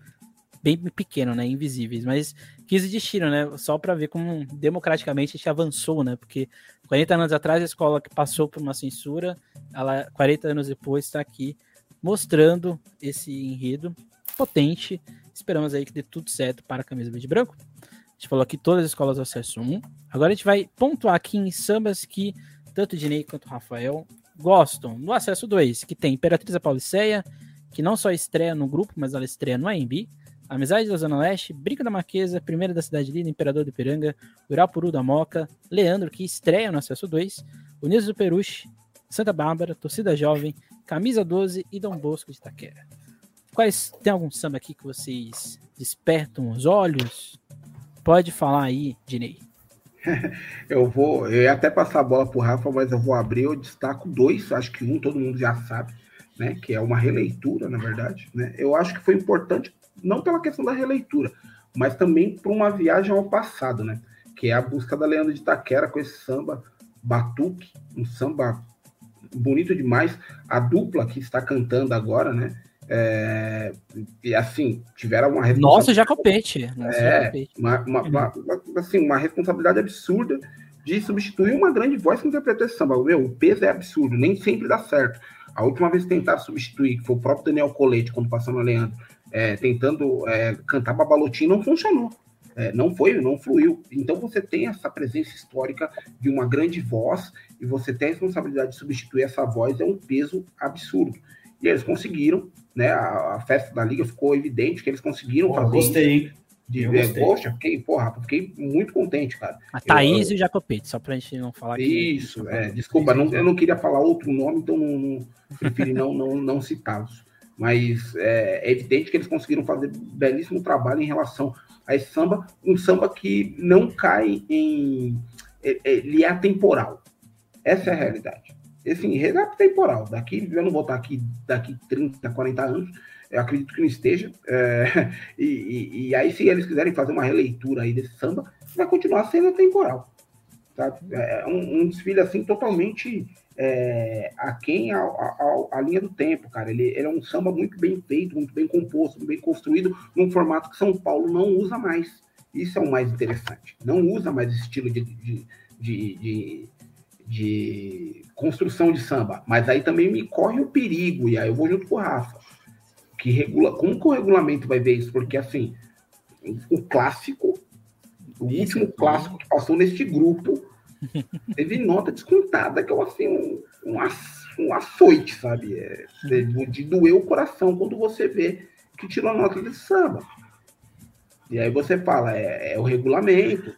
bem pequeno, né, invisíveis, mas quis de destino, né? Só para ver como democraticamente a gente avançou, né? Porque 40 anos atrás a escola que passou por uma censura, ela 40 anos depois está aqui mostrando esse enredo potente. Esperamos aí que dê tudo certo para a camisa verde e branco. A gente falou aqui todas as escolas do acesso 1. Agora a gente vai pontuar aqui em sambas que tanto o Dinei quanto o Rafael gostam. No acesso 2, que tem Imperatriz Pauliceia, que não só estreia no grupo, mas ela estreia no AMB. Amizade da Zona Leste, Brinca da Marquesa, Primeira da Cidade Linda, Imperador do Ipiranga, Urapuru da Moca, Leandro, que estreia no Acesso 2, Unidos do Peruche, Santa Bárbara, Torcida Jovem, Camisa 12 e Dom Bosco de Itaquera. Quais, tem algum samba aqui que vocês despertam os olhos? Pode falar aí, Dinei. eu vou, eu ia até passar a bola pro Rafa, mas eu vou abrir, eu destaco dois, acho que um todo mundo já sabe, né, que é uma releitura, na verdade, né? Eu acho que foi importante não pela questão da releitura, mas também por uma viagem ao passado, né? Que é a busca da Leandro de Taquera com esse samba batuque, um samba bonito demais. A dupla que está cantando agora, né? É, e assim, tiveram uma Nossa, Jacopete. Nossa, é, Jacopete. Uma, uma, uma, assim, uma responsabilidade absurda de substituir uma grande voz que interpretou esse samba. Meu, o peso é absurdo, nem sempre dá certo. A última vez que tentaram substituir, que foi o próprio Daniel Colete, quando passou no Leandro, é, tentando é, cantar Babalotim, não funcionou. É, não foi, não fluiu. Então você tem essa presença histórica de uma grande voz e você tem a responsabilidade de substituir essa voz, é um peso absurdo. E eles conseguiram, né? A, a festa da liga ficou evidente que eles conseguiram fazer. Gostei, hein? De, eu é, poxa, fiquei, porra, fiquei muito contente, cara. A Thaís eu, e o Jacopete, só pra gente não falar Isso, que... é, desculpa, não, eu não queria falar outro nome, então não, não preferi não, não, não citá-los. Mas é, é, evidente que eles conseguiram fazer belíssimo trabalho em relação a esse samba, um samba que não cai em. É, é, ele é atemporal. Essa é a realidade. Esse enredo é atemporal. Daqui, eu não vou estar aqui daqui 30, 40 anos, eu acredito que não esteja. É, e, e, e, aí, se eles quiserem fazer uma releitura aí desse samba, vai continuar sendo temporal. Sabe? É um, um desfile assim totalmente é, aquém a, linha do tempo, cara. Ele, ele, é um samba muito bem feito, muito bem composto, bem construído, num formato que São Paulo não usa mais. Isso é o mais interessante. Não usa mais esse estilo de, de, de, de, de construção de samba. Mas aí também me corre o perigo, e aí eu vou junto com o Rafa que regula. Como que o regulamento vai ver isso? Porque assim, o clássico, o isso, último clássico que passou neste grupo, teve nota descontada, que é assim, um, um, um açoite, sabe? É, de, de doer o coração quando você vê que tirou nota de samba. E aí você fala, é, é o regulamento.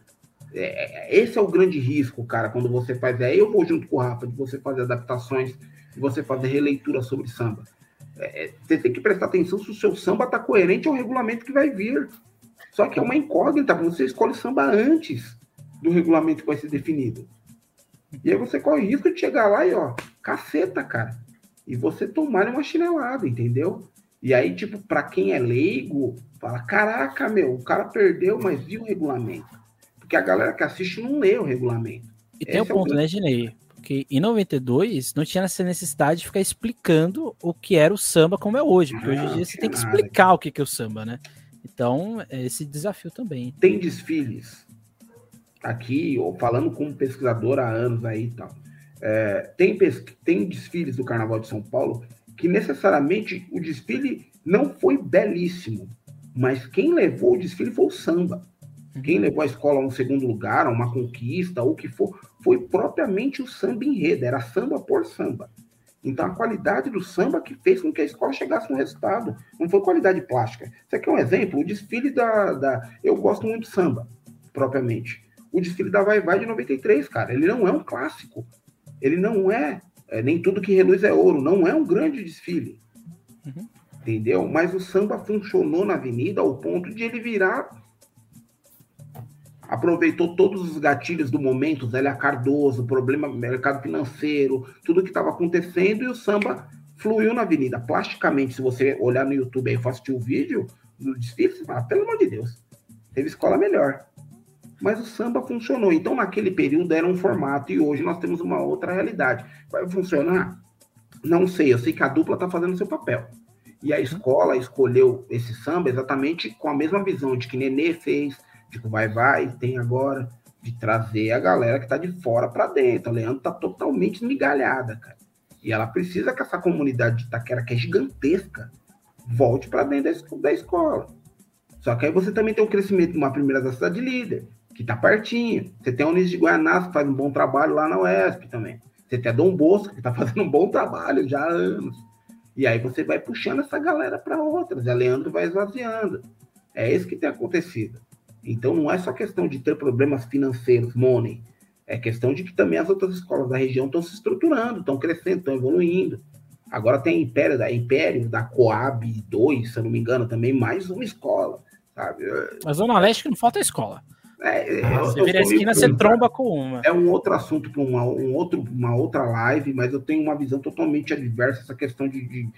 É, esse é o grande risco, cara, quando você faz. É, eu vou junto com o Rafa, de você fazer adaptações, de você fazer releitura sobre samba. É, é, você tem que prestar atenção se o seu samba está coerente ao regulamento que vai vir. Só que é uma incógnita, você escolhe samba antes do regulamento que vai ser definido. E aí você corre risco de chegar lá e, ó, caceta, cara. E você tomar uma chinelada, entendeu? E aí, tipo, para quem é leigo, fala: caraca, meu, o cara perdeu, mas viu o regulamento. Porque a galera que assiste não lê o regulamento. E tem o um ponto, é o... né, Ginei? Porque em 92 não tinha essa necessidade de ficar explicando o que era o samba como é hoje. Porque hoje em dia você tem que explicar o que é o samba, né? Então, é esse desafio também. Tem desfiles aqui, ou falando como pesquisador há anos aí e tal. É, tem, tem desfiles do Carnaval de São Paulo que necessariamente o desfile não foi belíssimo, mas quem levou o desfile foi o samba. Quem uhum. levou a escola a um segundo lugar, a uma conquista, ou o que for, foi propriamente o samba enredo, era samba por samba. Então, a qualidade do samba que fez com que a escola chegasse no resultado. Não foi qualidade plástica. Isso aqui é um exemplo. O desfile da. da eu gosto muito de samba, propriamente. O desfile da Vai Vai de 93, cara. Ele não é um clássico. Ele não é. é nem tudo que reluz é ouro. Não é um grande desfile. Uhum. Entendeu? Mas o samba funcionou na avenida ao ponto de ele virar aproveitou todos os gatilhos do momento, Zélia Cardoso, problema mercado financeiro, tudo que estava acontecendo, e o samba fluiu na avenida. Plasticamente, se você olhar no YouTube e assistir o vídeo do desfile, você fala, pelo amor de Deus, teve escola melhor. Mas o samba funcionou. Então, naquele período era um formato, e hoje nós temos uma outra realidade. Vai funcionar? Não sei, eu sei que a dupla está fazendo seu papel. E a uhum. escola escolheu esse samba exatamente com a mesma visão de que Nenê fez, Tipo, vai, vai, tem agora de trazer a galera que está de fora para dentro. A Leandro está totalmente migalhada, cara. E ela precisa que essa comunidade de Itaquera, que é gigantesca, volte para dentro da escola. Só que aí você também tem um crescimento de uma primeira da cidade líder, que está pertinho. Você tem a Unis de Guianás, que faz um bom trabalho lá na UESP também. Você tem a Dom Bosco, que está fazendo um bom trabalho já há anos. E aí você vai puxando essa galera para outras, e a Leandro vai esvaziando. É isso que tem acontecido. Então não é só questão de ter problemas financeiros, money, é questão de que também as outras escolas da região estão se estruturando, estão crescendo, estão evoluindo. Agora tem Império da Império, da Coab 2, se eu não me engano, também mais uma escola, sabe? A Zona Leste que não falta escola. É, ah, você vira a esquina, você tromba com uma. É um outro assunto para uma, um outro, uma outra live, mas eu tenho uma visão totalmente adversa essa questão de, de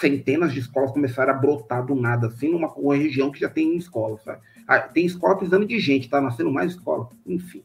centenas de escolas começarem a brotar do nada, assim, numa uma região que já tem escola, sabe? Ah, tem escola precisando de gente, tá nascendo mais escola, enfim.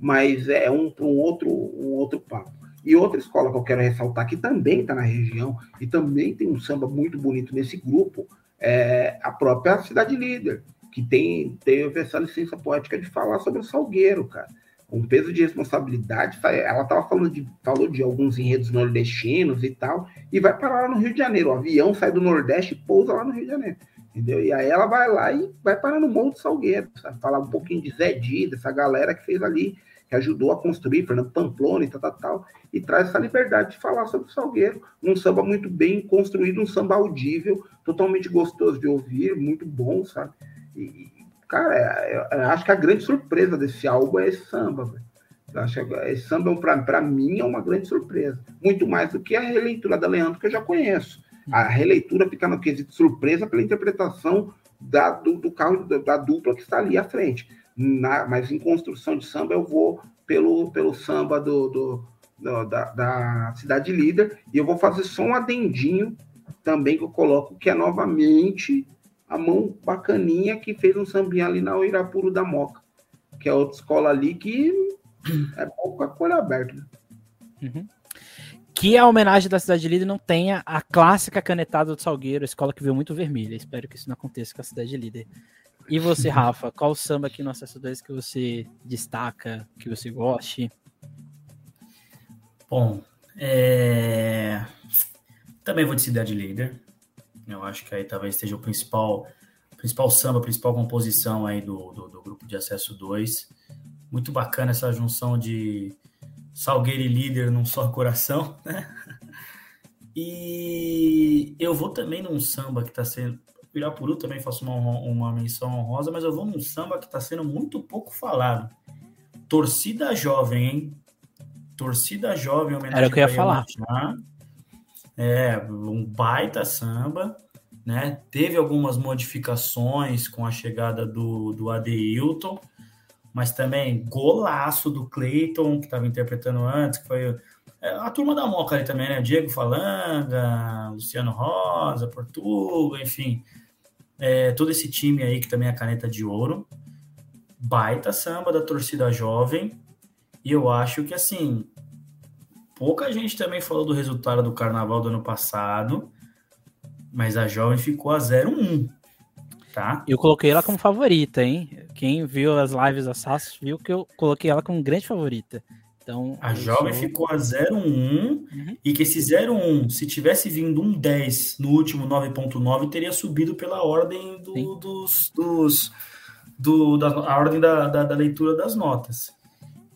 Mas é um, um, outro, um outro papo. E outra escola que eu quero ressaltar, que também está na região, e também tem um samba muito bonito nesse grupo, é a própria Cidade Líder, que tem, teve essa licença poética de falar sobre o Salgueiro, cara. Um peso de responsabilidade. Ela estava falando de, falou de alguns enredos nordestinos e tal, e vai parar lá no Rio de Janeiro. O avião sai do Nordeste e pousa lá no Rio de Janeiro. Entendeu? E aí ela vai lá e vai parar no do Salgueiro, sabe? Falar um pouquinho de Zé Dida, essa galera que fez ali, que ajudou a construir, Fernando Pamplona e tal, tal, tal, e traz essa liberdade de falar sobre o Salgueiro, num samba muito bem construído, um samba audível, totalmente gostoso de ouvir, muito bom, sabe? E, cara, eu acho que a grande surpresa desse álbum é esse samba, velho. Eu acho que esse samba, para mim, é uma grande surpresa. Muito mais do que a releitura da Leandro, que eu já conheço. A releitura fica no quesito surpresa pela interpretação da, do, do carro da, da, dupla que está ali à frente. Na, mas em construção de samba eu vou pelo, pelo samba do, do, do da, da, cidade líder e eu vou fazer só um adendinho também que eu coloco que é novamente a mão bacaninha que fez um sambinha ali na Irapuru da Moca, que é outra escola ali que é bom com a cor aberta. Uhum que a homenagem da Cidade Líder não tenha a clássica canetada do Salgueiro, a escola que veio muito vermelha. Espero que isso não aconteça com a Cidade Líder. E você, Rafa, qual samba aqui no Acesso 2 que você destaca, que você goste? Bom, é... também vou de Cidade Líder. Eu acho que aí talvez esteja o principal, principal samba, a principal composição aí do, do, do grupo de Acesso 2. Muito bacana essa junção de Salgueiro e líder num só coração, né? E eu vou também num samba que está sendo. Irapuru também faço uma, uma menção honrosa, mas eu vou num samba que está sendo muito pouco falado. Torcida jovem, hein? Torcida jovem, homenagem Era o que eu ia falar. É, um baita samba, né? Teve algumas modificações com a chegada do, do Adeilton mas também golaço do Clayton, que estava interpretando antes, que foi é, a turma da Moca ali também, né? Diego Falanga, Luciano Rosa, Portugal, enfim. É, todo esse time aí que também é caneta de ouro. Baita samba da torcida jovem. E eu acho que, assim, pouca gente também falou do resultado do carnaval do ano passado, mas a jovem ficou a 0-1 tá? Eu coloquei ela como favorita, hein? Quem viu as lives da Sassi viu que eu coloquei ela como grande favorita. Então, a jovem sou... ficou a 0,1 uhum. e que esse 0,1, se tivesse vindo um 10 no último 9,9, teria subido pela ordem do, dos, dos do, da a ordem da, da, da, leitura das notas.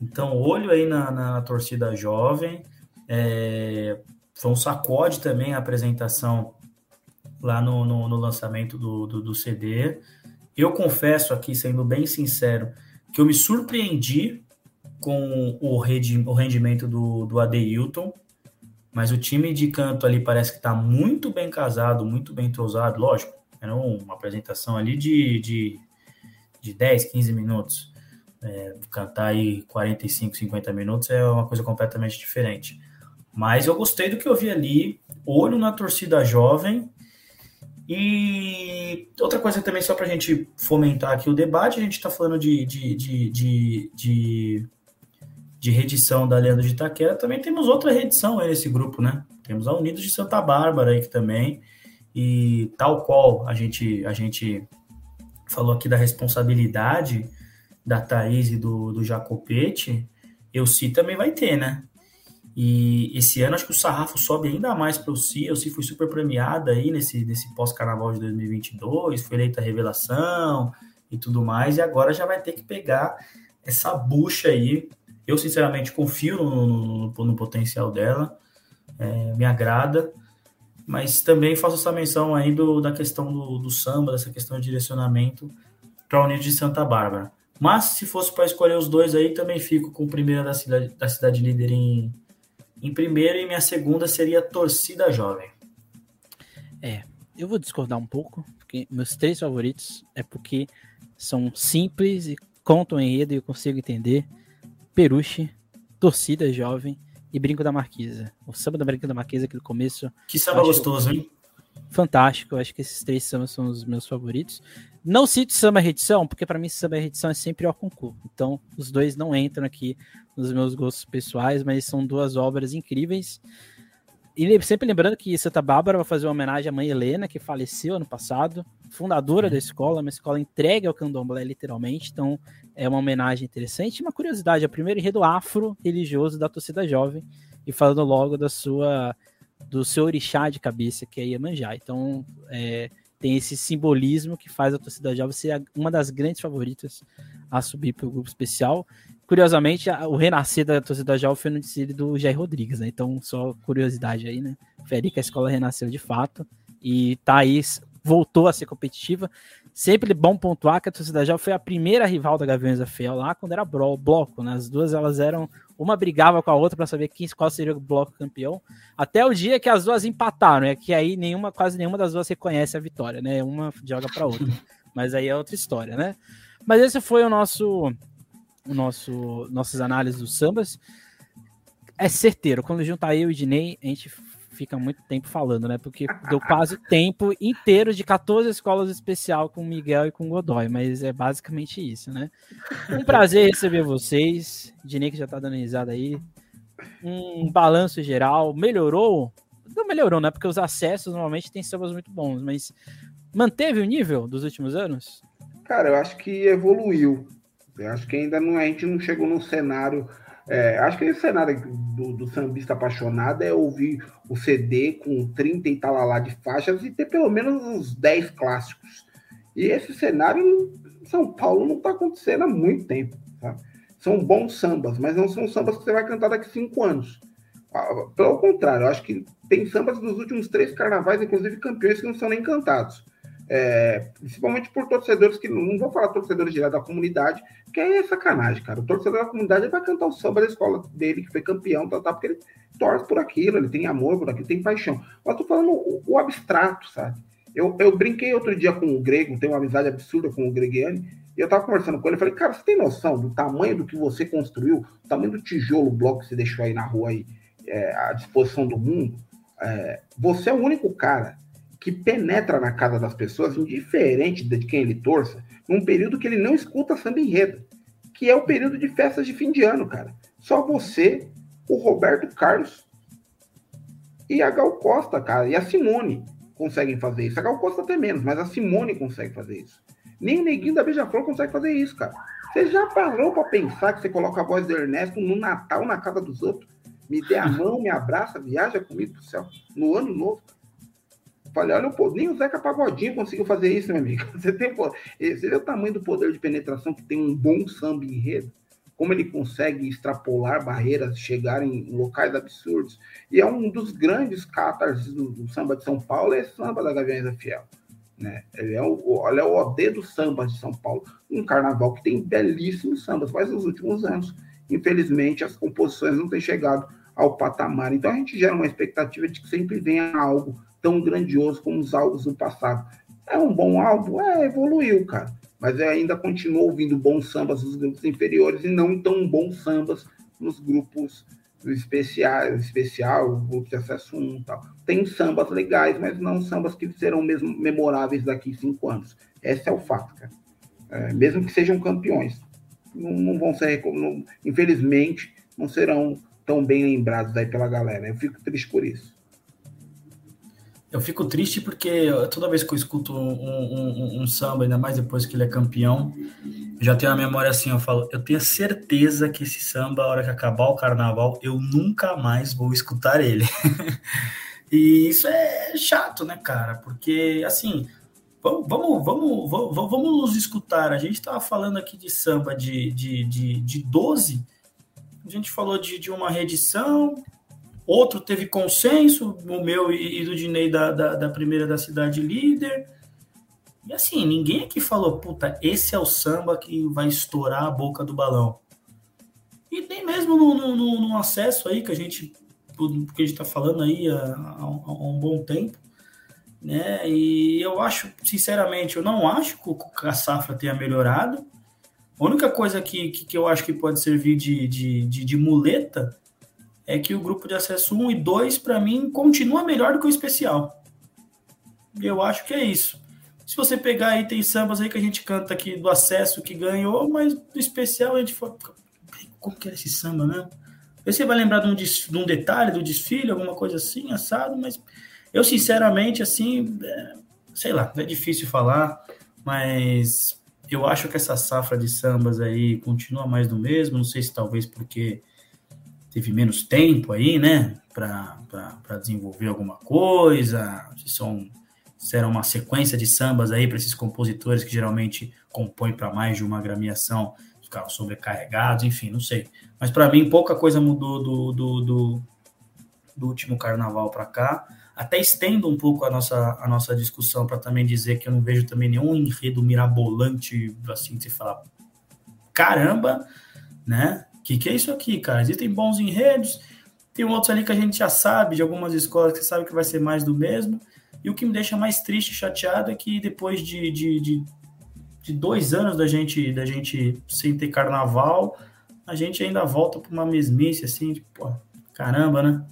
Então, olho aí na, na torcida jovem. É, foi um sacode também a apresentação lá no, no, no lançamento do, do, do, CD. Eu confesso aqui, sendo bem sincero, que eu me surpreendi com o, rendi, o rendimento do, do Adeilton, mas o time de canto ali parece que está muito bem casado, muito bem entrosado, lógico, era uma apresentação ali de, de, de 10, 15 minutos. É, cantar aí 45, 50 minutos é uma coisa completamente diferente. Mas eu gostei do que eu vi ali, olho na torcida jovem, e outra coisa também, só para a gente fomentar aqui o debate, a gente está falando de, de, de, de, de, redição da Leandro de Itaquera, também temos outra redição aí nesse grupo, né? Temos a Unidos de Santa Bárbara aí que também, e tal qual a gente, a gente falou aqui da responsabilidade da Thaís e do, do Jacopete, eu sim também vai ter, né? E esse ano acho que o sarrafo sobe ainda mais para o Si. O Si foi super premiada aí nesse, nesse pós-carnaval de 2022, foi eleita revelação e tudo mais. E agora já vai ter que pegar essa bucha aí. Eu, sinceramente, confio no, no, no potencial dela, é, me agrada. Mas também faço essa menção aí do, da questão do, do samba, dessa questão de direcionamento para o Unido de Santa Bárbara. Mas se fosse para escolher os dois aí, também fico com o primeiro da cidade, da cidade líder em, em primeiro e minha segunda seria Torcida Jovem. É, eu vou discordar um pouco, porque meus três favoritos é porque são simples e contam enredo e eu consigo entender. Peruche, Torcida Jovem e Brinco da Marquesa. O samba da Brinco da Marquesa aqui no começo. Que samba gostoso, hein? Fantástico, eu acho que esses três sambas são os meus favoritos. Não cito samba redição, porque para mim samba redição é sempre o concurso. Então, os dois não entram aqui nos meus gostos pessoais, mas são duas obras incríveis. E sempre lembrando que Santa Bárbara vai fazer uma homenagem à mãe Helena, que faleceu ano passado, fundadora uhum. da escola, uma escola entregue ao candomblé, literalmente. Então, é uma homenagem interessante. Uma curiosidade: é o primeiro enredo afro-religioso da torcida jovem, e falando logo da sua do seu orixá de cabeça, que é Iemanjá. Então, é, tem esse simbolismo que faz a torcida jovem ser uma das grandes favoritas a subir para o grupo especial. Curiosamente, o renascer da torcida jovem foi no desfile do Jair Rodrigues, né? Então, só curiosidade aí, né? Feri que a escola renasceu de fato e aí, voltou a ser competitiva. Sempre bom pontuar que a torcida jovem foi a primeira rival da Gaviões da Fiel lá quando era bloco, né? As duas elas eram uma brigava com a outra para saber quem, qual seria o bloco campeão, até o dia que as duas empataram, é que aí nenhuma, quase nenhuma das duas reconhece a vitória, né? Uma joga para outra. Mas aí é outra história, né? Mas esse foi o nosso o nosso nossas análises dos sambas. É certeiro, quando juntar eu e Dinei, a gente fica muito tempo falando, né? Porque deu quase o tempo inteiro de 14 escolas especial com Miguel e com Godoy, mas é basicamente isso, né? Um prazer receber vocês. Dinei que já tá dando risada aí. Um balanço geral. Melhorou? Não melhorou, né? Porque os acessos normalmente têm sambas muito bons, mas manteve o nível dos últimos anos? Cara, eu acho que evoluiu. Eu acho que ainda não, a gente não chegou num cenário é, acho que esse cenário do, do sambista apaixonado é ouvir o CD com 30 e tal lá de faixas e ter pelo menos uns 10 clássicos. E esse cenário em São Paulo não está acontecendo há muito tempo. Sabe? São bons sambas, mas não são sambas que você vai cantar daqui cinco anos. Ah, pelo contrário, acho que tem sambas dos últimos três carnavais, inclusive campeões, que não são nem cantados é, principalmente por torcedores que não, vou falar torcedores direto da comunidade, que é sacanagem, cara. O torcedor da comunidade vai cantar o samba da escola dele, que foi campeão, tá, tá, porque ele torce por aquilo, ele tem amor por aquilo, tem paixão. Mas tô falando o, o abstrato, sabe? Eu, eu brinquei outro dia com o grego, tenho uma amizade absurda com o Gregiani, e eu tava conversando com ele, falei, cara, você tem noção do tamanho do que você construiu, o tamanho do tijolo, bloco que você deixou aí na rua aí, é, à disposição do mundo? É, você é o único cara que penetra na casa das pessoas, indiferente de quem ele torça, num período que ele não escuta samba enredo, que é o período de festas de fim de ano, cara. Só você, o Roberto Carlos e a Gal Costa, cara, e a Simone conseguem fazer isso. A Gal Costa até menos, mas a Simone consegue fazer isso. Nem o neguinho da Beija-Flor consegue fazer isso, cara. Você já parou para pensar que você coloca a voz do Ernesto no Natal na casa dos outros? Me dê a mão, me abraça, viaja comigo pro céu. No ano novo. Falei, olha, nem o Zeca Pagodinho conseguiu fazer isso, meu amigo. Você, tem, pô, você vê o tamanho do poder de penetração que tem um bom samba enredo? Como ele consegue extrapolar barreiras, chegar em locais absurdos. E é um dos grandes catarses do, do samba de São Paulo, é samba da Gaviões da Fiel. Né? Ele é o, olha, o OD do samba de São Paulo. Um carnaval que tem belíssimos sambas, mas nos últimos anos, infelizmente, as composições não têm chegado ao patamar. Então a gente gera uma expectativa de que sempre venha algo tão grandioso como os álbuns do passado. É um bom álbum? É, evoluiu, cara. Mas eu ainda continuo ouvindo bons sambas nos grupos inferiores e não tão bons sambas nos grupos especiais, especial, grupo de acesso 1 e tal. Tem sambas legais, mas não sambas que serão mesmo memoráveis daqui cinco anos. Esse é o fato, cara. É, mesmo que sejam campeões. Não, não vão ser, não, infelizmente, não serão tão bem lembrados aí pela galera. Eu fico triste por isso. Eu fico triste porque toda vez que eu escuto um, um, um, samba, ainda mais depois que ele é campeão, já tenho a memória assim, eu falo, eu tenho certeza que esse samba, a hora que acabar o carnaval, eu nunca mais vou escutar ele. e isso é chato, né, cara? Porque, assim, vamos, vamos, vamos, vamos, vamos nos escutar. A gente estava falando aqui de samba de, de, de, de 12, a gente falou de, de uma reedição, Outro teve consenso, o meu e, do Dinei da, da, da, primeira da cidade líder. E assim, ninguém aqui falou, puta, esse é o samba que vai estourar a boca do balão. E nem mesmo no, no, no acesso aí, que a gente, que a gente tá falando aí há, há, há um bom tempo, né? E eu acho, sinceramente, eu não acho que a safra tenha melhorado. A única coisa que, que, que eu acho que pode servir de, de, de, de muleta é que o grupo de acesso 1 e 2, para mim, continua melhor do que o especial. Eu acho que é isso. Se você pegar aí, tem sambas aí que a gente canta aqui do acesso que ganhou, mas do especial a gente fala, como que era esse samba, né? Você vai lembrar de um, de um detalhe do desfile, alguma coisa assim, assado, mas eu, sinceramente, assim, é, sei lá, é difícil falar, mas eu acho que essa safra de sambas aí continua mais do mesmo, não sei se talvez porque teve menos tempo aí, né, para desenvolver alguma coisa, se são será uma sequência de sambas aí para esses compositores que geralmente compõem para mais de uma agremiação, ficaram sobrecarregados, enfim, não sei. Mas para mim pouca coisa mudou do, do, do, do último carnaval para cá. Até estendo um pouco a nossa, a nossa discussão para também dizer que eu não vejo também nenhum enredo mirabolante, assim, de se falar, caramba, né? Que, que é isso aqui, cara? Existem bons enredos, tem outros ali que a gente já sabe, de algumas escolas que sabe que vai ser mais do mesmo. E o que me deixa mais triste e chateado é que depois de, de, de, de dois anos da gente, da gente sem ter carnaval, a gente ainda volta para uma mesmice, assim, tipo, pô, caramba, né?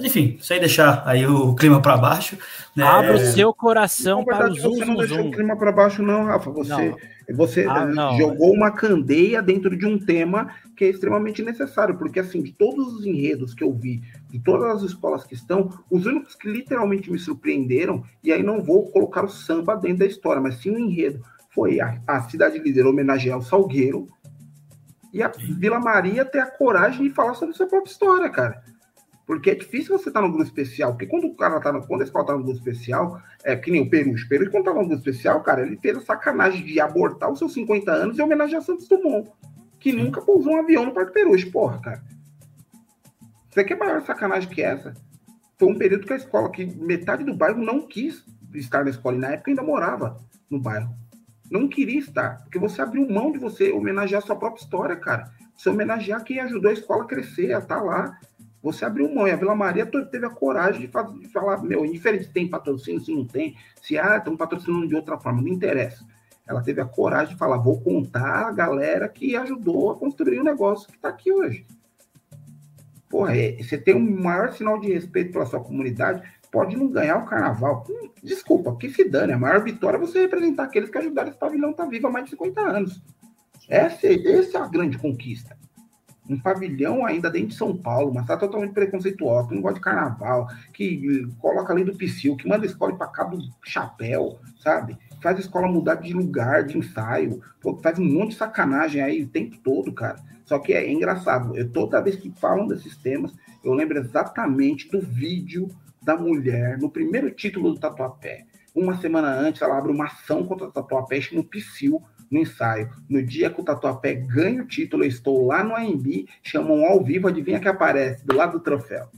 Mas enfim, sem deixar aí o clima para baixo. Né? Abra o seu coração para os Você não deixou o clima para baixo, não, Rafa. Você, não. você ah, jogou uma candeia dentro de um tema que é extremamente necessário, porque assim, de todos os enredos que eu vi, de todas as escolas que estão, os únicos que literalmente me surpreenderam, e aí não vou colocar o samba dentro da história, mas sim o enredo, foi a, a Cidade Líder homenagear o Salgueiro, e a Vila Maria ter a coragem de falar sobre sua própria história, cara. Porque é difícil você estar tá no grupo especial. Porque quando o cara tá no, quando a escola tá no grupo especial, é que nem o Perucho. O Perucho, quando tava no grupo especial, cara, ele fez a sacanagem de abortar os seus 50 anos e homenagear Santos Dumont. Que nunca pousou um avião no Parque Perucho, porra, cara. Você quer maior sacanagem que essa? Foi um período que a escola, que metade do bairro não quis estar na escola. E na época ainda morava no bairro. Não queria estar. Porque você abriu mão de você homenagear a sua própria história, cara. Você homenagear quem ajudou a escola a crescer, a estar tá lá você abriu mão. E a Vila Maria teve a coragem de, fazer, de falar, meu, indiferente se tem patrocínio, se não tem, se ah, estão patrocinando de outra forma, não interessa. Ela teve a coragem de falar, vou contar a galera que ajudou a construir o negócio que está aqui hoje. Porra, é, você tem um maior sinal de respeito pela sua comunidade, pode não ganhar o carnaval. Hum, desculpa, que se dane. A maior vitória é você representar aqueles que ajudaram esse pavilhão estar tá vivo há mais de 50 anos. Essa, essa é a grande conquista um pavilhão ainda dentro de São Paulo, mas tá totalmente preconceituoso, que não gosta de carnaval, que coloca além do psil, que manda a escola para cá do chapéu, sabe? Faz a escola mudar de lugar, de ensaio, faz um monte de sacanagem aí o tempo todo, cara. Só que é, engraçado, eu toda vez que falam desses temas, eu lembro exatamente do vídeo da mulher no primeiro título do Tatuapé. Uma semana antes, ela abre uma ação contra o Tatuapé no psil no ensaio. No dia que o Tatuapé ganha o título, eu estou lá no AMB, chamam ao vivo, adivinha que aparece do lado do troféu?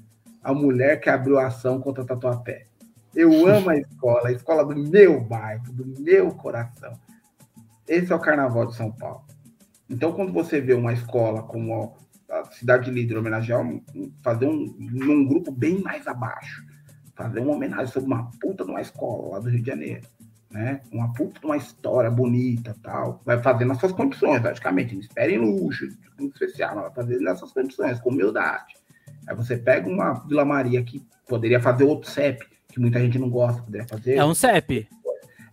A mulher que abriu a ação contra o Tatuapé. Eu amo a escola, a escola do meu bairro, do meu coração. Esse é o Carnaval de São Paulo. Então, quando você vê uma escola como a Cidade Líder homenagear, fazer um, grupo bem mais abaixo, fazer uma homenagem sobre uma puta de uma escola lá do Rio de Janeiro, né? Uma puta uma história bonita tal. Vai fazer nas suas condições, logicamente. Não espere luxo, muito especial, mas vai fazer nessas condições, com humildade. Aí você pega uma Vila Maria que poderia fazer outro CEP, que muita gente não gosta, poderia fazer. É um CEP.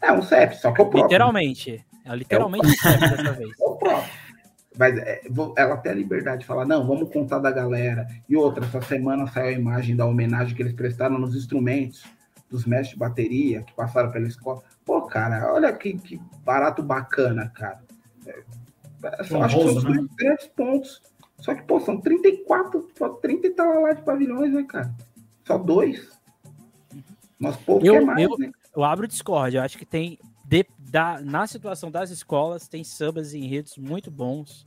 É um CEP, só que é o próprio. Literalmente. É literalmente é o... CEP dessa vez. É o próprio. Mas é, ela tem a liberdade de falar, não, vamos contar da galera. E outra, essa semana saiu a imagem da homenagem que eles prestaram nos instrumentos dos mestres de bateria que passaram pela escola. Pô, cara, olha que, que barato bacana, cara. É, só, acho que são né? grandes pontos. Só que, pô, são 34, só 30 e tal lá de pavilhões, né, cara? Só dois. Mas pouco eu, é mais, eu, né? Eu abro o Discord, eu acho que tem. De, da, na situação das escolas, tem sambas e enredos muito bons,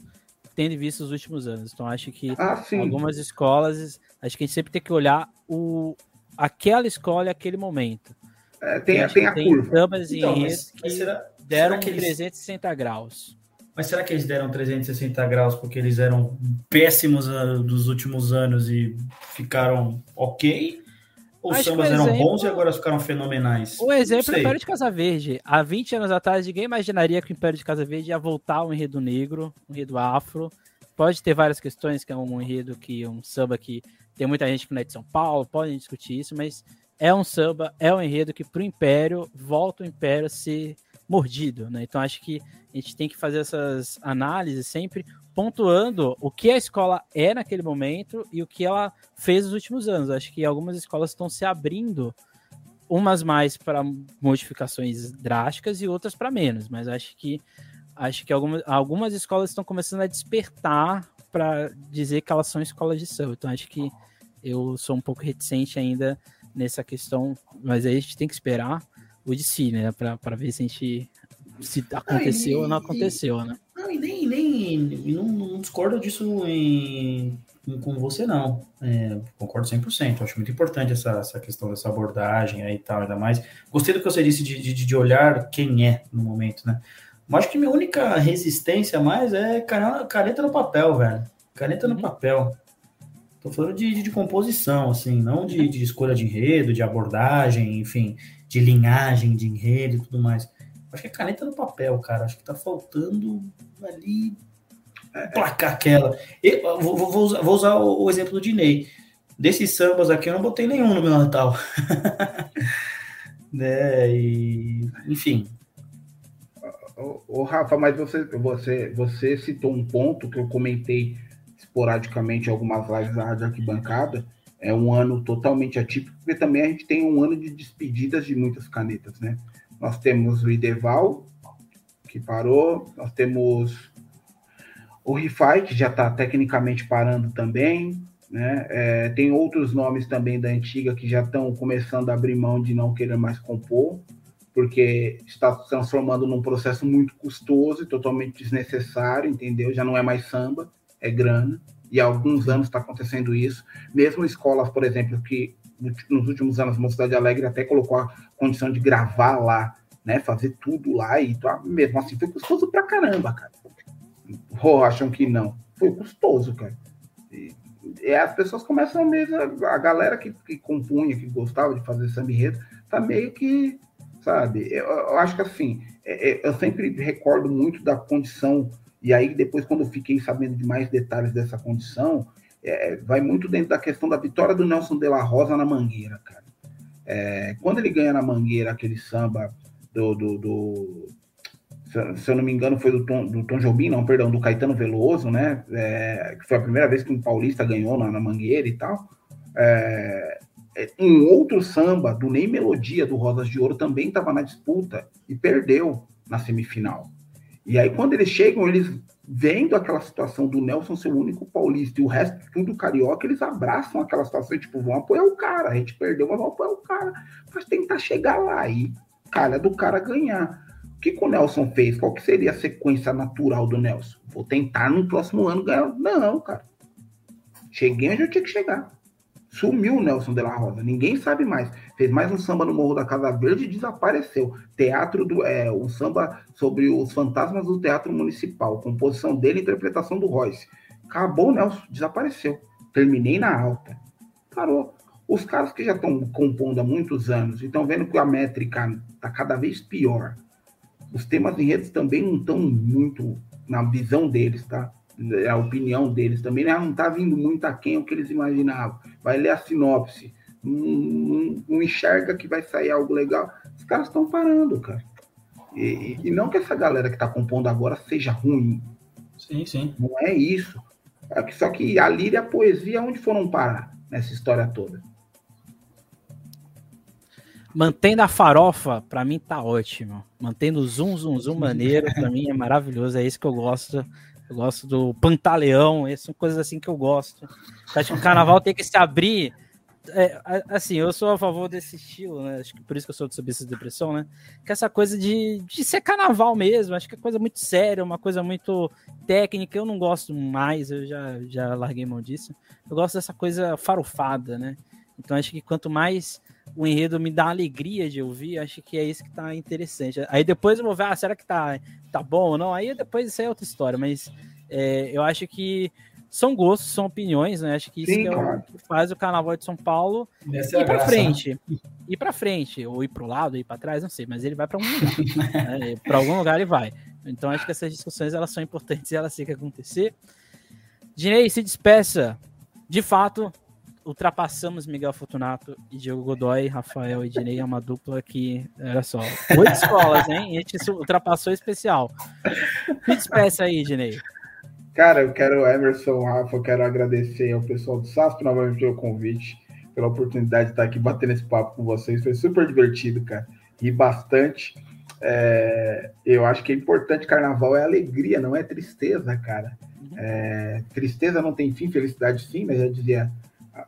tendo visto os últimos anos. Então, acho que ah, algumas escolas, acho que a gente sempre tem que olhar o, aquela escola e aquele momento. É, tem, tem a tem curva. Sambas então, mas, que mas será, deram será que eles... 360 graus. Mas será que eles deram 360 graus porque eles eram péssimos uh, dos últimos anos e ficaram ok? Ou os sambas eram exemplo, bons e agora ficaram fenomenais? O exemplo é o Império de Casa Verde. Há 20 anos atrás, ninguém imaginaria que o Império de Casa Verde ia voltar ao enredo negro, um enredo afro. Pode ter várias questões, que é um enredo que um samba que tem muita gente que não é de São Paulo, podem discutir isso, mas é um samba, é um enredo que pro Império volta o Império a ser mordido, né? Então acho que a gente tem que fazer essas análises sempre pontuando o que a escola é naquele momento e o que ela fez nos últimos anos. Acho que algumas escolas estão se abrindo, umas mais para modificações drásticas e outras para menos, mas acho que acho que algumas, algumas escolas estão começando a despertar para dizer que elas são escolas de samba. Então acho que eu sou um pouco reticente ainda nessa questão, mas aí a gente tem que esperar. o de si, né? Para ver se a gente se aconteceu ou não aconteceu, e, né? Não, e nem, nem e não, não discordo disso em, em, com você, não. É, concordo 100%. Acho muito importante essa, essa questão dessa abordagem aí e tal, ainda mais. Gostei do que você disse de, de, de olhar quem é no momento, né? Mas acho que minha única resistência mais é caneta no papel, velho. Caneta no uhum. papel. Tô falando de, de, composição, assim, não de, de, escolha de enredo, de abordagem, enfim, de linhagem de enredo e tudo mais. Acho que é caneta no papel, cara. Acho que tá faltando ali placar aquela. Eu, vou, vou, usar, vou, usar, o, exemplo do Dinei. Desses sambas aqui eu não botei nenhum no meu Natal. né? E, enfim. Ô, Rafa, mas você, você, você citou um ponto que eu comentei esporadicamente algumas lives da Rádio Arquibancada, é um ano totalmente atípico, porque também a gente tem um ano de despedidas de muitas canetas, né? Nós temos o Ideval, que parou, nós temos o Rifai, que já está tecnicamente parando também, né? É, tem outros nomes também da antiga que já estão começando a abrir mão de não querer mais compor, porque está se transformando num processo muito custoso e totalmente desnecessário, entendeu? Já não é mais samba é grana, e há alguns anos está acontecendo isso. Mesmo escolas, por exemplo, que nos últimos anos a Mocidade Alegre até colocou a condição de gravar lá, né, fazer tudo lá, e tá, mesmo assim foi custoso pra caramba, cara. Acham que não. Foi custoso, cara. E, e as pessoas começam mesmo, a, a galera que, que compunha, que gostava de fazer samba enredo, tá meio que, sabe, eu, eu acho que assim, é, é, eu sempre recordo muito da condição e aí, depois, quando eu fiquei sabendo de mais detalhes dessa condição, é, vai muito dentro da questão da vitória do Nelson de la Rosa na Mangueira, cara. É, quando ele ganha na Mangueira aquele samba do, do, do se eu não me engano, foi do Tom, do Tom Jobim, não, perdão, do Caetano Veloso, né? É, que foi a primeira vez que um paulista ganhou na, na Mangueira e tal. É, um outro samba, do Nem Melodia, do Rosas de Ouro, também estava na disputa e perdeu na semifinal. E aí, quando eles chegam, eles vendo aquela situação do Nelson ser o único paulista e o resto tudo carioca, eles abraçam aquela situação tipo, vão apoiar o cara. A gente perdeu, mas vamos apoiar o cara. Mas tentar chegar lá e calha do cara ganhar. O que, que o Nelson fez? Qual que seria a sequência natural do Nelson? Vou tentar no próximo ano ganhar. Não, cara. Cheguei onde eu tinha que chegar. Sumiu o Nelson de la Rosa, ninguém sabe mais. Fez mais um samba no Morro da Casa Verde e desapareceu. Teatro do. É, um samba sobre os fantasmas do Teatro Municipal. Composição dele interpretação do Royce. Acabou o Nelson, desapareceu. Terminei na alta. Parou. Os caras que já estão compondo há muitos anos e estão vendo que a métrica está cada vez pior. Os temas em redes também não estão muito na visão deles, tá? É a opinião deles também, né? não está vindo muito a quem o que eles imaginavam. Vai ler a sinopse, não, não, não enxerga que vai sair algo legal. Os caras estão parando, cara. E, e, não que essa galera que está compondo agora seja ruim. Sim, sim. Não é isso. É só que a líria e a poesia, onde foram parar nessa história toda? Mantendo a farofa, para mim tá ótimo. Mantendo o zoom, zoom, zoom maneiro, para mim é maravilhoso. É isso que eu gosto eu gosto do Pantaleão, essas são coisas assim que eu gosto. Acho que o carnaval tem que se abrir. É, assim, eu sou a favor desse estilo, né? Acho que por isso que eu sou de subir essa depressão, né? Que essa coisa de, de ser carnaval mesmo, acho que é coisa muito séria, uma coisa muito técnica. Eu não gosto mais, eu já, já larguei mão disso. Eu gosto dessa coisa farofada, né? Então acho que quanto mais o enredo me dá alegria de ouvir, acho que é isso que tá interessante. Aí depois eu vou ver, ah, será que tá, tá bom ou não? Aí depois isso é outra história, mas é, eu acho que são gostos, são opiniões, né? Acho que isso Sim, que é o que faz o Carnaval de São Paulo Essa é ir é para frente. Ir para frente, ou ir para o lado, ir para trás, não sei, mas ele vai para algum lugar. né? Para algum lugar ele vai. Então acho que essas discussões elas são importantes e elas têm que acontecer. Dinei, se despeça. De fato, ultrapassamos Miguel Fortunato e Diego Godoy, Rafael e Dinei é uma dupla que, olha só, oito escolas, hein? A gente ultrapassou especial. Me despeça aí, Dinei. Cara, eu quero, Emerson, Rafa, eu quero agradecer ao pessoal do SASP novamente pelo convite, pela oportunidade de estar aqui batendo esse papo com vocês. Foi super divertido, cara. E bastante. É, eu acho que é importante, carnaval é alegria, não é tristeza, cara. É, tristeza não tem fim, felicidade sim, mas já dizia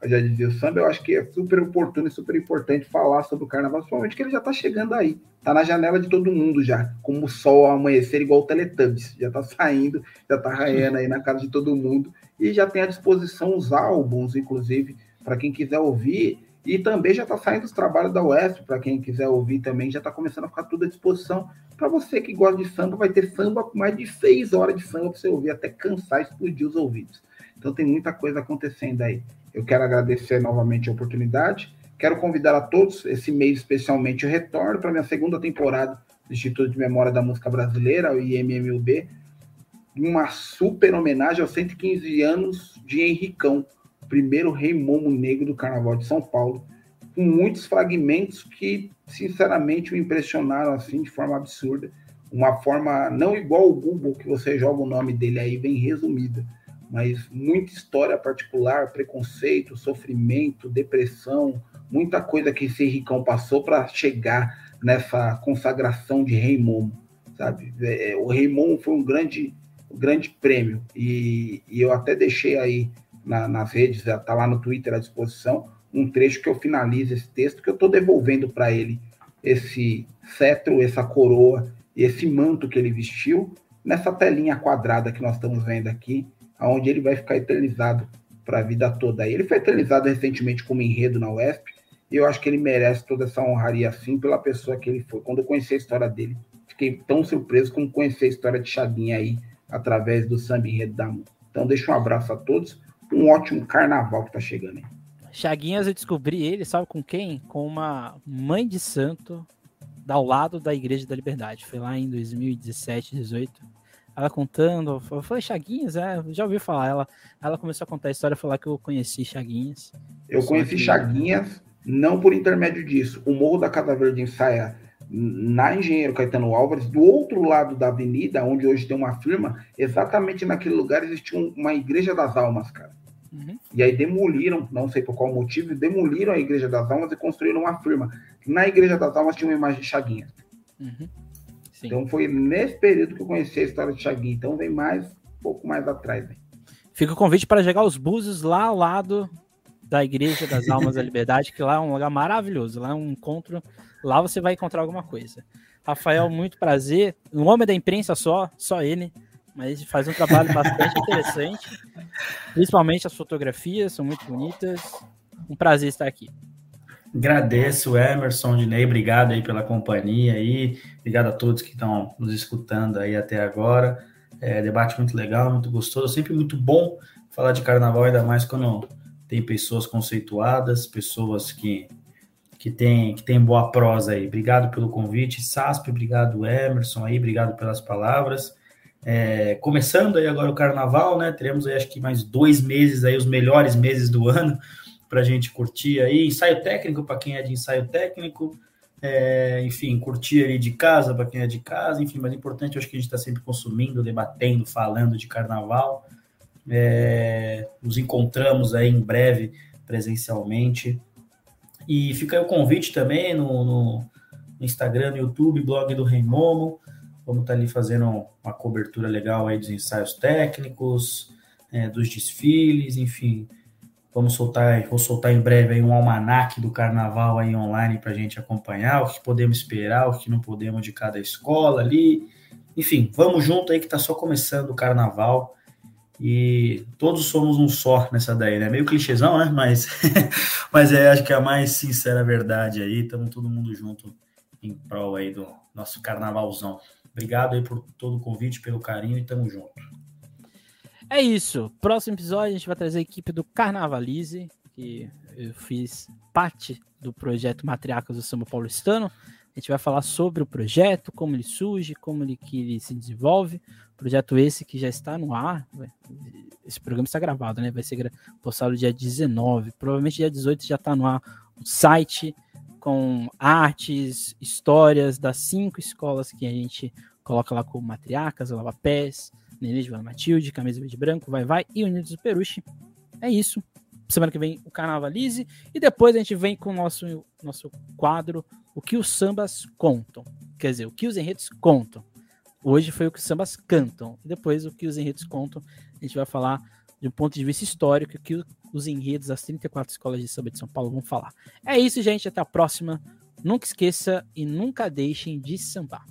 já dizia o samba, eu acho que é super oportuno e super importante falar sobre o carnaval, principalmente que ele já está chegando aí. Está na janela de todo mundo já, como o sol amanhecer, igual o Teletubbies. Já está saindo, já está raiando aí na casa de todo mundo. E já tem à disposição os álbuns, inclusive, para quem quiser ouvir. E também já está saindo os trabalhos da UESP, para quem quiser ouvir também, já está começando a ficar tudo à disposição. Para você que gosta de samba, vai ter samba com mais de seis horas de samba para você ouvir, até cansar e explodir os ouvidos. Então tem muita coisa acontecendo aí. Eu quero agradecer novamente a oportunidade. Quero convidar a todos, esse mês especialmente, eu retorno para minha segunda temporada do Instituto de Memória da Música Brasileira, o IMMUB, uma super homenagem aos 115 anos de Henricão, primeiro rei momo negro do Carnaval de São Paulo, com muitos fragmentos que, sinceramente, me impressionaram assim de forma absurda. Uma forma não igual o Google, que você joga o nome dele aí bem resumida, mas muita história particular, preconceito, sofrimento, depressão, muita coisa que esse Ricão passou para chegar nessa consagração de Rei Momo, sabe? É, o Rei Momo foi um grande, um grande prêmio e, e eu até deixei aí na, nas redes, está lá no Twitter à disposição, um trecho que eu finalizo esse texto, que eu estou devolvendo para ele esse cetro, essa coroa e esse manto que ele vestiu, nessa telinha quadrada que nós estamos vendo aqui, onde ele vai ficar eternizado para a vida toda. Ele foi eternizado recentemente como enredo na UESP, e eu acho que ele merece toda essa honraria assim pela pessoa que ele foi. Quando eu conheci a história dele, fiquei tão surpreso como conhecer a história de Chaguinha aí, através do samba enredo da mão. Então, deixo um abraço a todos um ótimo carnaval que tá chegando aí. Chaguinhas, eu descobri ele, sabe com quem? Com uma mãe de santo ao lado da Igreja da Liberdade. Foi lá em 2017, 18. Ela contando, eu falei, Chaguinhas, é, já ouvi falar. Ela, ela começou a contar a história, falar que eu conheci Chaguinhas. Eu conheci que... Chaguinhas, não por intermédio disso. O Morro da Casa Verde ensaia na Engenheiro Caetano Álvares, do outro lado da avenida, onde hoje tem uma firma, exatamente naquele lugar existia uma Igreja das Almas, cara. Uhum. E aí demoliram, não sei por qual motivo, demoliram a Igreja das Almas e construíram uma firma. Na Igreja das Almas tinha uma imagem de Chaguinha. Uhum. Então foi nesse período que eu conheci a história de Chaguinha. Então vem mais, um pouco mais atrás. Hein? Fica o convite para jogar os búzios lá ao lado da Igreja das Almas da Liberdade, que lá é um lugar maravilhoso. Lá é um encontro Lá você vai encontrar alguma coisa. Rafael, muito prazer. Um homem da imprensa só, só ele. Mas faz um trabalho bastante interessante. Principalmente as fotografias, são muito bonitas. Um prazer estar aqui. Agradeço, Emerson, Dinei, obrigado aí pela companhia aí, obrigado a todos que estão nos escutando aí até agora. É, debate muito legal, muito gostoso, sempre muito bom falar de carnaval, ainda mais quando tem pessoas conceituadas, pessoas que que tem, que tem boa prosa aí. Obrigado pelo convite, Sasp, obrigado Emerson aí, obrigado pelas palavras. É, começando aí agora o carnaval, né? Teremos aí acho que mais dois meses aí, os melhores meses do ano, para a gente curtir aí. Ensaio técnico para quem é de ensaio técnico, é, enfim, curtir ali de casa para quem é de casa, enfim, mas importante, acho que a gente está sempre consumindo, debatendo, falando de carnaval. É, nos encontramos aí em breve presencialmente. E fica aí o convite também no, no Instagram, no YouTube, blog do Rei Momo. Vamos estar tá ali fazendo uma cobertura legal aí dos ensaios técnicos, é, dos desfiles, enfim. Vamos soltar, vou soltar em breve aí um almanac do carnaval aí online para a gente acompanhar, o que podemos esperar, o que não podemos de cada escola ali. Enfim, vamos junto aí que está só começando o carnaval. E todos somos um só nessa daí, né? Meio clichêzão, né? Mas, mas é, acho que é a mais sincera verdade aí. Estamos todo mundo junto em prol aí do nosso carnavalzão. Obrigado aí por todo o convite, pelo carinho e tamo junto. É isso. Próximo episódio a gente vai trazer a equipe do Carnavalize, que eu fiz parte do projeto Matriarcas do Samba Paulistano. A gente vai falar sobre o projeto, como ele surge, como ele, que ele se desenvolve. Projeto esse que já está no ar. Esse programa está gravado, né? Vai ser postado dia 19. Provavelmente dia 18 já está no ar o site com artes, histórias das cinco escolas que a gente coloca lá como Matriarcas, Lava Pés, Nenê de Matilde, Camisa Verde Branco, Vai Vai e Unidos do Peruche. É isso. Semana que vem o Carnavalize e depois a gente vem com o nosso, nosso quadro o que os sambas contam. Quer dizer, o que os enredos contam. Hoje foi o que os sambas cantam. E depois o que os enredos contam. A gente vai falar de um ponto de vista histórico que os enredos das 34 escolas de samba de São Paulo vão falar. É isso, gente. Até a próxima. Nunca esqueça e nunca deixem de sambar.